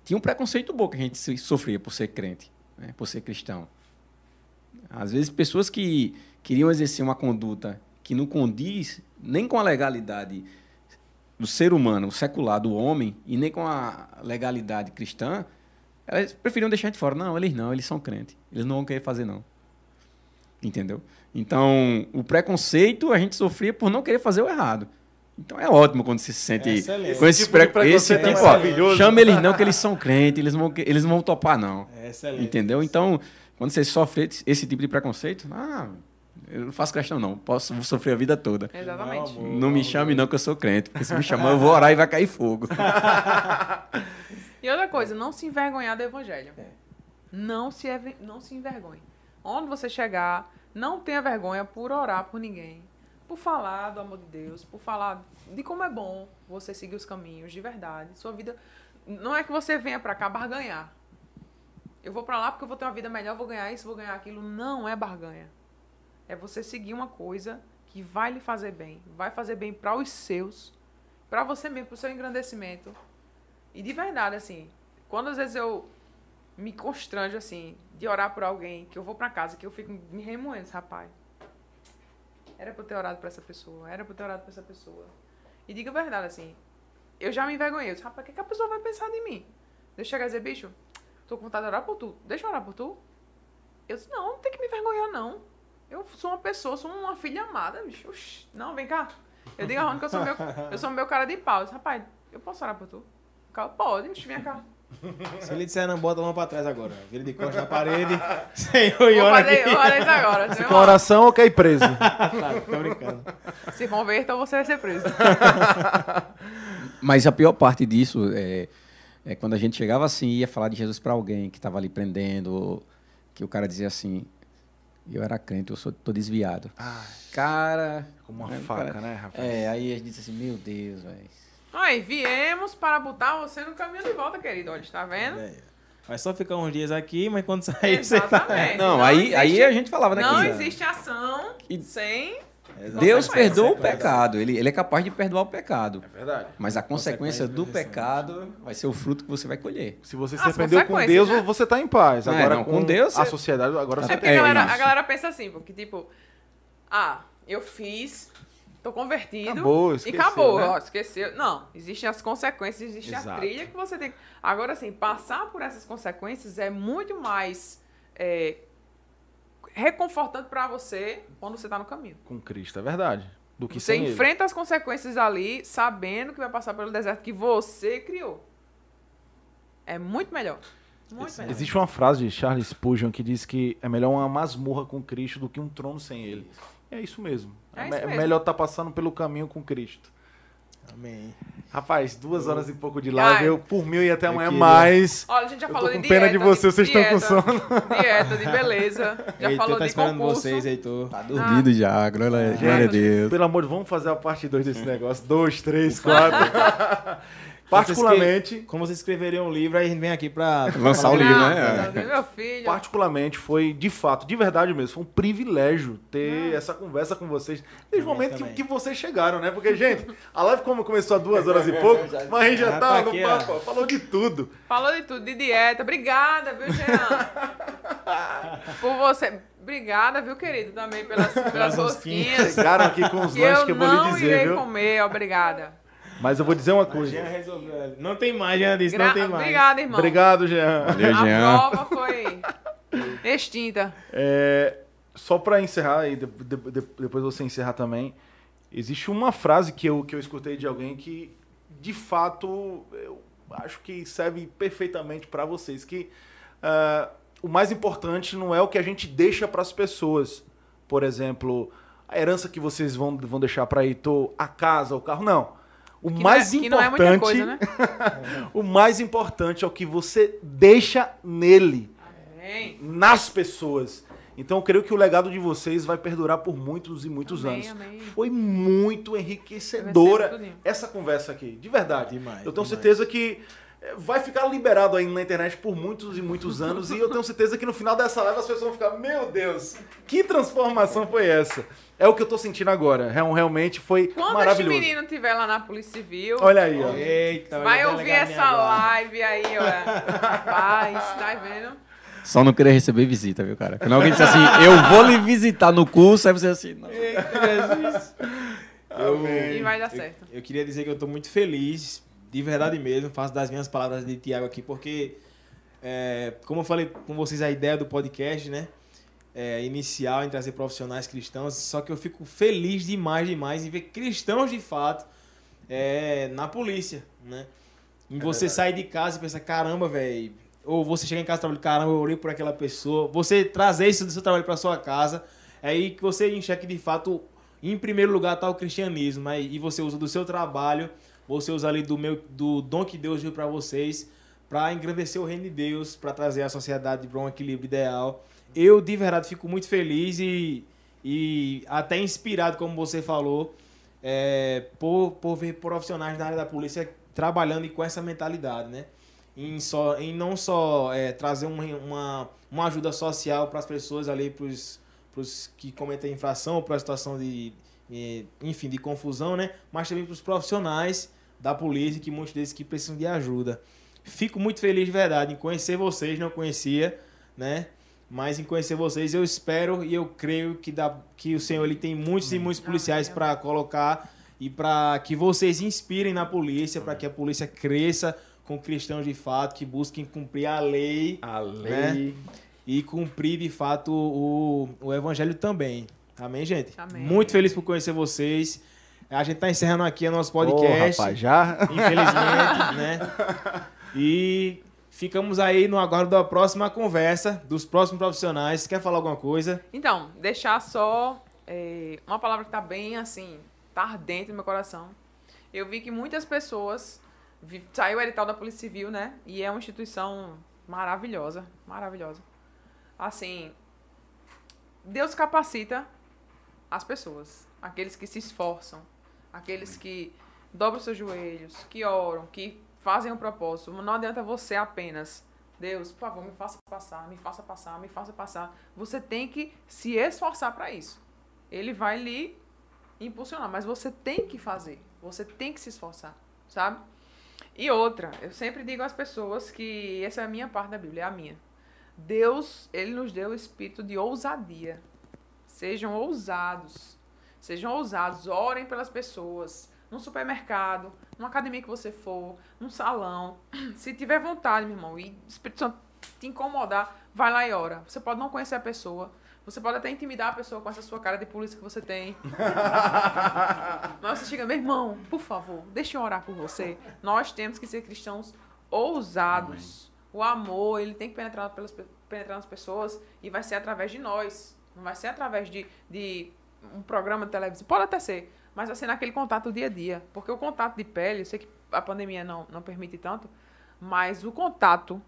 tinha um preconceito bom que a gente sofria por ser crente, né? por ser cristão. Às vezes, pessoas que queriam exercer uma conduta que não condiz nem com a legalidade do ser humano, secular, do homem, e nem com a legalidade cristã, elas preferiam deixar de fora. Não, eles não, eles são crentes. Eles não vão querer fazer, não. Entendeu? Então, o preconceito a gente sofria por não querer fazer o errado. Então é ótimo quando você se sente É excelente. com esse, Esse tipo pre... preconceito esse é tipo, ó, chama eles não que eles são crentes, eles não vão, eles não vão topar não. É excelente. Entendeu? Então, quando você sofre esse tipo de preconceito, ah, eu não faço questão não, posso sofrer a vida toda. Exatamente. Amor. Não me chame não que eu sou crente, porque se me chamar eu vou orar e vai cair fogo. E outra coisa, não se envergonhar do evangelho. Não se, não se envergonhe. Onde você chegar, não tenha vergonha por orar por ninguém. Por falar do amor de Deus, por falar de como é bom você seguir os caminhos de verdade. Sua vida. Não é que você venha pra cá barganhar. Eu vou pra lá porque eu vou ter uma vida melhor, vou ganhar isso, vou ganhar aquilo. Não é barganha. É você seguir uma coisa que vai lhe fazer bem. Vai fazer bem para os seus, para você mesmo, para o seu engrandecimento. E de verdade, assim, quando às vezes eu me constranjo, assim, de orar por alguém, que eu vou pra casa, que eu fico me remoendo, rapaz. Era pra eu ter orado pra essa pessoa, era pra eu ter orado pra essa pessoa. E diga a verdade, assim, eu já me envergonhei. Eu disse, rapaz, o que, que a pessoa vai pensar de mim? Deixa eu chegar e dizer, bicho, tô com vontade de orar por tu. Deixa eu orar por tu. Eu disse, não, não tem que me envergonhar, não. Eu sou uma pessoa, sou uma filha amada, bicho. Oxi, não, vem cá. Eu digo a Rony que eu sou meu, eu sou meu cara de pau. Eu disse, rapaz, eu posso orar por tu? O cara, pode, oxi, vem cá. Se ele disser não, bota a mão pra trás agora. Vira de costas na parede. Senhor, e ora aqui. vou fazer isso agora. Se com oração ou quer ir preso? Tá, tô brincando. Se converta, você vai ser preso. Mas a pior parte disso é, é quando a gente chegava assim e ia falar de Jesus para alguém que estava ali prendendo, que o cara dizia assim, eu era crente, eu sou, tô desviado. Cara... Como uma É, faca, cara. né, rapaz? É, aí a gente disse assim, meu Deus, velho. Aí, viemos para botar você no caminho de volta, querido. Olha, está vendo? É. Vai só ficar uns dias aqui, mas quando sair, você tá... Exatamente. Não, aí, existe- aí a gente falava, né? Não que existe ação E- sem... Deus consequência. perdoa o Consequência. pecado, ele, ele é capaz de perdoar o pecado. É verdade. Mas a consequência do Consequência pecado vai ser o fruto que você vai colher. Se você se arrependeu com Deus, né? você tá em paz. É, Agora não, com, com Deus, a sociedade, agora É você porque É a, galera, isso. a galera pensa assim, porque tipo, ah, eu fiz, tô convertido. Acabou, e esqueceu, acabou, né? ó, esqueceu. Não, existem as consequências, existe Exato. a trilha que você tem. que- Agora, assim, passar por essas consequências é muito mais é, reconfortante pra você quando você tá no caminho. Com Cristo, é verdade. Do que Você sem ele. enfrenta as consequências ali, sabendo que vai passar pelo deserto que você criou. É muito melhor. Muito melhor. Existe uma frase de Charles Spurgeon que diz que é melhor uma masmorra com Cristo do que um trono sem ele. É isso mesmo. É É, isso me- mesmo. melhor estar passando pelo caminho com Cristo. Amém. Rapaz, duas horas e pouco de live. Ai. Eu, por mim, eu ia até amanhã queria- mais. Olha, a gente já Eu tô falou com de pena dieta. de você, vocês estão com sono. Dieta, de beleza. Já Heitor falou tá de esperando concurso. vocês, Heitor. Tá dormindo já, glória, Gente, glória a Deus. Pelo amor de Deus, vamos fazer a parte 2 desse negócio. Dois, três, quatro. particularmente, Como vocês escreveriam um livro, aí a gente vem aqui pra... Lançar o livro, né? Deus, Meu filho. particularmente, foi de fato, de verdade mesmo, foi um privilégio ter essa conversa com vocês. Desde o momento que, que vocês chegaram, né? Porque, gente, a live como começou há duas horas e pouco, mas a gente já Já tá tá no papo, ó, falou de tudo. Falou de tudo, de dieta. Obrigada, viu, Jean? Por você. Obrigada, viu, querido, também pelas, pelas rosquinhas. Chegaram aqui com os Que lanches eu que eu vou lhe não dizer, irei viu? comer, obrigada. Mas eu vou dizer uma Jean coisa. resolveu. Não tem mais, Jean disse, Gra- não tem mais. Obrigada, irmão. Obrigado, Jean. Valeu, A Jean. prova foi extinta. É, só pra encerrar, e de- de- de- depois você encerrar também, existe uma frase que eu, que eu escutei de alguém que, de fato, eu acho que serve perfeitamente pra vocês, que ah, o mais importante não é o que a gente deixa pras pessoas. Por exemplo, a herança que vocês vão, vão deixar pra Heitor, a casa, o carro, não. O Que mais não é, que não é muita importante, coisa, né? o mais importante é o que você deixa nele Amém. nas pessoas. Então eu creio que o legado de vocês vai perdurar por muitos e muitos Amém, anos. amém. Foi muito enriquecedora essa conversa aqui, de verdade. Demais, eu tenho demais. certeza que vai ficar liberado aí na internet por muitos e muitos anos e eu tenho certeza que no final dessa live as pessoas vão ficar, meu Deus, que transformação foi essa? É o que eu tô sentindo agora. Real- Realmente foi Quando maravilhoso. menino estiver lá na Polícia Civil, Olha aí, ó. Eita, vai ouvir essa agora. live aí, ó. Rapaz, tá vendo? Só não querer receber visita, viu, cara? Quando alguém disse assim, eu vou lhe visitar no curso, aí você assim, não. Eita, Jesus. Eu, E vai dar certo. eu queria dizer que eu tô muito feliz, de verdade mesmo, faço das minhas palavras de Tiago aqui, porque, é, como eu falei com vocês, a ideia do podcast, né? É, inicial em trazer profissionais cristãos, só que eu fico feliz demais, demais em ver cristãos de fato é, na polícia, né? Em você sair de casa e pensar, caramba, velho. Ou você chegar em casa e trabalhar, caramba, eu orei por aquela pessoa. Você trazer isso do seu trabalho para sua casa, é aí que você enxerga que de fato, em primeiro lugar, está o cristianismo. Né? E você usa do seu trabalho, você usa ali do, meu, do dom que Deus deu para vocês, para engrandecer o reino de Deus, para trazer a sociedade para um equilíbrio ideal. Eu, de verdade, fico muito feliz e, e até inspirado, como você falou, é, por, por ver profissionais da área da polícia trabalhando com essa mentalidade, né? Em, só, em não só é, trazer uma, uma, uma ajuda social para as pessoas ali, para os que cometem infração, para a situação de, enfim, de confusão, né? Mas também para os profissionais da polícia, que muitos deles que precisam de ajuda. Fico muito feliz de verdade em conhecer vocês, não conhecia, né? Mas em conhecer vocês, eu espero e eu creio que, dá, que o Senhor ele tem muitos e muitos policiais para colocar e para que vocês inspirem na polícia, para que a polícia cresça com cristãos de fato, que busquem cumprir a lei A lei. e cumprir de fato o, o evangelho também. Amém, gente? Amém. Muito feliz por conhecer vocês. A gente tá encerrando aqui o nosso podcast rapaz, já? infelizmente, né? E ficamos aí no aguardo da próxima conversa, dos próximos profissionais. Quer falar alguma coisa? Então, deixar só é, uma palavra que tá bem assim, tá ardente no meu coração. Eu vi que muitas pessoas. vi- Saiu o edital da Polícia Civil, né? E é uma instituição maravilhosa. Maravilhosa. Assim, Deus capacita as pessoas. Aqueles que se esforçam. Aqueles que dobram seus joelhos, que oram, que fazem um propósito. Não adianta você apenas. Deus, por favor, me faça passar, me faça passar, me faça passar. Você tem que se esforçar para isso. Ele vai lhe impulsionar, mas você tem que fazer. Você tem que se esforçar, sabe? E outra, eu sempre digo às pessoas que essa é a minha parte da Bíblia, é a minha. Deus, ele nos deu o espírito de ousadia. Sejam ousados. Sejam ousados, orem pelas pessoas. Num supermercado, numa academia que você for, num salão. Se tiver vontade, meu irmão, e o Espírito Santo te incomodar, vai lá e ora. Você pode não conhecer a pessoa. Você pode até intimidar a pessoa com essa sua cara de polícia que você tem. Mas você chega, meu irmão, por favor, deixa eu orar por você. Nós temos que ser cristãos ousados. O amor, ele tem que penetrar, pelas, pe- penetrar nas pessoas e vai ser através de nós. Não vai ser através de, de um programa de televisão. Pode até ser, mas vai ser naquele contato dia a dia. Porque o contato de pele, eu sei que a pandemia não, não permite tanto, mas o contato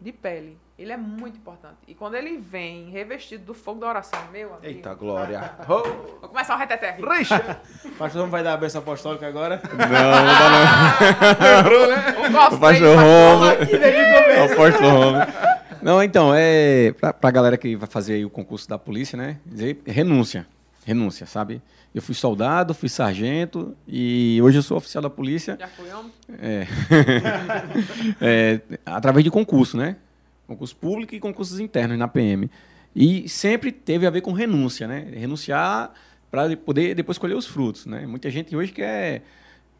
de pele, ele é muito importante. E quando ele vem revestido do fogo da oração, meu amigo. Eita, Glória. Oh, Vou começar o reteté. Richa. Pastor não vai dar a benção apostólica agora? Não, não dá não. O cosplay O pastor de Romulo. Aqui desde o começo. É o apóstolo Romulo. Não, então, é. Pra, pra galera que vai fazer aí o concurso da polícia, né? Dizer, renúncia. Renúncia, sabe? Eu fui soldado, fui sargento e hoje eu sou oficial da polícia. Já fui homem? É. É, através de concurso, né? Concurso público e concursos internos na PM. E sempre teve a ver com renúncia, né? Renunciar para poder depois colher os frutos, né? Muita gente hoje quer,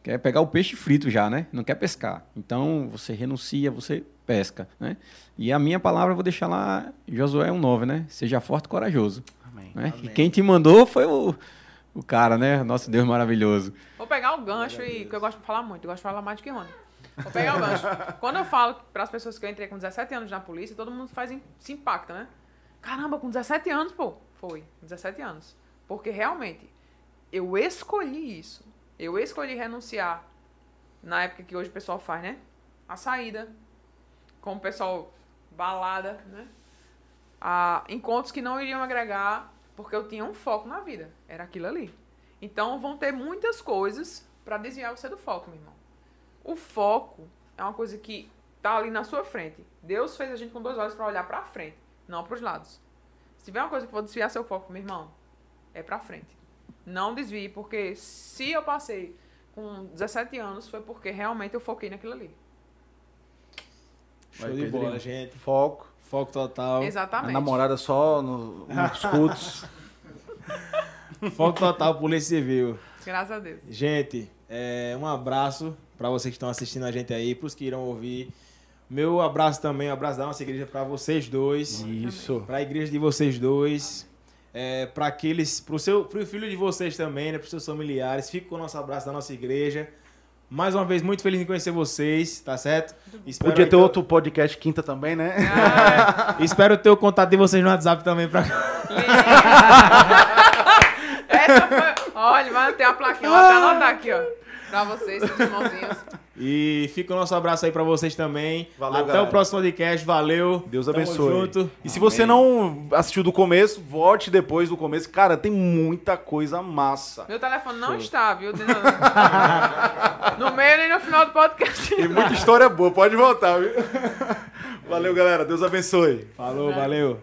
quer pegar o peixe frito já, né? Não quer pescar. Então, você renuncia, você pesca, né? E a minha palavra eu vou deixar lá, Josué 1,9, né? Seja forte e corajoso. Amém. Né? E quem te mandou foi o, o cara, né? Nosso Deus maravilhoso. Vou pegar o gancho e que eu gosto de falar muito, eu gosto de falar mais do que Rony. Vou pegar o gancho. Quando eu falo para as pessoas que eu entrei com 17 anos na polícia, todo mundo faz, se impacta, né? Caramba, com 17 anos, pô. Foi, 17 anos. Porque realmente, eu escolhi isso. Eu escolhi renunciar na época que hoje o pessoal faz, né? A saída. Com o pessoal balada, né? A encontros que não iriam agregar, porque eu tinha um foco na vida. Era aquilo ali. Então vão ter muitas coisas para desviar você do foco, meu irmão. O foco é uma coisa que tá ali na sua frente. Deus fez a gente com dois olhos para olhar para frente, não para os lados. Se tiver uma coisa que for desviar seu foco, meu irmão, é para frente. Não desvie, porque se eu passei com 17 anos foi porque realmente eu foquei naquilo ali. Show de bola, gente. Foco. Foco total. A Exatamente. namorada só no- nos cultos. Foco total, Polícia Civil. Graças a Deus. Gente, é, um abraço para vocês que estão assistindo a gente aí, pros que irão ouvir. Meu abraço também, um abraço da nossa igreja para vocês dois. Isso. Para a igreja de vocês dois. É, para aqueles, pro seu, pro filho de vocês também, né, pros seus familiares. Fico com o nosso abraço da nossa igreja. Mais uma vez, muito feliz em conhecer vocês, tá certo? Espero Podia aí ter outro podcast quinta também, né? Espero ter o contato de vocês no WhatsApp também pra Essa foi. Olha, vai ter uma plaquinha, até anotar aqui, ó. Pra vocês, seus irmãozinhos. E fica o nosso abraço aí pra vocês também. Valeu, Até galera. o próximo podcast. Valeu. Deus Tamo abençoe. junto. E se você não assistiu do começo, volte depois do começo. Cara, tem muita coisa massa. Meu telefone não está, viu? No meio nem no final do podcast. Tem muita história boa, pode voltar, viu? Valeu, galera. Deus abençoe. Falou, valeu.